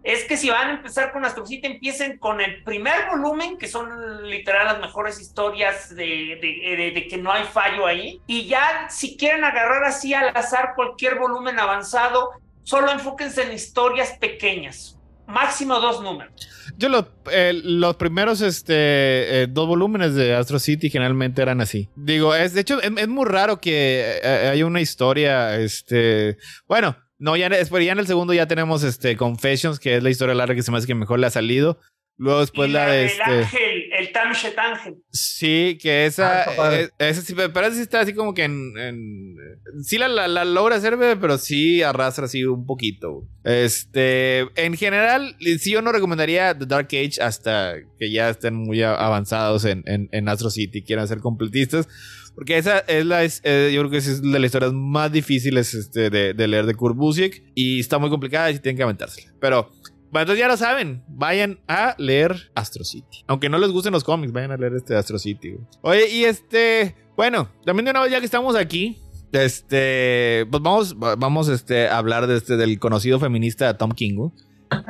es que si van a empezar con Astro City, empiecen con el primer volumen, que son literal las mejores historias de, de- de- de que no hay fallo ahí. Y ya, si quieren agarrar así al azar cualquier volumen avanzado, solo enfóquense en historias pequeñas, máximo dos números. Yo lo- eh, los primeros este, eh, dos volúmenes de Astro City generalmente eran así. Digo, es, de hecho, es, es muy raro que eh, haya una historia, este, bueno, no, ya, después, ya en el segundo ya tenemos este, Confessions, que es la historia larga que se me hace que mejor le ha salido. Luego después y la, de este... ángel, el Tamshet Ángel. Sí, que esa, Ah, padre. eh, esa sí, pero esa sí está así como que en... en- sí la, la, la logra hacer, pero sí arrastra así un poquito. Este, en general, sí yo no recomendaría The Dark Age hasta que ya estén muy avanzados en, en, en Astro City, quieran ser completistas. Porque esa es la, es, eh, yo creo que esa es de las historias más difíciles este, de, de leer de Kurt Busiek y está muy complicada y tienen que aventársela. Pero bueno, entonces ya lo saben. Vayan a leer Astro City. Aunque no les gusten los cómics, vayan a leer este Astro City. Oye, y este. Bueno, también de una vez ya que estamos aquí. Este. Pues vamos, vamos este, a hablar de este, del conocido feminista Tom King.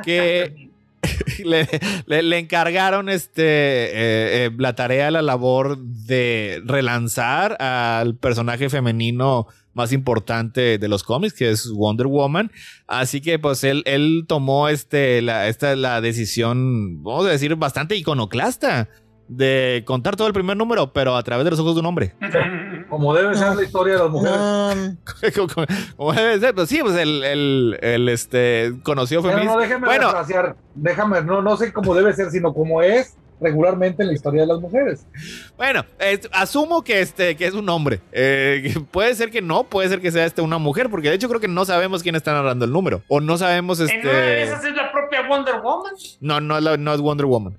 Que. Le, le- le encargaron este eh, eh, la tarea, la labor de relanzar al personaje femenino más importante de los cómics, que es Wonder Woman. Así que pues él, él tomó este, la, esta, la decisión, vamos a decir, bastante iconoclasta de contar todo el primer número, pero a través de los ojos de un hombre. Como debe ser la historia de las mujeres. Como, como debe ser, pues sí, pues el, el, el, este, conocido feminista. no, déjame Bueno. Déjame, no, no sé cómo debe ser, sino como es regularmente en la historia de las mujeres. Bueno, es- asumo que este que es un hombre. Eh, puede ser que no, puede ser que sea este una mujer, porque de hecho creo que no sabemos quién está narrando el número. O no sabemos En una de este. esas es la propia Wonder Woman. No, no, es la- no es Wonder Woman.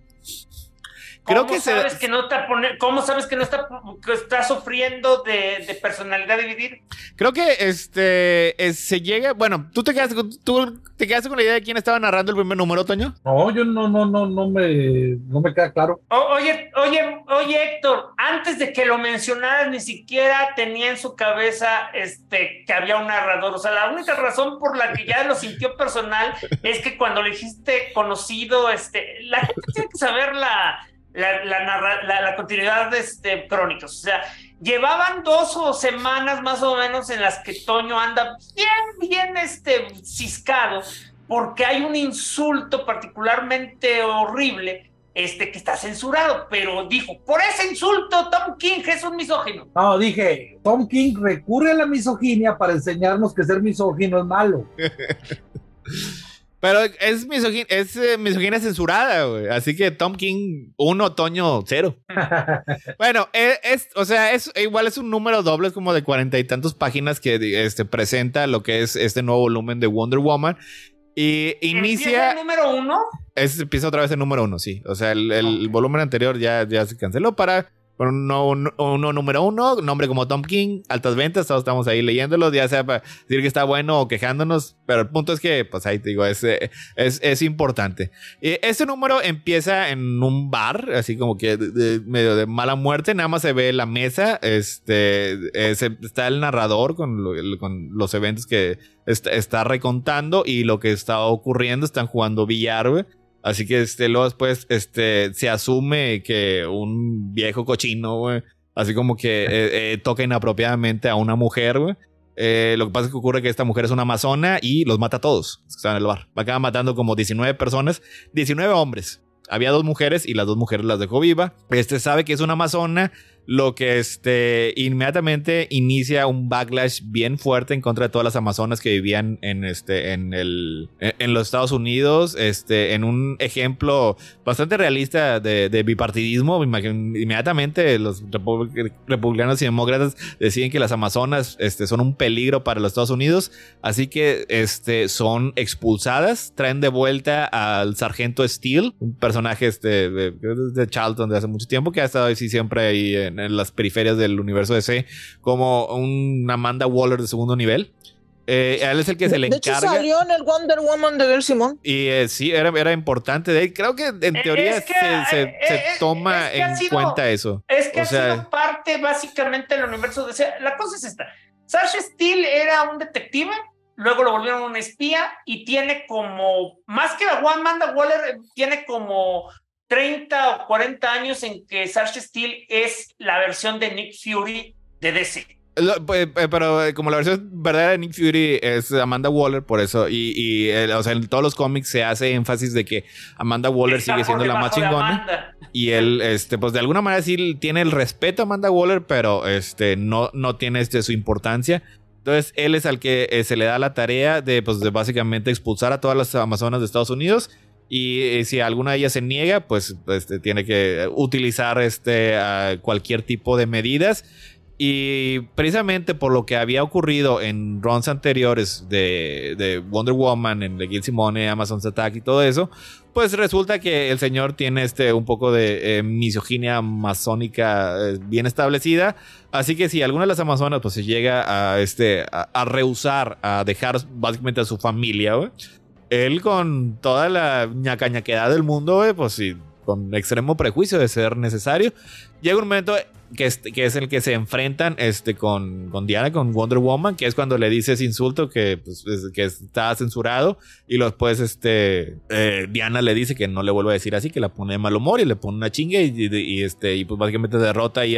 Creo ¿Cómo que se. sabes que no está pone- ¿Cómo sabes que no está, que está sufriendo de, de personalidad dividida? Creo que este se llega. Bueno, tú te quedaste con, tú te quedaste con la idea de quién estaba narrando el primer número, Toño. No, yo no, no, no, no me, no me queda claro. O- oye, oye, oye, Héctor, antes de que lo mencionaras, ni siquiera tenía en su cabeza este, que había un narrador. O sea, la única razón por la que ya lo sintió personal es que cuando le dijiste conocido, este, la gente tiene que saber la, la, la, narra- la- la continuidad de este, crónicas. O sea, llevaban dos o semanas más o menos en las que Toño anda bien, bien este, ciscado, porque hay un insulto particularmente horrible este que está censurado, pero dijo, por ese insulto Tom King es un misógino. No, dije, Tom King recurre a la misoginia para enseñarnos que ser misógino es malo. Pero es, misogin es eh, misoginia censurada, güey. Así que Tom King, un otoño cero. bueno, es, es, o sea, es igual es un número doble, es como de cuarenta y tantas páginas que este, presenta lo que es este nuevo volumen de Wonder Woman. Y inicia. el número uno? Es, empieza otra vez el número uno, sí. O sea, el, el volumen anterior ya, ya se canceló para uno, uno, número uno, nombre como Tom King, altas ventas, todos estamos ahí leyéndolo, ya sea para decir que está bueno o quejándonos, pero el punto es que, pues ahí te digo, es, es, es importante. Este número empieza en un bar, así como que medio de mala muerte, nada más se ve la mesa, este, está el narrador con, los eventos que está, recontando y lo que está ocurriendo, están jugando billar. Así que este, luego después este, se asume que un viejo cochino, güey, así como que eh, eh, toca inapropiadamente a una mujer, güey. Eh, lo que pasa es que ocurre que esta mujer es una amazona y los mata a todos. Están en el bar. Acaba matando como 19 personas, 19 hombres. Había dos mujeres y las dos mujeres las dejó viva. Este sabe que es una amazona lo que este, inmediatamente inicia un backlash bien fuerte en contra de todas las amazonas que vivían en, este, en, el, en los Estados Unidos, este, en un ejemplo bastante realista de, bipartidismo. Inmediatamente los republicanos y demócratas deciden que las amazonas este, son un peligro para los Estados Unidos, así que este, son expulsadas, traen de vuelta al sargento Steele, un personaje este, de, de Charlton de hace mucho tiempo que ha estado así siempre ahí en las periferias del universo DC, como un Amanda Waller de segundo nivel. Eh, él es el que se le encarga. De hecho, salió en el Wonder Woman de Bill Simon. Y eh, sí, era, era importante. De, creo que en eh, teoría se, toma en cuenta eso. Es que ha sido parte básicamente del universo de La cosa es esta. Sasha Steele era un detective, luego lo volvieron un espía y tiene como, más que la Amanda Waller, tiene como 30 o 40 años en que Sarsha Steele es la versión de Nick Fury de DC. Pero eh, como la versión verdadera de Nick Fury es Amanda Waller, por eso, y, o sea, en todos los cómics se hace énfasis de que Amanda Waller sigue siendo la más chingona. Y él, este, pues de alguna manera sí tiene el respeto a Amanda Waller, pero este, no, no tiene este, su importancia. Entonces, él es al que eh, se le da la tarea de, pues, de básicamente expulsar a todas las Amazonas de Estados Unidos y eh, si alguna de ellas se niega, pues este, tiene que utilizar este, cualquier tipo de medidas. Y precisamente por lo que había ocurrido en runs anteriores de, Wonder Woman, en The Guild Simone, Amazon's Attack y todo eso, pues resulta que el señor tiene este un poco de eh, misoginia masónica eh, bien establecida. Así que si alguna de las amazonas pues se llega a, este, a, rehusar a dejar básicamente a su familia, él con toda la ñacañaquedad del mundo, pues sí, con extremo prejuicio de ser necesario, llega un momento que es, el que se enfrentan este, con, con, Diana, con Wonder Woman, que es cuando le dice ese insulto que, pues, que está censurado y después este, eh, Diana le dice que no le vuelva a decir así, que la pone de mal humor y le pone una chinga y, este, y pues básicamente derrota ahí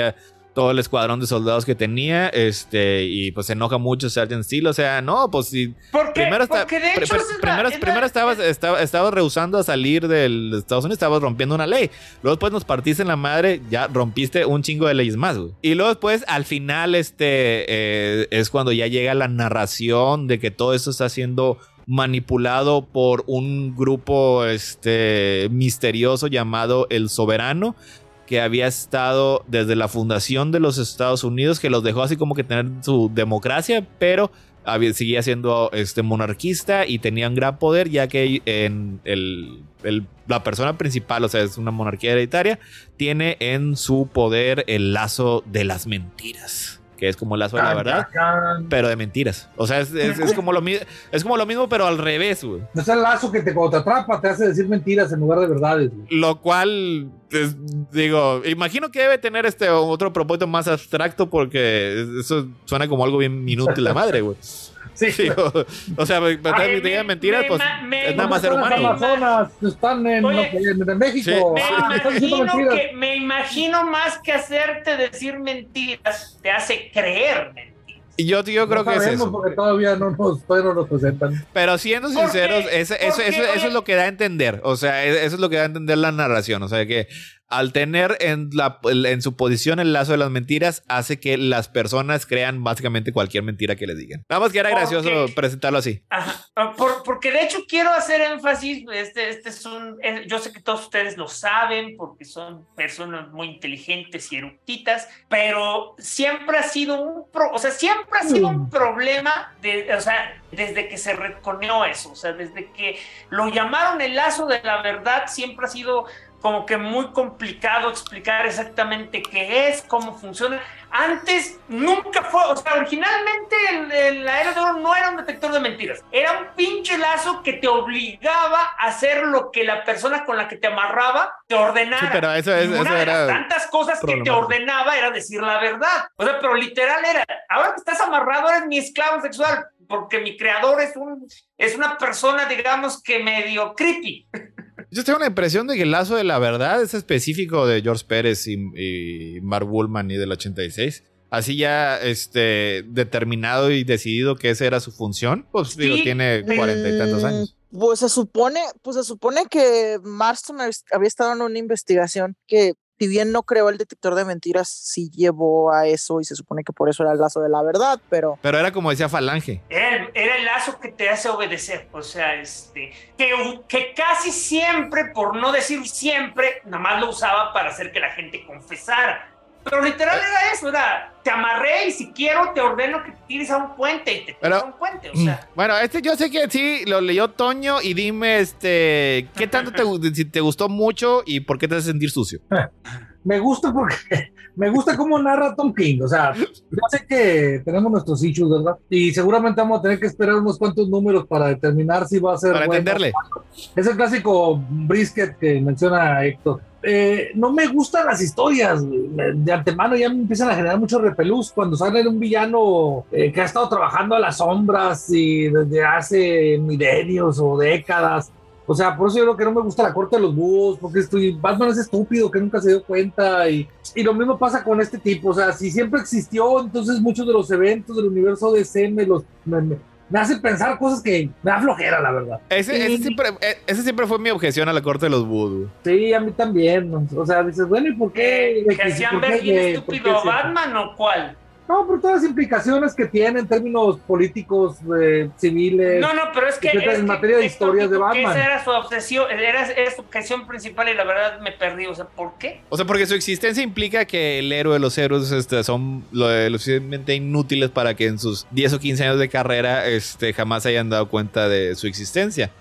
todo el escuadrón de soldados que tenía, este, y pues se enoja mucho Sergeant Steel, o sea, no, pues si primero, está, primero, estabas, estaba, rehusando a salir del Estados Unidos, estabas rompiendo una ley, luego después nos partiste en la madre, ya rompiste un chingo de leyes más, güey. Y luego después, al final, este, eh, es cuando ya llega la narración de que todo esto está siendo manipulado por un grupo este misterioso llamado el soberano que había estado desde la fundación de los Estados Unidos, que los dejó así como que tener su democracia, pero seguía siendo este, monarquista y tenía un gran poder, ya que en la persona principal, o sea, es una monarquía hereditaria, tiene en su poder el lazo de las mentiras que es como el lazo de la verdad, pero de mentiras. O sea, es, como, lo, es como lo mismo, pero al revés, güey. Es el lazo que te, cuando te atrapa te hace decir mentiras en lugar de verdades. Lo cual, digo, imagino que debe tener este otro propósito más abstracto porque eso suena como algo bien inútil la madre, güey. Sí. o, sea, para me, digan mentiras, pues es nada más ser humano. Las Amazonas están en, México. Me, imagino más que hacerte decir mentiras, te hace creer Y yo, yo creo que es eso. porque todavía no nos, todavía no nos presentan. Pero siendo sinceros, eso, eso, eso, es lo que da a entender. O sea, eso es lo que da a entender la narración. O sea, que al tener en, la, en su posición el lazo de las mentiras, hace que las personas crean básicamente cualquier mentira que les digan. Nada más que era gracioso presentarlo así. Ajá. Ah, porque de hecho quiero hacer énfasis, este, este es un, yo sé que todos ustedes lo saben porque son personas muy inteligentes y eructitas, pero siempre ha sido un, o sea, siempre ha sido un mm. problema, de, o sea, desde que se reconoció eso, o sea, desde que lo llamaron el lazo de la verdad, siempre ha sido como que muy complicado explicar exactamente qué es, cómo funciona. Antes nunca fue, o sea, originalmente el, la era de oro no era un detector de mentiras, era un pinche lazo que te obligaba a hacer lo que la persona con la que te amarraba te ordenara. Sí, pero eso, es, una de las tantas cosas que te ordenaba era decir la verdad. O sea, pero literal era, ahora que estás amarrado eres mi esclavo sexual, porque mi creador es un es una persona, digamos que medio creepy. Yo tengo la impresión de que el lazo de la verdad es específico de George Pérez y, Mark Bullman y del 86 así ya este, determinado y decidido que esa era su función, pues digo, tiene cuarenta y tantos años. Pues se supone, pues se supone que Marston había estado en una investigación que si bien no creó el detector de mentiras, sí llevó a eso y se supone que por eso era el lazo de la verdad, pero... Pero era como decía Falange. Era, el lazo que te hace obedecer, o sea, este, que, que casi siempre, por no decir siempre, nada más lo usaba para hacer que la gente confesara. Pero literal era eso, era, te amarré y si quiero te ordeno que te tires a un puente y te tires a un puente, o sea. Bueno, este yo sé que sí, lo leyó Toño y dime, este, ¿qué tanto te, si te gustó mucho y por qué te hace sentir sucio? me gusta porque me gusta cómo narra Tom King. O sea, yo sé que tenemos nuestros issues, ¿verdad? Y seguramente vamos a tener que esperar unos cuantos números para determinar si va a ser. Para entenderle. Es el clásico brisket que menciona Héctor. Eh, no me gustan las historias. De antemano ya me empiezan a generar mucho repelús cuando sale un villano eh, que ha estado trabajando a las sombras y desde hace milenios o décadas. O sea, por eso yo creo que no me gusta la corte de los búhos, porque estoy, Batman es estúpido, que nunca se dio cuenta. Y, y lo mismo pasa con este tipo. O sea, si siempre existió, entonces muchos de los eventos del universo DC me los, me hace pensar cosas que me da flojera, la verdad. Ese, siempre, e, ese siempre fue mi objeción a la corte de los vudú. Sí, a mí también. O sea, dices, bueno, ¿y por qué? ¿Que hacían ver bien estúpido Batman o cuál? No, por todas las implicaciones que tiene en términos políticos, eh, civiles. No, no, pero es que. en materia de historias de Batman. Esa era su obsesión, era, su obsesión principal y la verdad me perdí. O sea, ¿por qué? O sea, porque su existencia implica que el héroe de los héroes este, son lo, lo, suficientemente inútiles para que en sus 10 o 15 años de carrera este, jamás hayan dado cuenta de su existencia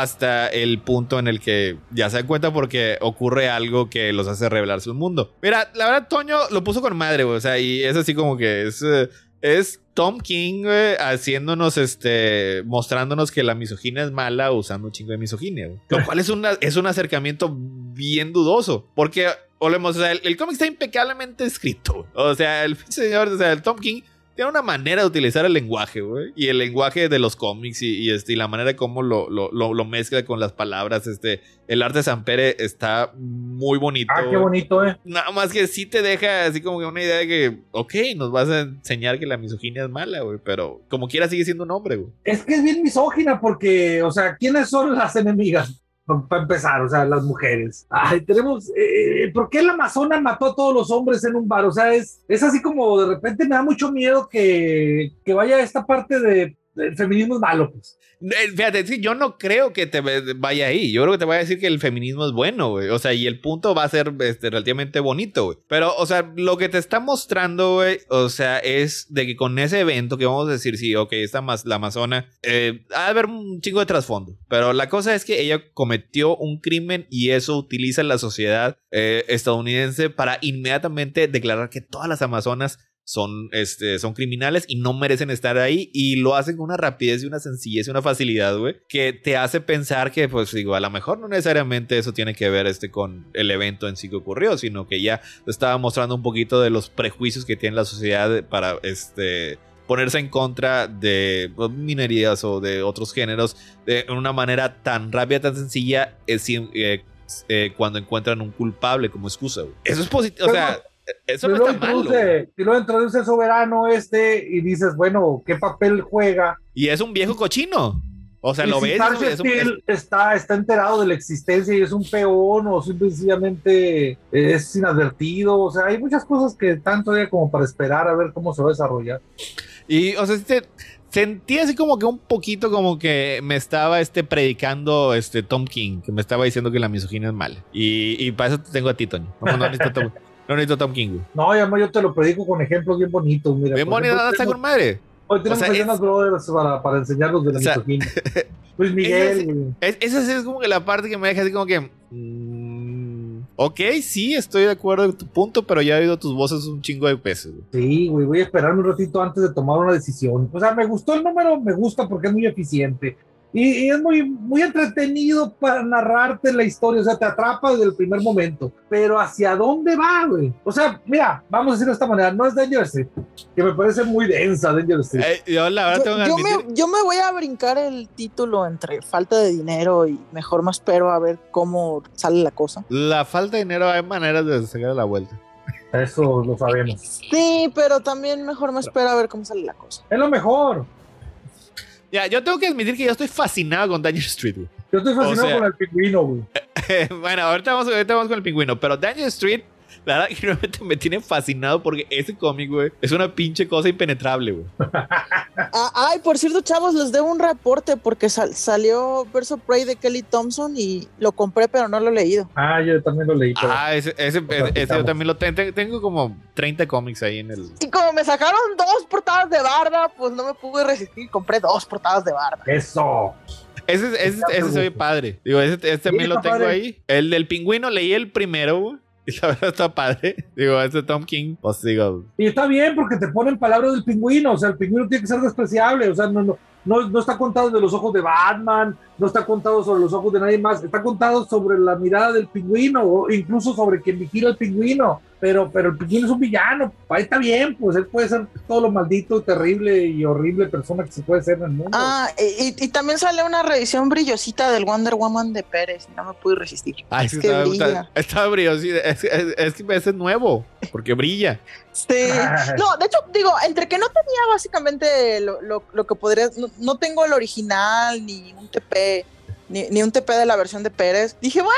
hasta el punto en el que ya se dan cuenta porque ocurre algo que los hace revelarse un mundo. Mira, la verdad, Toño lo puso con madre, O sea, y es así como que es. Eh, es Tom King haciéndonos, este, mostrándonos que la misoginia es mala usando un chingo de misoginia, Lo cual es, una, es un acercamiento bien dudoso. Porque, olemos, o sea, el, el cómic está impecablemente escrito. O sea, el señor, o sea, el Tom King tiene una manera de utilizar el lenguaje, güey. Y el lenguaje de los cómics y, este, y la manera de cómo lo, lo, lo, mezcla con las palabras. Este, el arte de Sampere está muy bonito. Ah, qué bonito, eh. Nada más que sí te deja así como que una idea de que, ok, nos vas a enseñar que la misoginia es mala, güey. Pero como quiera sigue siendo un hombre, güey. Es que es bien misógina porque, o sea, ¿quiénes son las enemigas? Para empezar, o sea, las mujeres. Ay, tenemos, eh, ¿por qué la Amazona mató a todos los hombres en un bar? O sea, es, es así como de repente me da mucho miedo que, que vaya esta parte de el feminismo malo, pues. Eh, fíjate, yo no creo que te vaya ahí. Yo creo que te voy a decir que el feminismo es bueno, güey. O sea, y el punto va a ser este, relativamente bonito, güey. Pero, o sea, lo que te está mostrando, güey, o sea, es de que con ese evento que vamos a decir, sí, ok, esta más la Amazona, eh, va a haber un chingo de trasfondo. Pero la cosa es que ella cometió un crimen y eso utiliza la sociedad eh, estadounidense para inmediatamente declarar que todas las Amazonas son, este, son criminales y no merecen estar ahí y lo hacen con una rapidez y una sencillez y una facilidad, güey, que te hace pensar que, pues digo, a lo mejor no necesariamente eso tiene que ver este, con el evento en sí que ocurrió, sino que ya estaba mostrando un poquito de los prejuicios que tiene la sociedad para, este, ponerse en contra de pues, minerías o de otros géneros de una manera tan rápida, tan sencilla, es, eh, eh, cuando encuentran un culpable como excusa. Eso es positivo, o sea eso no está mal. Y luego introduce soberano este y dices, bueno, ¿qué papel juega? Y es un viejo cochino. O sea, Y lo si ves. Es un- es- está, está enterado de la existencia y es un peón o simplemente es inadvertido. O sea, hay muchas cosas que están todavía como para esperar a ver cómo se va a desarrollar. Y, o sea, se- sentí así como que un poquito como que me estaba este, predicando este, Tom King, que me estaba diciendo que la misoginia es mala. Y, y para eso te tengo a ti, Toño. No, no no necesito Tom King. No, y además yo te lo predico con ejemplos bien bonitos. Mira, Bien bonita, está tenemos- con madre. Hoy tenemos O sea, escenas es- brothers para, para enseñarnos de la O sea. Luis esa Miguel, es- güey. Es- esa es como que la parte que me deja así como que. mm, ok, sí, estoy de acuerdo con tu punto, pero ya he oído tus voces un chingo de veces. güey. Sí, güey, voy a esperarme un ratito antes de tomar una decisión. O sea, me gustó el número, me gusta porque es muy eficiente. Y, y es muy, muy entretenido para narrarte la historia, o sea, te atrapa desde el primer momento. Pero ¿hacia dónde va, güey? O sea, mira, vamos a decirlo de esta manera, no es Danger Street, que me parece muy densa Danger Street. Eh, yo la verdad Yo, tengo yo me, yo me voy a brincar el título entre falta de dinero y mejor me espero a ver cómo sale la cosa. La falta de dinero hay maneras de sacar la vuelta. Eso lo sabemos. Sí, pero también mejor me espero a ver cómo sale la cosa. Es lo mejor. Ya, yo tengo que admitir que yo estoy fascinado con Danger Street, güey. Yo estoy fascinado O sea- con el pingüino, güey. bueno, ahorita vamos, ahorita vamos con el pingüino, pero Danger Street, la verdad que realmente me tiene fascinado porque ese cómic, güey, es una pinche cosa impenetrable, güey. Ah, ay, por cierto, chavos, les debo un reporte porque sal- salió Verso Prey de Kelly Thompson y lo compré, pero no lo he leído. Ah, yo también lo leí. pero- Ah, ese, ese, ese- ese yo también lo tengo. Tengo como 30 cómics ahí en el. Y como me sacaron dos portadas de Barda, pues no me pude resistir. Compré dos portadas de Barda. Eso. Ese, ese, ese se ve padre. Digo, ese, ese también lo tengo padre. ahí. El del pingüino leí el primero, güey. Y la verdad está padre. Digo, ese Tom King. Pues digo, Y está bien porque te ponen palabras del pingüino, o sea, el pingüino tiene que ser despreciable, o sea, no, no, no, no está contado de los ojos de Batman, no está contado sobre los ojos de nadie más, está contado sobre la mirada del pingüino, o incluso sobre quien vigila al pingüino, pero, pero el pingüino es un villano, ahí está bien, pues él puede ser todo lo maldito, terrible y horrible persona que se puede ser en el mundo. Ah, y, también sale una revisión brillosita del Wonder Woman de Pérez. No me pude resistir. Ay, Es que está, brilla. está, está brillo, sí, es, es, es que ese es nuevo. Porque brilla. Sí. No, de hecho, digo, entre que no tenía básicamente lo, lo- lo que podría. No, no tengo el original, ni un TP, ni, ni un TP de la versión de Pérez. Dije, bueno,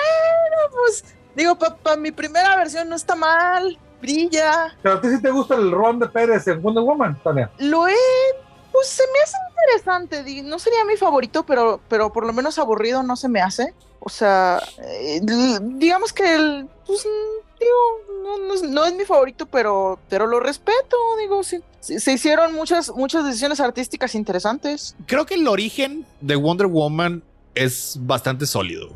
pues, digo, para mi primera versión no está mal, brilla. Pero a ti sí te gusta el Ron de Pérez en Wonder Woman, Tania. Lo he. Pues se me hace interesante. No sería mi favorito, pero, pero por lo menos aburrido no se me hace. O sea, eh, digamos que el. Pues, digo, no, no es- no es mi favorito, pero, pero lo respeto. Digo, sí. Se, se hicieron muchas, muchas decisiones artísticas interesantes. Creo que el origen de Wonder Woman es bastante sólido.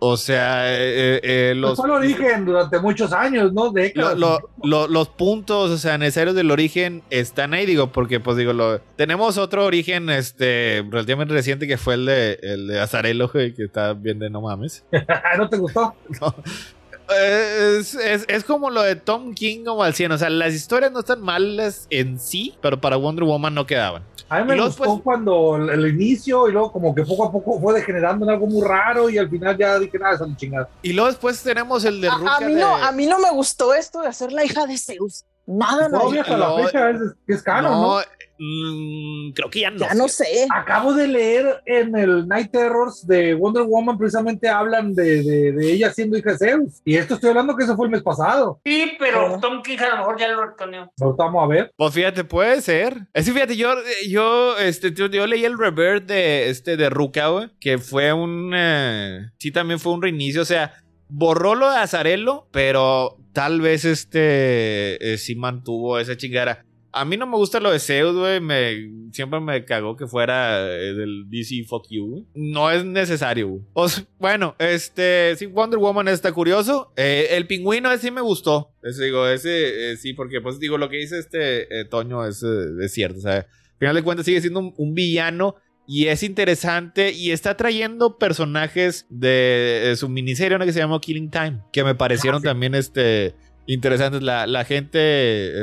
O sea, eh, eh, Los... los, origen durante muchos años, ¿no? Décadas. lo- lo- los puntos, o sea, necesarios del origen están ahí, digo, porque pues digo, lo, tenemos otro origen este relativamente reciente que fue el de, el de Azarelo, que está bien de no mames. ¿No te gustó? Eh, Es, es- es como lo de Tom King como al 100, o sea, las historias no están malas en sí, pero para Wonder Woman no quedaban. A mí me Y luego gustó cuando el, el inicio y luego como que poco a poco fue degenerando en algo muy raro y al final ya dije, nada, esa chingada. Y luego después tenemos el de A, a mí de- no, a mí no me gustó esto de hacer la hija de Zeus. Nada, no. Todavía hasta la no, fecha es, es ¿no? No, mm, creo que ya no. Ya no sé. Acabo de leer en el Night Terrors de Wonder Woman, precisamente hablan de, de, de ella siendo hija de Zeus. Y esto estoy hablando que eso fue el mes pasado. Sí, pero Ah. Tom King a lo mejor ya lo retoneó. Ahorita vamos a ver. Pues fíjate, puede ser. Es que fíjate, yo, yo, este, yo, yo leí el revert de, este, de Ruka, güey, que fue un, eh, sí, también fue un reinicio, o sea, borró lo de Azarelo, pero tal vez, este, eh, sí mantuvo esa chingada. A mí no me gusta lo de Zeus, güey, me, siempre me cagó que fuera eh, del DC Fuck You. No es necesario, güey. O sea, bueno, este, sí, Wonder Woman está curioso. Eh, el pingüino ese sí me gustó. Ese, digo, ese, eh, sí, porque, pues, digo, lo que dice este eh, Toño es, es cierto. O sea, al final de cuentas sigue siendo un, un villano y es interesante y está trayendo personajes de, de su miniserie, ¿no? que se llama Killing Time, que me parecieron Ah, sí. también, este, interesantes. La, la gente,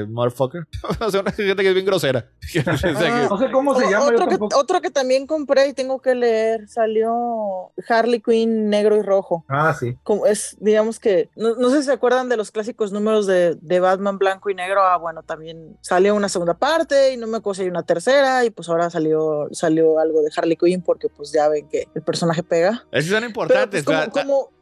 eh, motherfucker, o sea, una gente que es bien grosera. O sea, que- No sé cómo se O- llama. otro, que, tampoco. otro que también compré y tengo que leer, salió Harley Quinn negro y rojo. Ah, sí. Como es, digamos que, no, no sé si se acuerdan de los clásicos números de, de Batman blanco y negro. Ah, bueno, también salió una segunda parte y no me acuerdo si hay una tercera y pues ahora salió, salió algo de Harley Quinn porque pues ya ven que el personaje pega. Esos son Pero importantes. pues, o sea, como, como-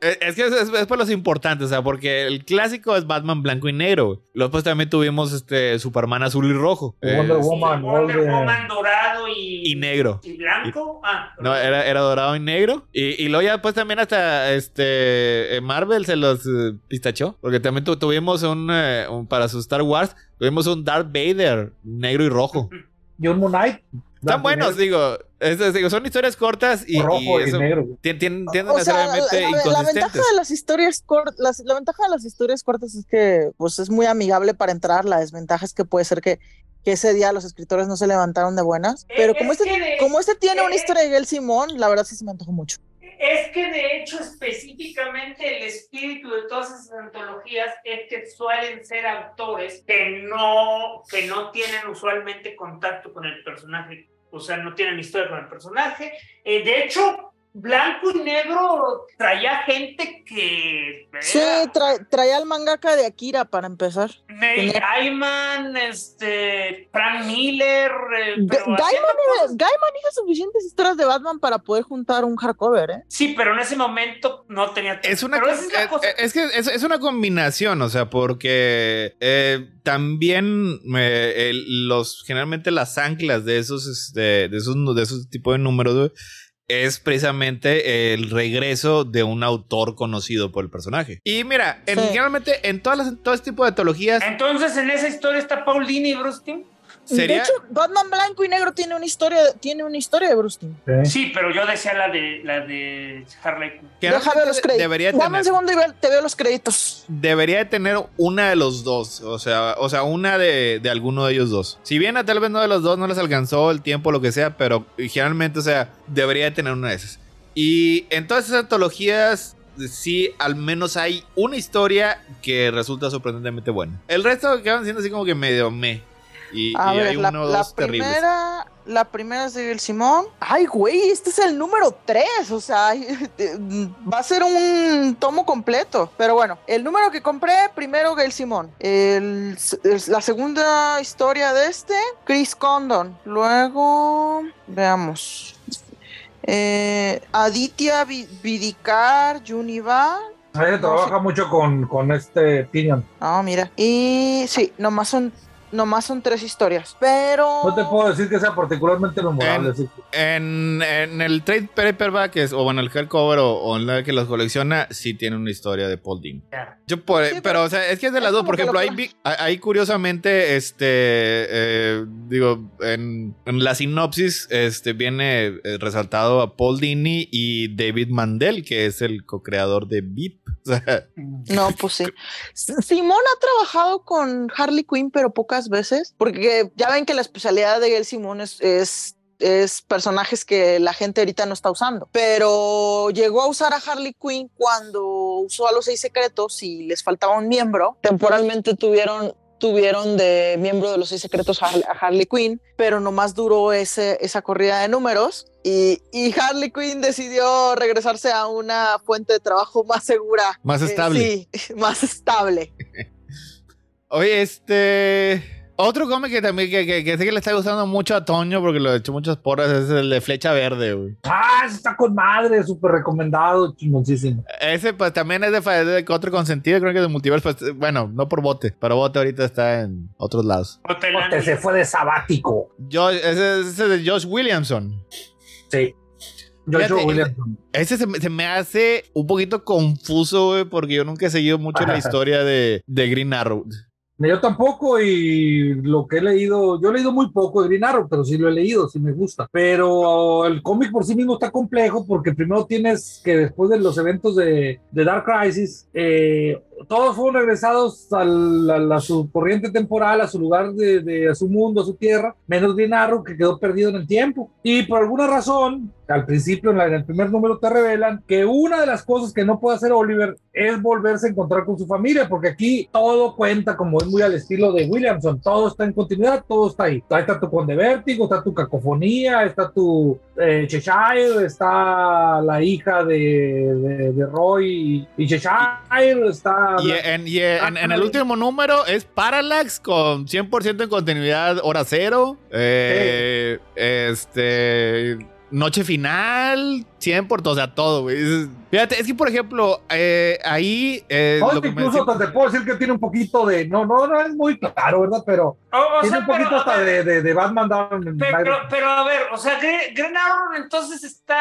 Eh, Es que es, es, es por los importantes, o sea, porque el clásico es Batman blanco y negro. Luego pues también tuvimos este Superman azul y rojo. Wonder Eh, Woman, Wonder Wonder- Woman dorado y, y negro. y blanco. Ah, No, era, era dorado y negro. Y, y luego ya pues también hasta este eh, Marvel se los eh, pistachó. Porque también tu- tuvimos un, eh, un- para su Star Wars, tuvimos un Darth Vader negro y rojo. Y un Moon Knight. Están buenos, digo, es- es- digo, son historias cortas y, rojo y y, eso negro. tien- tien- tienden o a ser sea, la, obviamente la- la ventaja de las historias cortas, la ventaja de las historias cortas es que pues es muy amigable para entrar. La desventaja es que puede ser que, que ese día los escritores no se levantaron de buenas. Eh, Pero como es este, como este tiene una eh, historia de Gail Simón, la verdad sí se me antojó mucho. Es que de hecho específicamente el espíritu de todas esas antologías es que suelen ser autores que no, que no tienen usualmente contacto con el personaje, o sea, no tienen historia con el personaje. Eh, de hecho, Blanco y Negro traía gente que... Sí, tra- traía el mangaka de Akira para empezar. Neil Gaiman, este, Frank Miller, eh, Gaiman, cosas- hizo suficientes historias de Batman para poder juntar un hardcover, ¿eh? Sí, pero en ese momento no tenía... Es una, pero esa es la eh, cosa. es que es, es una combinación, o sea, porque eh, también eh, el- los generalmente las anclas de esos este, de esos de esos tipos de números güey, es precisamente el regreso de un autor conocido por el personaje. Y mira, en- Sí. generalmente en todas las, en todo este tipo de antologías Entonces, en esa historia está Paulini y Bruce Timm. Sería De hecho, Batman Blanco y Negro tiene una historia, tiene una historia de Bruce Timm. Sí. Sí, pero yo decía la de la de Harley Deja ver los créditos. debería Dame tener un segundo y ve- te veo los créditos. debería de tener una de los dos, o sea, o sea, una de, de alguno de ellos dos. Si bien a tal vez no de los dos no les alcanzó el tiempo, lo que sea, pero generalmente, o sea, debería de tener una de esas. Y en todas esas antologías, sí, al menos hay una historia que resulta sorprendentemente buena. El resto quedan siendo así como que medio me. Y, A y ver, hay la, uno la dos terribles. primera, la primera es de Gail Simón. Ay, güey, este es el número 3, o sea, va a ser un tomo completo. Pero bueno, el número que compré, primero Gail Simón. El- el- la segunda historia de este, Chris Condon. Luego, veamos. Eh, Aditya Vi- Vidikar, Juniva. Ahí se trabaja mucho con, con este Tinian. Ah, mira. Y sí, nomás son, nomás son tres historias. Pero. No te puedo decir que sea particularmente memorable. En-. En, en el trade paperback, es- o bueno, el hardcover o, o en la que los colecciona, sí tiene una historia de Paul Dean. Yo por- Sí, pero, pero o sea, es que es de las dos. Por ejemplo, lo ahí, curiosamente, este, eh, digo, en, en la sinopsis, este, viene eh, resaltado a Paul Dini y David Mandel, que es el co-creador de Beep. No, pues sí. Simón ha trabajado con Harley Quinn, pero pocas veces, porque ya ven que la especialidad de Gail Simón es, es, es personajes que la gente ahorita no está usando. Pero llegó a usar a Harley Quinn cuando usó a los seis secretos y les faltaba un miembro. Temporalmente tuvieron tuvieron de miembro de los seis secretos a Harley, Quinn, pero nomás duró ese, esa corrida de números y, y Harley Quinn decidió regresarse a una fuente de trabajo más segura. Más Eh, estable. sí, más estable. Oye, este. Otro cómic que también que, que- que sé que le está gustando mucho a Toño porque lo he hecho muchas porras es el de Flecha Verde, güey. Ah, ese está con madre, súper recomendado, chingoncísimo. Ese pues también es de, de otro consentido, creo que de multiverso. pues, bueno, no por bote, pero bote ahorita está en otros lados. Hotelani. Porque se fue de sabático. Yo, ese, ese es de Josh Williamson. Sí. Fíjate, Williamson. Ese se, me- se me hace un poquito confuso, güey, porque yo nunca he seguido mucho la historia de, de Green Arrow. Yo tampoco y lo que he leído, yo he leído muy poco de Green Arrow, pero sí lo he leído, sí me gusta. Pero el cómic por sí mismo está complejo porque primero tienes que después de los eventos de, de Dark Crisis, eh, todos fueron regresados a, a su corriente temporal, a su lugar de, de- a su mundo, a su tierra, menos Green Arrow que quedó perdido en el tiempo. Y por alguna razón, al principio en, la- en el primer número te revelan que una de las cosas que no puede hacer Oliver es volverse a encontrar con su familia, porque aquí todo cuenta como es muy al estilo de Williamson, todo está en continuidad, todo está ahí. Ahí está tu conde vértigo, está tu cacofonía, está tu eh, Cheshire, está la hija de, de- de Roy y Cheshire, está... Y, en, y en- en el último número es Parallax con 100% en continuidad, hora cero. Eh, Este. Noche final, 100%, o sea, todo, güey. Fíjate, es que, por ejemplo, eh, ahí. eh, No, lo que me incluso decía- te puedo decir que tiene un poquito de. No, no, no es muy claro, ¿verdad? Pero O, o tiene sea, un poquito pero, hasta ver, de, de, de Batman Down Pero, pero, pero, a ver, o sea, Gre- Green Arrow entonces está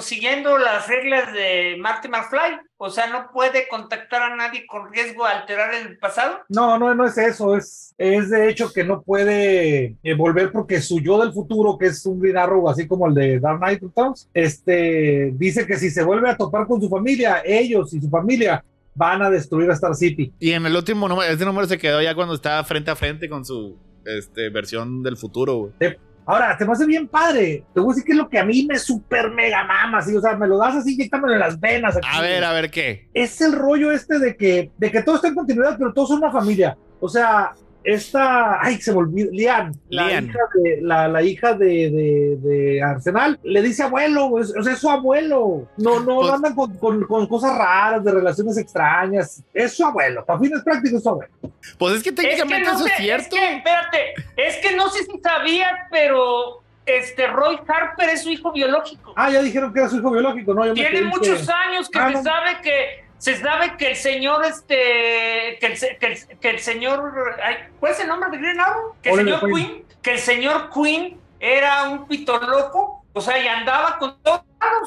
siguiendo las reglas de Marty McFly. O sea, no puede contactar a nadie con riesgo de alterar el pasado. No, no, no es eso. Es, es de hecho que no puede eh, volver porque su yo del futuro, que es un Green Arrow, así como el de Dark Knight Returns, este, dice que si se vuelve a topar con su familia, ellos y su familia van a destruir a Star City. Y en el último número, este número se quedó ya cuando estaba frente a frente con su este, versión del futuro, güey. Ahora, te me hace bien padre. Te voy a decir que es lo que a mí me super mega mama, así, o sea, me lo das así, inyectámelo en las venas. aquí. A ver, a ver qué. es el rollo este de que, de que todo está en continuidad, pero todos son una familia. O sea, esta, ay, se me olvidó, Lian, la hija de, la, la hija de, de, de Arsenal, le dice abuelo, es- o sea, es su abuelo. No, no, Pues- andan con, con, con cosas raras, de relaciones extrañas. Es su abuelo, para fines prácticos es su abuelo. Pues es que técnicamente no eso sé, es cierto. Es que, espérate, es que no sé si sabías, pero este Roy Harper es su hijo biológico. Ah, ya dijeron que era su hijo biológico, ¿no? Yo me Tiene muchos que- años que Ah, se no. sabe que se sabe que el señor este que el, que el- que el señor ay, ¿cuál es el nombre de Green Arrow? Que el señor Queen. Queen. que el señor Queen era un pito loco, o sea, y andaba con todos,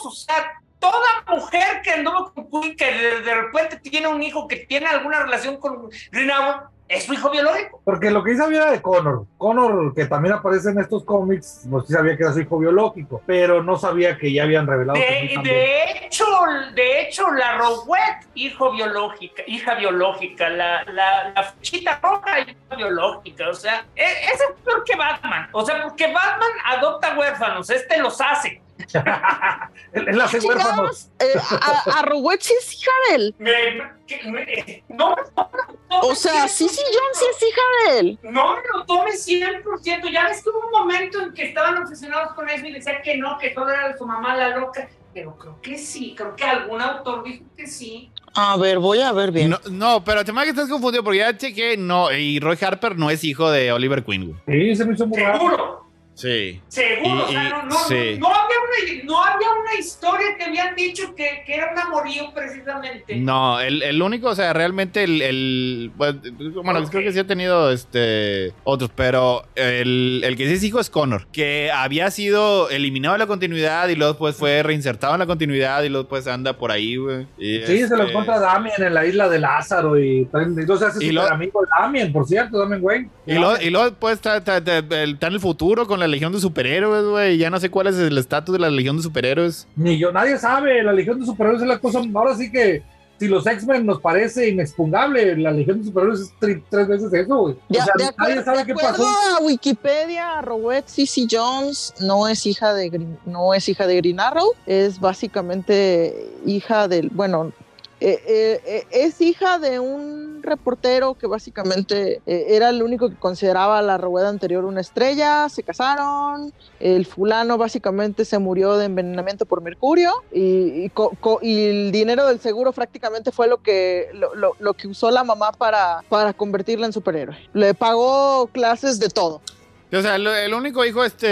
o sea, toda mujer que anduvo con Queen que de, de repente tiene un hijo que tiene alguna relación con Green Arrow es su hijo biológico. Porque lo que sí sabía era de Connor. Connor, que también aparece en estos cómics, pues sí sabía que era su hijo biológico, pero no sabía que ya habían revelado De, de hecho, de hecho, la Rowett, hijo biológica, hija biológica, la, la, la flechita roja, hija biológica, o sea, e- ese es peor que Batman, o sea, porque Batman adopta huérfanos, este los hace. Él hace huérfanos. Eh, a, sí es hija de él. Me- que- me- no, no, no, O sea, Sissy Jones sí es hija de él. no me lo tomes 100%, ya ves que hubo un momento en que estaban obsesionados con eso y decían que no, que solo era de su mamá la loca, pero creo que sí, creo que algún autor dijo que sí. A ver, voy a ver bien. No, no, pero te que estás confundido porque ya chequé, no, y Roy Harper no es hijo de Oliver Queen. Sí, se me hizo muy raro. Seguro. Sí. Seguro, Y- o sea, y- no, no, sí. no, no había una, no había una historia que habían dicho que, que era un amorío precisamente. No, el, el único, o sea, realmente el, el- pues, bueno, Ok. creo que sí ha tenido este otros, pero el, el que sí es hijo es Connor, que había sido eliminado de la continuidad y luego pues fue reinsertado en la continuidad y luego pues anda por ahí, güey. Y, Sí, se lo este, encuentra Damien en la isla de Lázaro y entonces hace Y lo- amigo de Damien, por cierto, Damien Wayne. Y luego, y luego pues está, está- está- está en el futuro con la Legión de Superhéroes, güey. Ya no sé cuál es el estatus de la Legión de Superhéroes. Ni yo, nadie sabe, la Legión de Superhéroes es la cosa, ahora sí que si los X-Men nos parece inexpugnable, la Legión de Superhéroes es tri- tres veces eso, güey. O sea, de nadie sabe de qué pasó. a Wikipedia, Rowett Sissy Jones no es hija de Green, no es hija de Green Arrow, es básicamente hija del, bueno, eh, eh, eh, es hija de un reportero que básicamente eh, era el único que consideraba a la Rowett anterior una estrella, se casaron, el fulano básicamente se murió de envenenamiento por mercurio y, y co- co- y el dinero del seguro prácticamente fue lo que, lo, lo- lo que usó la mamá para, para convertirla en superhéroe. Le pagó clases de todo. O sea, el, el único hijo, este,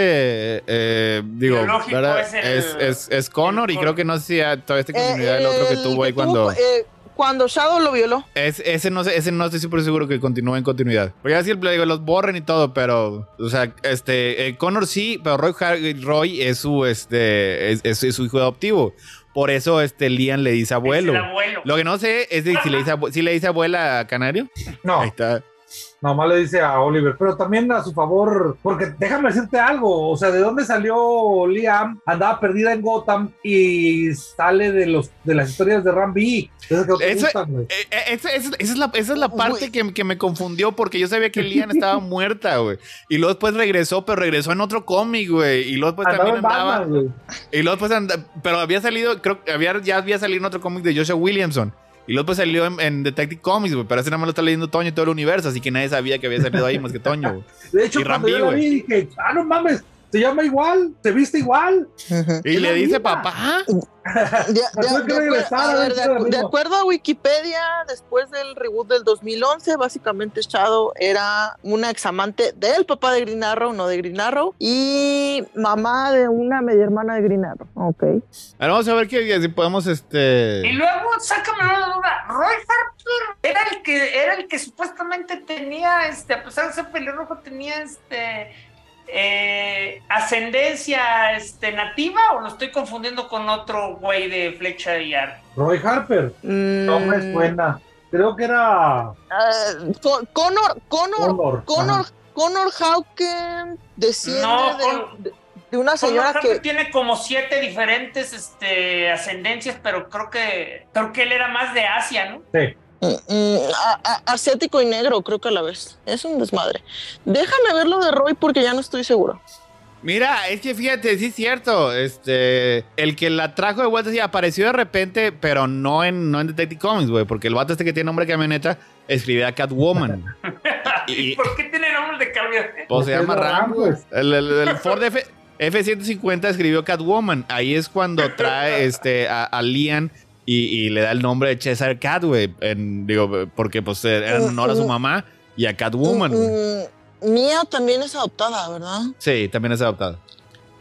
eh, digo, es el- es, es, es Connor y creo que no sé si todavía está en continuidad el Eh, otro que tuvo ahí tuvo, cuando... eh, cuando Shadow lo violó. Es, ese, no sé, ese no estoy súper seguro que continúe en continuidad. Porque así digo, los borren y todo, pero, o sea, este, eh, Connor sí, pero Roy, Roy es su, este, es, es- es su hijo adoptivo. Por eso, este, Liam le dice abuelo. Es el abuelo. Lo que no sé es de si le dice, si le dice abuela a Canario. No, Ahí está. Nomás le dice a Oliver, pero también a su favor, porque déjame decirte algo, o sea, ¿de dónde salió Liam? Andaba perdida en Gotham y sale de los de las historias de Rambi. Esa, es la, esa es la parte que, que, me confundió porque yo sabía que Liam estaba muerta, güey. Y luego después regresó, pero regresó en otro cómic, güey. Y luego después también andaba. y luego después andaba, pero había salido, creo que había, ya había salido en otro cómic de Joshua Williamson. Y luego pues salió en, Detective Comics, güey. Pero ese nada más lo está leyendo Toño y todo el universo. Así que nadie sabía que había salido ahí más que Toño, güey. De hecho, y cuando yo vi, dije, ah, no mames, se llama igual, se viste igual. Y le dice papá. De, acuerdo a Wikipedia, después del reboot del 2011, básicamente Shadow era una examante del papá de Green Arrow, no de Green Arrow, y mamá de una media hermana de Green Arrow. Ok. Ahora vamos a ver qué si podemos este. Y luego, sácame una duda. Roy Harper era el que era el que supuestamente tenía, este, a pesar de ser pelirrojo, tenía este eh, ascendencia este, nativa o lo estoy confundiendo con otro güey de flecha y ar? Roy Harper. No me suena. Creo que era. Uh, Connor, Connor, Connor, Connor, Hawken desciende de, una señora que tiene como siete diferentes este, ascendencias, pero creo que creo que él era más de Asia, ¿no? Sí. Mm, mm, asiático y negro, creo que a la vez. Es un desmadre. Déjame ver lo de Roy porque ya no estoy seguro. Mira, es que fíjate, sí es cierto. Este, el que la trajo de vuelta sí apareció de repente, pero no en, no en Detective Comics, güey, porque el vato este que tiene nombre de camioneta escribía Catwoman. y, ¿Por qué tiene nombre de camioneta? Pues se llama Ram. El, el, Ford F, F-150 escribió Catwoman. Ahí es cuando trae este, a, a Lian y, le da el nombre de Cesar Cat, digo, porque pues era en honor a su mamá y a Catwoman. Mía también es adoptada, ¿verdad? Sí, también es adoptada.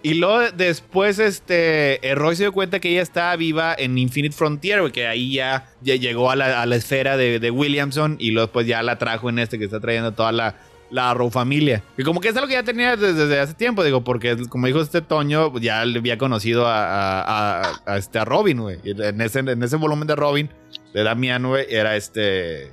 Y luego después, este, Roy se dio cuenta que ella estaba viva en Infinite Frontier, que ahí ya, ya llegó a la, esfera de, de, Williamson y luego pues ya la trajo en este que está trayendo toda la, la Arrow familia. Y como que es algo que ya tenía desde, hace tiempo, digo, porque como dijo este Toño, ya le había conocido a, este, a Robin, güey. En ese, en ese volumen de Robin, de Damian, güey, era este...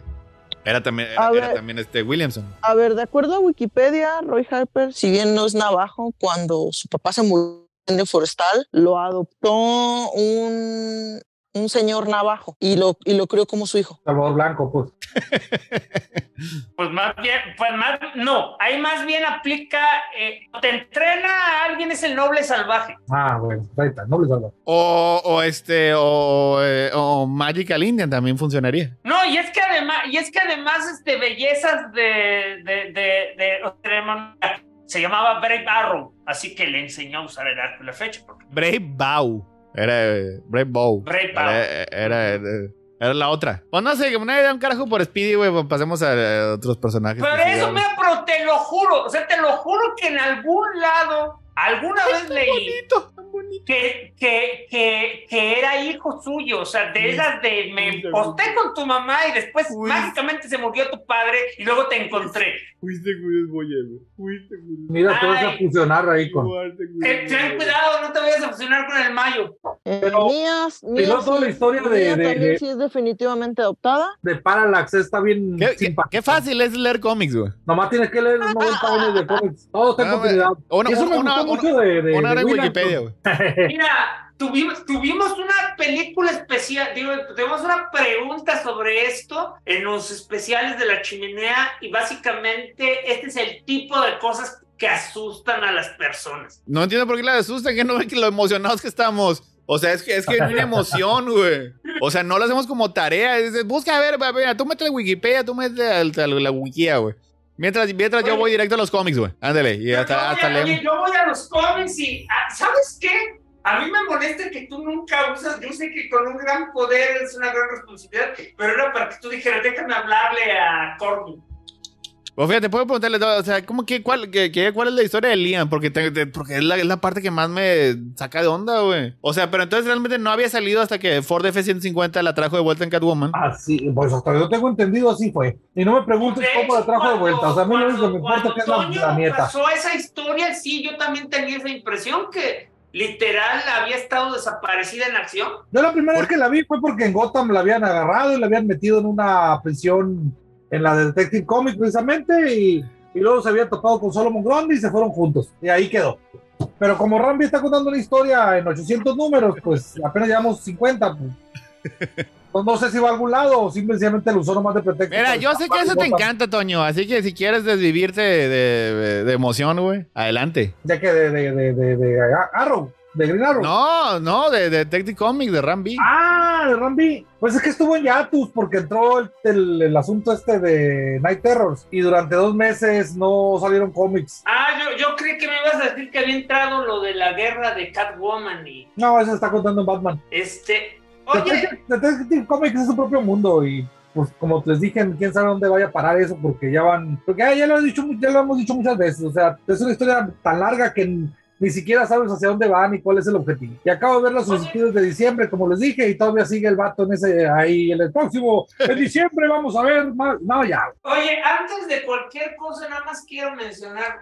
Era también, era, también este Williamson. A ver, de acuerdo a Wikipedia, Roy Harper, si bien no es navajo, cuando su papá se murió de Forestal, lo adoptó un, un señor navajo y lo, y lo crió como su hijo. Salvador Blanco, pues. pues más bien, pues más, no, ahí más bien aplica, eh, te entrena a alguien es el noble salvaje. Ah, bueno, ahí está, noble salvaje. O, o este, o, eh, o Magical Indian también funcionaría. No, y es que además, y es que además, este, bellezas de, de, de, de se llamaba Brave Arrow, así que le enseñó a usar el arco y la fecha. Brave Bow. Era Brave Bow. Brave Bow. Era, era, la otra. Pues no sé, que una idea un carajo por Speedy, güey. Pues pasemos a, otros personajes. Pero eso, me pero te lo juro. O sea, te lo juro que en algún lado, alguna vez leí. Bonito que, que, que, que, era hijo suyo, o sea, de esas de me posté con tu mamá y después mágicamente se murió tu padre y luego te encontré. Fuiste Fuiste Mira, te vas a fusionar ahí con. ten cuidado, no te vayas a fusionar con el mayo. Eh, Pero, mías, mías, toda la historia de, de, sí es definitivamente adoptada. De Parallax está bien ¿Qué, qué, fácil es leer cómics, güey. Nomás tienes que leer 90 años de cómics. Todo está en continuidad. Una, una, mucho de, de, una hora en Wikipedia, güey. Mira, tuvimos, una película especial, digo, tuvimos una pregunta sobre esto en los especiales de la chimenea y básicamente este es el tipo de cosas que asustan a las personas. No entiendo por qué la asustan, que no ven que lo emocionados que estamos. O sea, es que es que una emoción, güey. O sea, no lo hacemos como tarea. busca, a ver, ver, tú metes Wikipedia, tú metes la, Wikia, güey. Mientras, mientras yo voy directo a los cómics, güey. Ándale. Y hasta, hasta yo voy a los cómics y, ah, ¿sabes qué? A mí me molesta que tú nunca usas, yo sé que con un gran poder es una gran responsabilidad, pero era para que tú dijeras, déjame hablarle a Corbin. Pues fíjate, puedo preguntarle todo, o sea, ¿cómo que cuál, que, cuál es la historia de Liam? Porque, porque es, la, es, la, parte que más me saca de onda, güey. O sea, pero entonces realmente no había salido hasta que Ford F-150 la trajo de vuelta en Catwoman. Ah, sí, pues hasta yo tengo entendido así fue. Y no me preguntes cómo la trajo de vuelta. O sea, a mí lo único que me importa que es la, la nieta. pasó esa historia, sí, yo también tenía esa impresión que literal había estado desaparecida en acción. Yo la primera vez que la vi fue porque en Gotham la habían agarrado y la habían metido en una prisión en la de Detective Comics precisamente y, y luego se había topado con Solomon Grundy y se fueron juntos y ahí quedó. Pero como Rambi está contando una historia en 800 números, pues apenas llevamos 50. Pues. Pues no sé si va a algún lado o simplemente lo usó nomás de pretexto. Mira, yo sé que eso te encanta, Toño. Así que si quieres desvivirte de, de, emoción, güey, adelante. Ya que de, de, de, de, Arrow. ¿De Green Arrow? No, no, de, Detective Comics, de Rambi. Ah, de Rambi. Pues es que estuvo en Yatus porque entró el, el, asunto este de Night Terrors y durante dos meses no salieron cómics. Ah, yo, yo creí que me ibas a decir que había entrado lo de la guerra de Catwoman y... No, eso está contando en Batman. Este, Detective Comics es su propio mundo y pues como les dije, quién sabe dónde vaya a parar eso porque ya van, porque ya, lo he dicho, ya lo hemos dicho muchas veces, o sea, es una historia tan larga que ni siquiera sabes hacia dónde van y cuál es el objetivo. Y acabo de ver los solicitudes de diciembre, como les dije, y todavía sigue el vato en ese ahí. En el próximo, en diciembre, vamos a ver más. No, ya. Oye, antes de cualquier cosa, nada más quiero mencionar,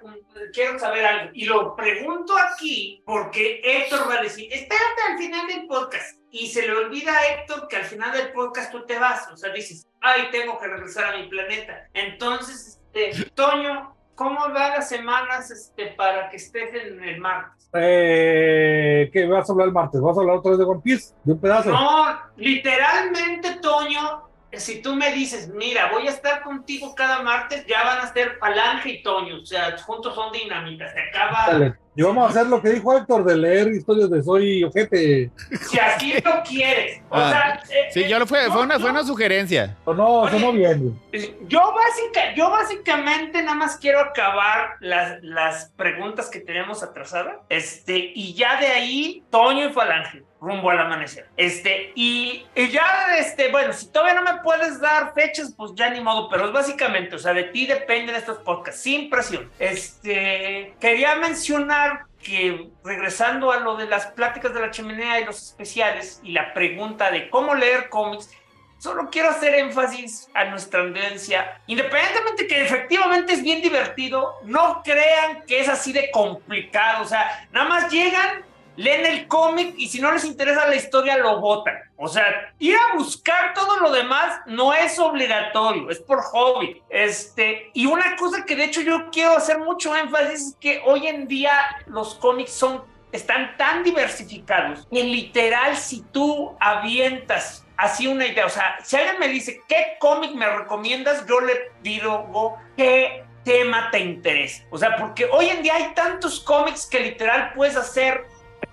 quiero saber algo. Y lo pregunto aquí porque Héctor va a decir: espérate al final del podcast. Y se le olvida a Héctor que al final del podcast tú te vas. O sea, dices, ay, tengo que regresar a mi planeta. Entonces, este, Toño, ¿Cómo va las semanas este, para que estés en el martes? Eh, ¿Qué vas a hablar el martes? ¿Vas a hablar otra vez de One Piece? ¿De un pedazo? No, literalmente, Toño, si tú me dices, mira, voy a estar contigo cada martes, ya van a ser Falange y Toño, o sea, juntos son dinámicas, se acaba... Dale. Y vamos a hacer lo que dijo Héctor de leer historias de Soy Ojete. Si así lo quieres. O ah, sea, eh, sí, yo lo fue, fue, una, fue una sugerencia. No, sonó bien. Yo, básica, yo básicamente nada más quiero acabar las, las preguntas que tenemos atrasadas. Este, y ya de ahí, Toño y Falange rumbo al amanecer. Este, y, y, ya, este, bueno, si todavía no me puedes dar fechas, pues ya ni modo, pero es básicamente, o sea, de ti dependen estos podcasts, sin presión. Este, quería mencionar que regresando a lo de las pláticas de la chimenea y los especiales y la pregunta de cómo leer cómics, solo quiero hacer énfasis a nuestra audiencia. Independientemente que efectivamente es bien divertido, no crean que es así de complicado. O sea, nada más llegan, leen el cómic y si no les interesa la historia lo votan. O sea, ir a buscar todo lo demás no es obligatorio, es por hobby. Este, y una cosa que de hecho yo quiero hacer mucho énfasis es que hoy en día los cómics son están tan diversificados que literal si tú avientas así una idea, o sea, si alguien me dice qué cómic me recomiendas, yo le digo qué tema te interesa. O sea, porque hoy en día hay tantos cómics que literal puedes hacer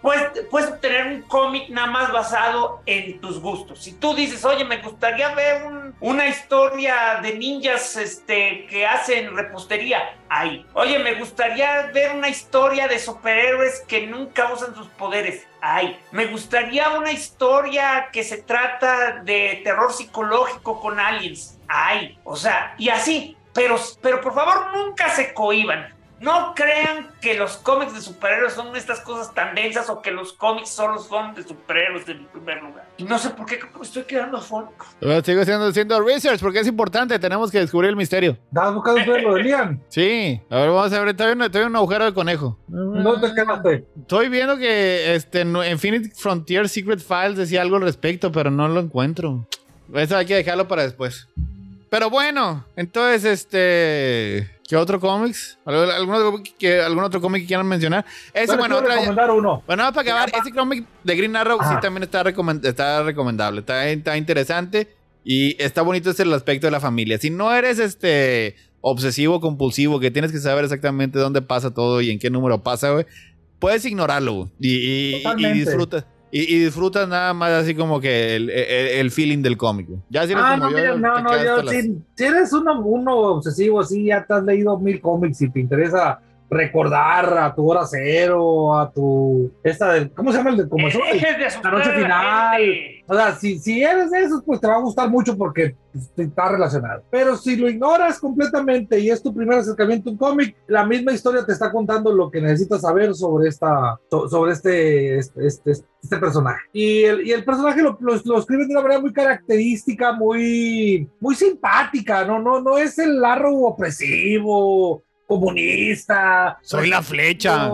puedes, puedes obtener un cómic nada más basado en tus gustos. Si tú dices, oye, me gustaría ver una historia de ninjas este, que hacen repostería, ahí. Oye, me gustaría ver una historia de superhéroes que nunca usan sus poderes, ahí. Me gustaría una historia que se trata de terror psicológico con aliens, ahí. O sea, y así. Pero, pero por favor nunca se cohiban no crean que los cómics de superhéroes son estas cosas tan densas o que los cómics solo son de superhéroes en primer lugar. Y no sé por qué estoy quedando afónico. sigo haciendo, haciendo research porque es importante, tenemos que descubrir el misterio. ¿Estás buscando lo de Lian? Sí, a ver, vamos a ver, todavía un, un agujero de conejo. ¿Dónde quedaste? Estoy viendo que este, Infinite Frontier Secret Files decía algo al respecto, pero no lo encuentro. Eso hay que dejarlo para después. Pero bueno, entonces, este. ¿Qué otro cómics? ¿Algún, que, ¿Algún otro cómic que quieran mencionar? Ese, bueno, otra, recomendar uno. Bueno, para acabar, ese cómic de Green Arrow sí también está, está recomendable. Está, está, interesante y está bonito ese el aspecto de la familia. Si no eres este obsesivo compulsivo, que tienes que saber exactamente dónde pasa todo y en qué número pasa, güey, puedes ignorarlo y, y, y disfrutas. Y, disfrutas nada más así como que el, el, feeling del cómic. Ya si eres ah, no, yo, no, no, yo, si, si, eres uno, uno obsesivo así, ya te has leído mil cómics y te interesa recordar a tu hora cero, a tu. Esta de, ¿Cómo se llama el de como La noche final. O sea, si, si eres de esos, pues te va a gustar mucho porque pues, está relacionado. Pero si lo ignoras completamente y es tu primer acercamiento a un cómic, la misma historia te está contando lo que necesitas saber sobre esta, sobre este, este, este, este personaje. Y el, y el personaje lo, lo, lo, escribe de una manera muy característica, muy, muy simpática, ¿no? No, no es el largo opresivo comunista. Soy la flecha.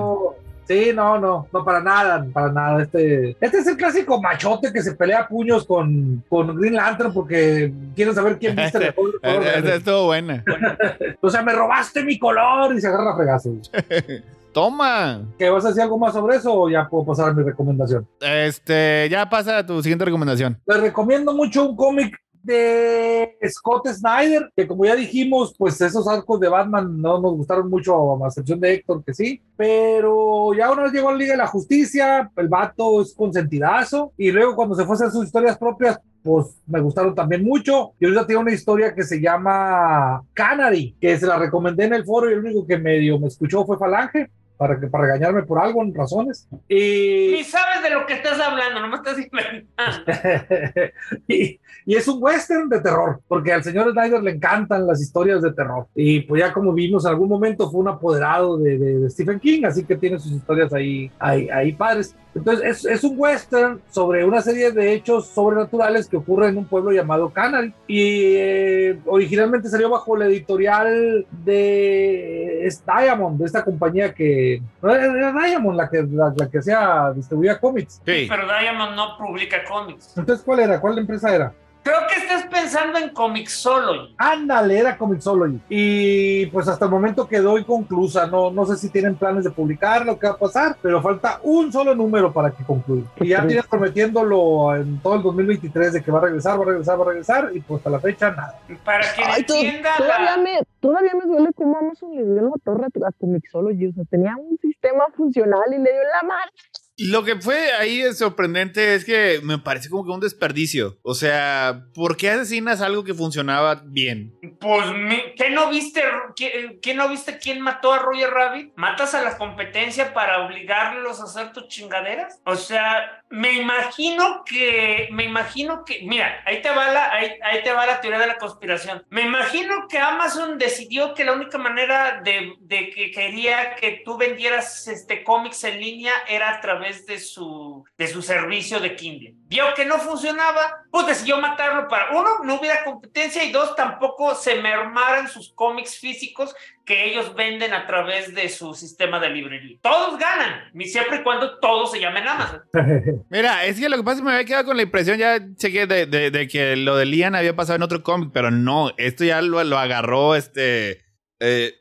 Sí, no, no, no, para nada, para nada. Este, este es el clásico machote que se pelea a puños con, con Green Lantern porque quieren saber quién viste Este, mejor verde. estuvo buena. O sea, me robaste mi color y se agarra fregazos. Toma. ¿Que vas a decir algo más sobre eso o ya puedo pasar a mi recomendación? Este, ya pasa a tu siguiente recomendación. Les recomiendo mucho un cómic de Scott Snyder, que como ya dijimos, pues esos arcos de Batman no nos gustaron mucho, a excepción de Héctor, que sí, pero ya una vez llegó a la Liga de la Justicia, el vato es consentidazo, y luego cuando se fue a hacer sus historias propias, pues me gustaron también mucho, y ahorita tiene una historia que se llama Canary, que se la recomendé en el foro y el único que medio me escuchó fue Falange, para, que, para regañarme por algo, en razones. Y... Ni sabes de lo que estás hablando, no me estás inventando. y, y es un western de terror, porque al señor Snyder le encantan las historias de terror. Y pues ya como vimos en algún momento fue un apoderado de, de- de Stephen King, así que tiene sus historias ahí, ahí, ahí padres. Entonces es, es un western sobre una serie de hechos sobrenaturales que ocurren en un pueblo llamado Canary. Y eh, originalmente salió bajo la editorial de es Diamond, de esta compañía que... no, Era Diamond la que, la, la que hacía, distribuía cómics. Sí. Pero Diamond no publica cómics. Entonces, ¿cuál era? ¿Cuál empresa era? Creo que estás pensando en Comixology. Ándale, era Comixology. Y pues hasta el momento quedó inconclusa. No, no sé si tienen planes de publicar lo que va a pasar, pero falta un solo número para que concluya. Y ya tienen prometiéndolo en todo el 2023 de que va a regresar, va a regresar, va a regresar. Y pues hasta la fecha nada. Para to- entienda todavía, la... me, todavía me duele cómo Amazon le dio la torre a, Comixology. O sea, tenía un sistema funcional y le dio la madre. Lo que fue ahí sorprendente es que me parece como que un desperdicio. O sea, ¿por qué asesinas algo que funcionaba bien? Pues, mi- ¿qué no viste? ¿Qué, qué no viste quién mató a Roger Rabbit? ¿Matas a la competencia para obligarlos a hacer tus chingaderas? O sea, me imagino que, me imagino que, mira, ahí te va la, ahí, ahí te va la teoría de la conspiración. Me imagino que Amazon decidió que la única manera de, de que quería que tú vendieras este cómics en línea era a través de su, de su servicio de Kindle. Vio que no funcionaba, pues decidió matarlo para, uno, no hubiera competencia y dos, tampoco se mermaran sus cómics físicos que ellos venden a través de su sistema de librería. Todos ganan, y siempre y cuando todos se llamen Amazon. Mira, es que lo que pasa es que me había quedado con la impresión, ya chequé de, de- de que lo de Lian había pasado en otro cómic, pero no, esto ya lo, lo agarró este eh,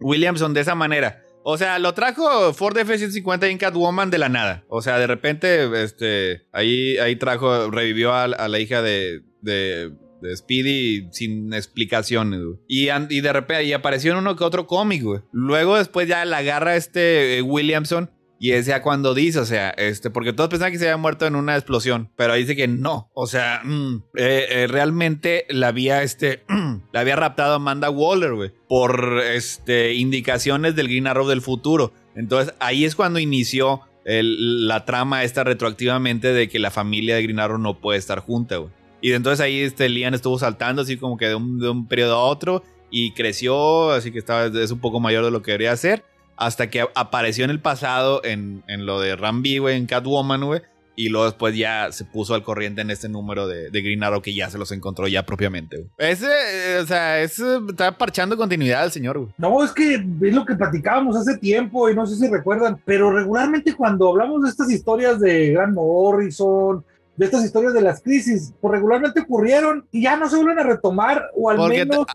Williamson de esa manera. O sea, lo trajo Ford F-150 en Catwoman de la nada. O sea, de repente, este, ahí, ahí trajo, revivió a, la hija de, de, de Speedy sin explicaciones, güey. Y de repente, y apareció en uno que otro cómic, güey. Luego después ya la agarra este eh, Williamson y es ya cuando dice, o sea, este, porque todos pensaban que se había muerto en una explosión, pero dice que no. O sea, mm, eh, eh, realmente la había, este, la había raptado Amanda Waller, güey, por, este, indicaciones del Green Arrow del futuro. Entonces ahí es cuando inició el- la trama esta retroactivamente de que la familia de Green Arrow no puede estar junta, güey. Y entonces ahí, este, Lian estuvo saltando así como que de un, de un periodo a otro y creció, así que estaba, es un poco mayor de lo que debería ser hasta que apareció en el pasado en, en lo de Rambi, güey, en Catwoman, güey. Y luego después ya se puso al corriente en este número de, de Green Arrow que ya se los encontró ya propiamente, güey. Ese, eh, o sea, ese está parchando continuidad al señor, güey. No, es que es lo que platicábamos hace tiempo y no sé si recuerdan, pero regularmente cuando hablamos de estas historias de Grant Morrison, de estas historias de las crisis, pues regularmente ocurrieron y ya no se vuelven a retomar o al Porque menos...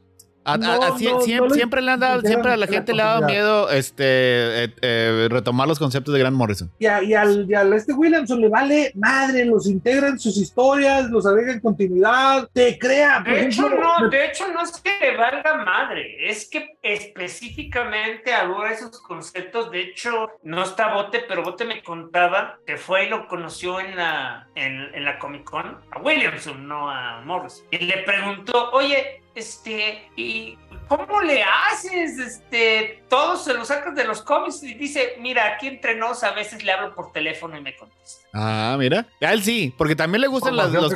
A- a- No, a- sie- no, siempre, no le- siempre le han dado, siempre a la la gente le ha dado miedo este, eh, eh, retomar los conceptos de Grant Morrison. Y, a- y al, y al este Williamson le vale madre, los integra en sus historias, los agrega en continuidad, te crea. De hecho, ejemplo, no, me- de hecho, no es que le valga madre, es que específicamente adora esos conceptos. De hecho, no está Bote, pero Bote me contaba que fue y lo conoció en la, en, en la Comic Con a Williamson, no a Morris. Y le preguntó, oye, este, ¿y cómo le haces? Este, todos se lo sacas de los cómics y dice, mira, aquí entre nos a veces le hablo por teléfono y me contesta. Ah, mira. A él sí, porque también le gustan las- los,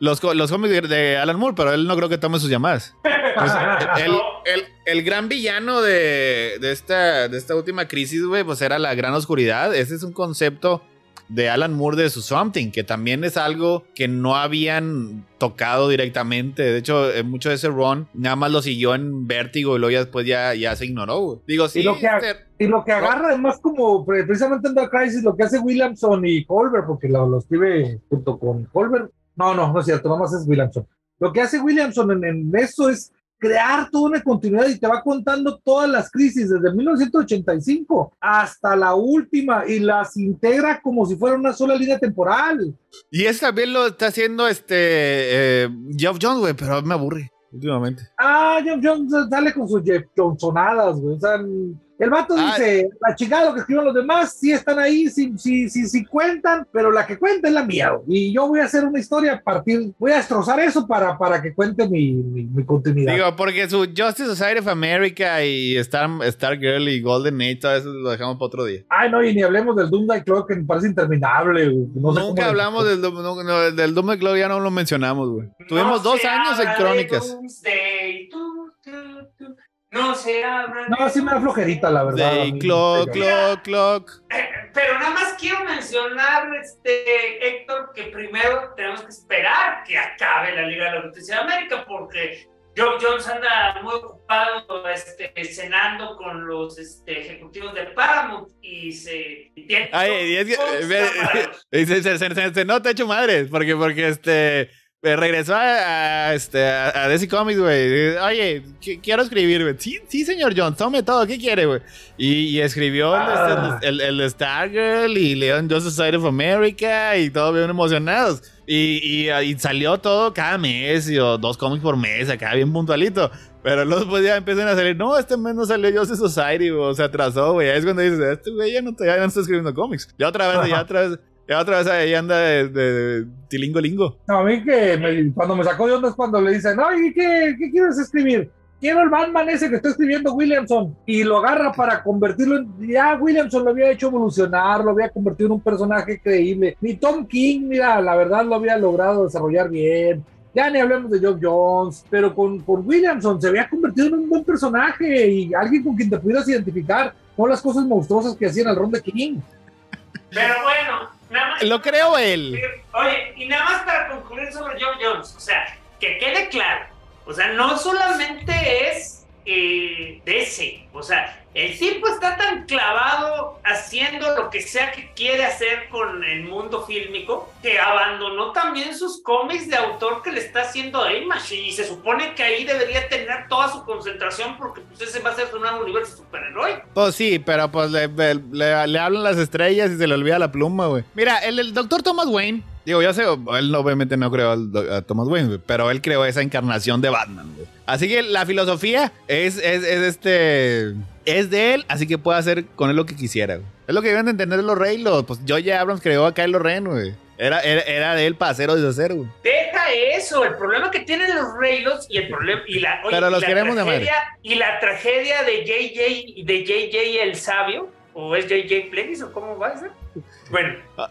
los, cómics de- de Alan Moore, pero él no creo que tome sus llamadas. Pues, el, el- el gran villano de, de esta, de esta última crisis, güey, pues era la gran oscuridad. Ese es un concepto de Alan Moore de su Something, que también es algo que no habían tocado directamente. De hecho, eh, mucho de ese run nada más lo siguió en Vértigo y luego ya después ya, ya se ignoró. Digo, sí. Y lo que, este- y lo que agarra además como pre- precisamente en Dark Crisis, lo que hace Williamson y Colbert, porque lo, lo escribe junto con Colbert. No, no, no es cierto, nomás es Williamson. Lo que hace Williamson en, en eso es crear toda una continuidad y te va contando todas las crisis desde 1985 hasta la última y las integra como si fuera una sola línea temporal. Y eso también lo está haciendo este eh, Geoff Jones, güey, pero me aburre últimamente. Ah, John Jones sale con sus Jeff Johnsonadas, güey. O sea, el vato Ah. dice, la chingada lo que escriben los demás, sí están ahí, sí, sí, sí, sí cuentan, pero la que cuenta es la mía. Y yo voy a hacer una historia a partir, voy a destrozar eso para, para que cuente mi, mi, mi continuidad. Digo, porque su Justice Society of America y Star, Stargirl y Golden Age, todo eso lo dejamos para otro día. Ay, no, y ni hablemos del Doomsday Clock, que me parece interminable. güey. No sé Nunca hablamos del, no, no, del Doom de Glory, ya no lo mencionamos, güey. Tuvimos No dos años en Crónicas. Doomsday, tú. No de No, sí me da flojerita, la verdad. mí. clock, Pero- clock, clock. Eh, Pero nada más quiero mencionar, este, Héctor, que primero tenemos que esperar que acabe la Liga de la Justicia de América, porque Joe Jones anda muy ocupado este, cenando con los este, ejecutivos de Paramount y se... y tiene- Ay, y es que, eh, y se, se, se, se- se nota hecho madres, porque, porque este. Eh, Regresó a, a, este, a, a DC Comics, güey. Oye, qu- quiero escribir, güey. Sí, sí, señor Jones, tome todo. ¿Qué quiere, güey? Y, y escribió el, Ah. este, el, el, el Stargirl y Leon Justice Society of America y todo bien emocionados. Y, y, y salió todo cada mes, y, o dos cómics por mes, acá bien puntualito. Pero luego después ya empiezan a salir, no, este mes no salió Justice Society, güey, se atrasó, güey. Es cuando dices, este güey ya no, está- ya no está escribiendo cómics. Ya otra vez, ya otra vez, ya otra vez ahí anda de, de, de tilingo lingo. No, a mí que me- cuando me sacó de onda es cuando le dicen, oye, ¿qué, ¿qué quieres escribir? Quiero el Batman ese que está escribiendo Williamson. Y lo agarra para convertirlo en... Ya Williamson lo había hecho evolucionar, lo había convertido en un personaje creíble. Ni Tom King, mira, la verdad lo había logrado desarrollar bien. Ya ni hablemos de Joe Jones, pero con, con Williamson se había convertido en un buen personaje y alguien con quien te pudieras identificar, no las cosas monstruosas que hacían al ron de King. Pero bueno, nada más... Lo creo él. Oye, y nada más para concluir sobre Joe Jones, o sea, que quede claro, o sea, no solamente es eh, DC, o sea, el tipo está tan clavado haciendo lo que sea que quiere hacer con el mundo fílmico que abandonó también sus cómics de autor que le está haciendo a Image y se supone que ahí debería tener toda su concentración porque pues ese va a ser su nuevo universo superhéroe. Pues sí, pero pues le, le, le- le hablan las estrellas y se le olvida la pluma, güey. Mira, el, el doctor Thomas Wayne, digo, yo sé, él obviamente no creó a Thomas Wayne, pero él creó esa encarnación de Batman, güey. Así que la filosofía es, es, es este. Es de él, así que puede hacer con él lo que quisiera, güey. Es lo que deben de entender los Reylos. Pues J.J. Abrams creó a Kylo Ren, güey. Era, era, era de él para hacer o deshacer, güey. Deja eso, el problema que tienen los Reylos y el problema y la, oye, Pero y los la queremos de tragedia, y la tragedia de JJ de JJ el sabio o es JJ Plegis o cómo va a ser. Bueno,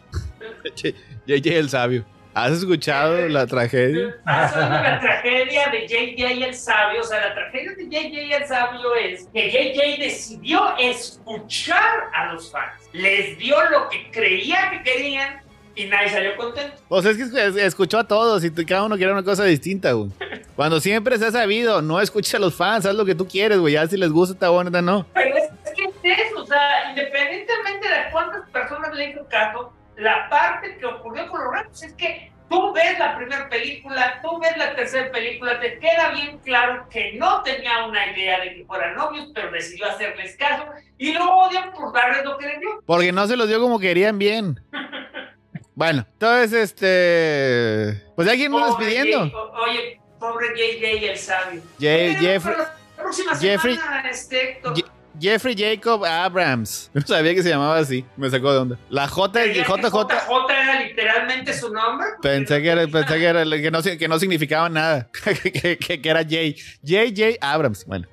J.J. el sabio. ¿Has escuchado la tragedia? la tragedia de JJ el sabio, o sea, la tragedia de JJ el sabio es que JJ decidió escuchar a los fans, les dio lo que creía que querían y nadie salió contento. Pues es que es- escuchó a todos y cada uno quiere una cosa distinta, güey. Cuando siempre se ha sabido, no escuches a los fans, haz lo que tú quieres, güey. Ya si les gusta, está bueno, no. Pero es, es que es eso, o sea, independientemente de cuántas personas le hizo caso, la parte que ocurrió con los Rams es que tú ves la primera película, tú ves la tercera película, te queda bien claro que no tenía una idea de que fueran novios, pero decidió hacerles caso y lo odian por darles lo que le dio. Porque no se los dio como querían bien. Bueno, entonces, este. Pues quién nos Pobre despidiendo. Jay- oye, pobre JJ el sabio. Pero Jeffrey- la próxima Jeffrey- semana, este, Héctor. Jeffrey Jacob Abrams. No sabía que se llamaba así. Me sacó de onda. La J, ¿Creía que JJ. JJ era literalmente su nombre. Pensé que era, pensé que, era, que, no, que no significaba nada. que, que- que era J. JJ Abrams. Bueno.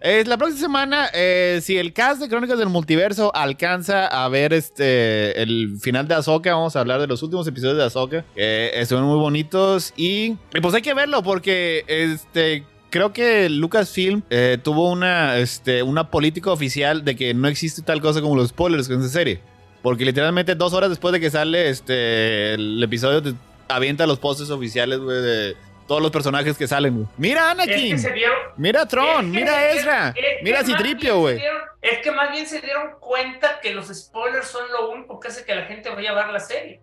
Es la próxima semana, eh, si el cast de Crónicas del Multiverso alcanza a ver este el final de Ahsoka, vamos a hablar de los últimos episodios de Ahsoka, que estuvieron muy bonitos y, y pues hay que verlo porque este creo que Lucasfilm eh, tuvo una este una política oficial de que no existe tal cosa como los spoilers con esa serie. Porque literalmente dos horas después de que sale este el episodio, te avienta los postes oficiales, güey, de todos los personajes que salen, güey. Mira Es que Anakin. vieron. Mira es Tron, que- mira es- Ezra, es mira bien Citripio, güey. Es que más bien se dieron cuenta que los spoilers son lo único que hace que la gente vaya a ver la serie.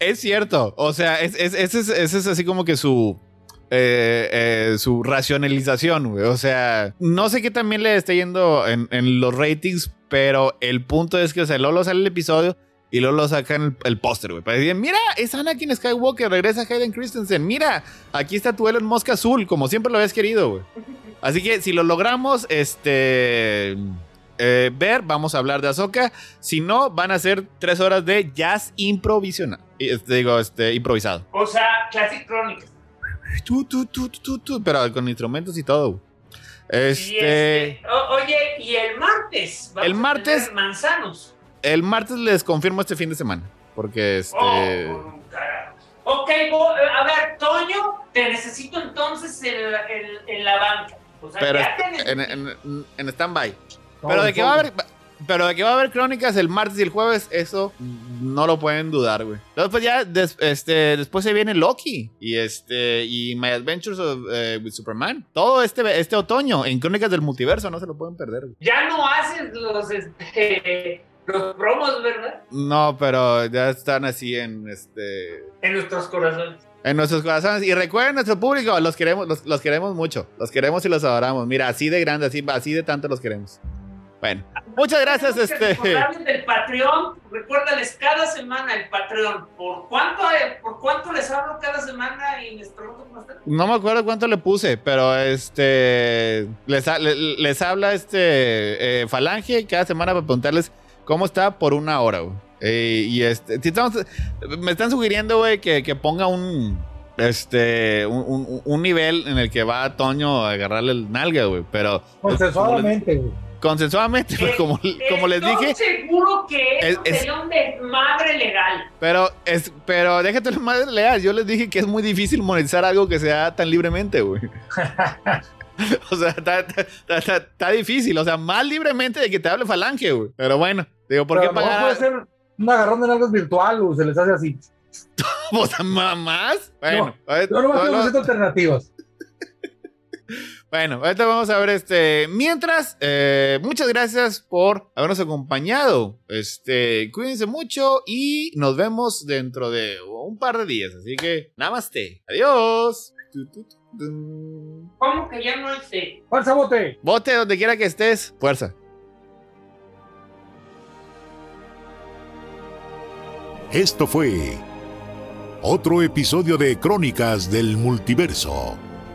Es cierto. O sea, es, es- ese es, ese es así como que su. Eh, eh, su racionalización. O sea, no sé qué también le esté yendo en, los ratings, pero el punto es que, o sea, luego sale el episodio y luego lo sacan el, póster. Para decir, mira, es Anakin Skywalker, regresa Hayden Christensen. Mira, aquí está tu Elon Musk azul, como siempre lo habías querido, güey. Así que si lo logramos, este. eh, ver, vamos a hablar de Ahsoka. Si no, van a ser tres horas de jazz improvisionado. Y, este, digo, este, improvisado. O sea, Classic Chronicles. Tu, tu, tu, tu, tu, pero con instrumentos y todo. Y Este. este, o- oye, y el martes. vamos El a martes- tener Manzanos. El martes les confirmo este fin de semana. Porque este. Oh, carajo. ok, bo- a ver, Toño, te necesito entonces en la, en- en la banca. O sea, pero ya en, necesito. en, en stand-by. Pero de que va a haber. Pero de que va a haber crónicas el martes y el jueves, eso no lo pueden dudar, güey. Entonces, pues ya des- este, después se viene Loki y este y My Adventures of, eh, with Superman. Todo este, este otoño en Crónicas del Multiverso, no se lo pueden perder, güey. Ya no haces los, este, los promos, ¿verdad? No, pero ya están así en este. En nuestros corazones. En nuestros corazones. Y recuerden nuestro público, los queremos, los, los queremos mucho. Los queremos y los adoramos. Mira, así de grande, así, así de tanto los queremos. Bueno, muchas gracias, este. del Patreon. Recuérdales cada semana el Patreon. ¿Por cuánto, eh, ¿Por cuánto les hablo cada semana y les pregunto cómo están? No me acuerdo cuánto le puse, pero este. Les, les habla este. eh, Falange cada semana para preguntarles cómo está por una hora, güey. Eh, y este. si estamos- me están sugiriendo, güey, que, que ponga un. Este. Un, un- un nivel en el que va Toño a agarrarle el nalga, güey. Pero. Consensuadamente, güey. Consensuadamente, pero Eh, como, como les Estoy dije. seguro que Es- es- sería un desmadre legal. Pero, es, pero déjate lo más leal. Yo les dije que es muy difícil monetizar algo que sea tan libremente, güey. o sea, está, está- está- está difícil. O sea, más libremente de que te hable Falange, güey. Pero bueno, digo, ¿por Pero qué pagar? puede ser un agarrón de nalgas virtual, o se les hace así. O sea, ma- más? Bueno, Yo no me estoy lo- ofreciendo alternativas. Bueno, ahorita vamos a ver este. Mientras, eh, muchas gracias por habernos acompañado. Este, cuídense mucho y nos vemos dentro de un par de días. Así que, namaste. Adiós. ¿Cómo que ya no sé? ¡Fuerza, bote! Bote donde quiera que estés. Fuerza. Esto fue otro episodio de Crónicas del Multiverso,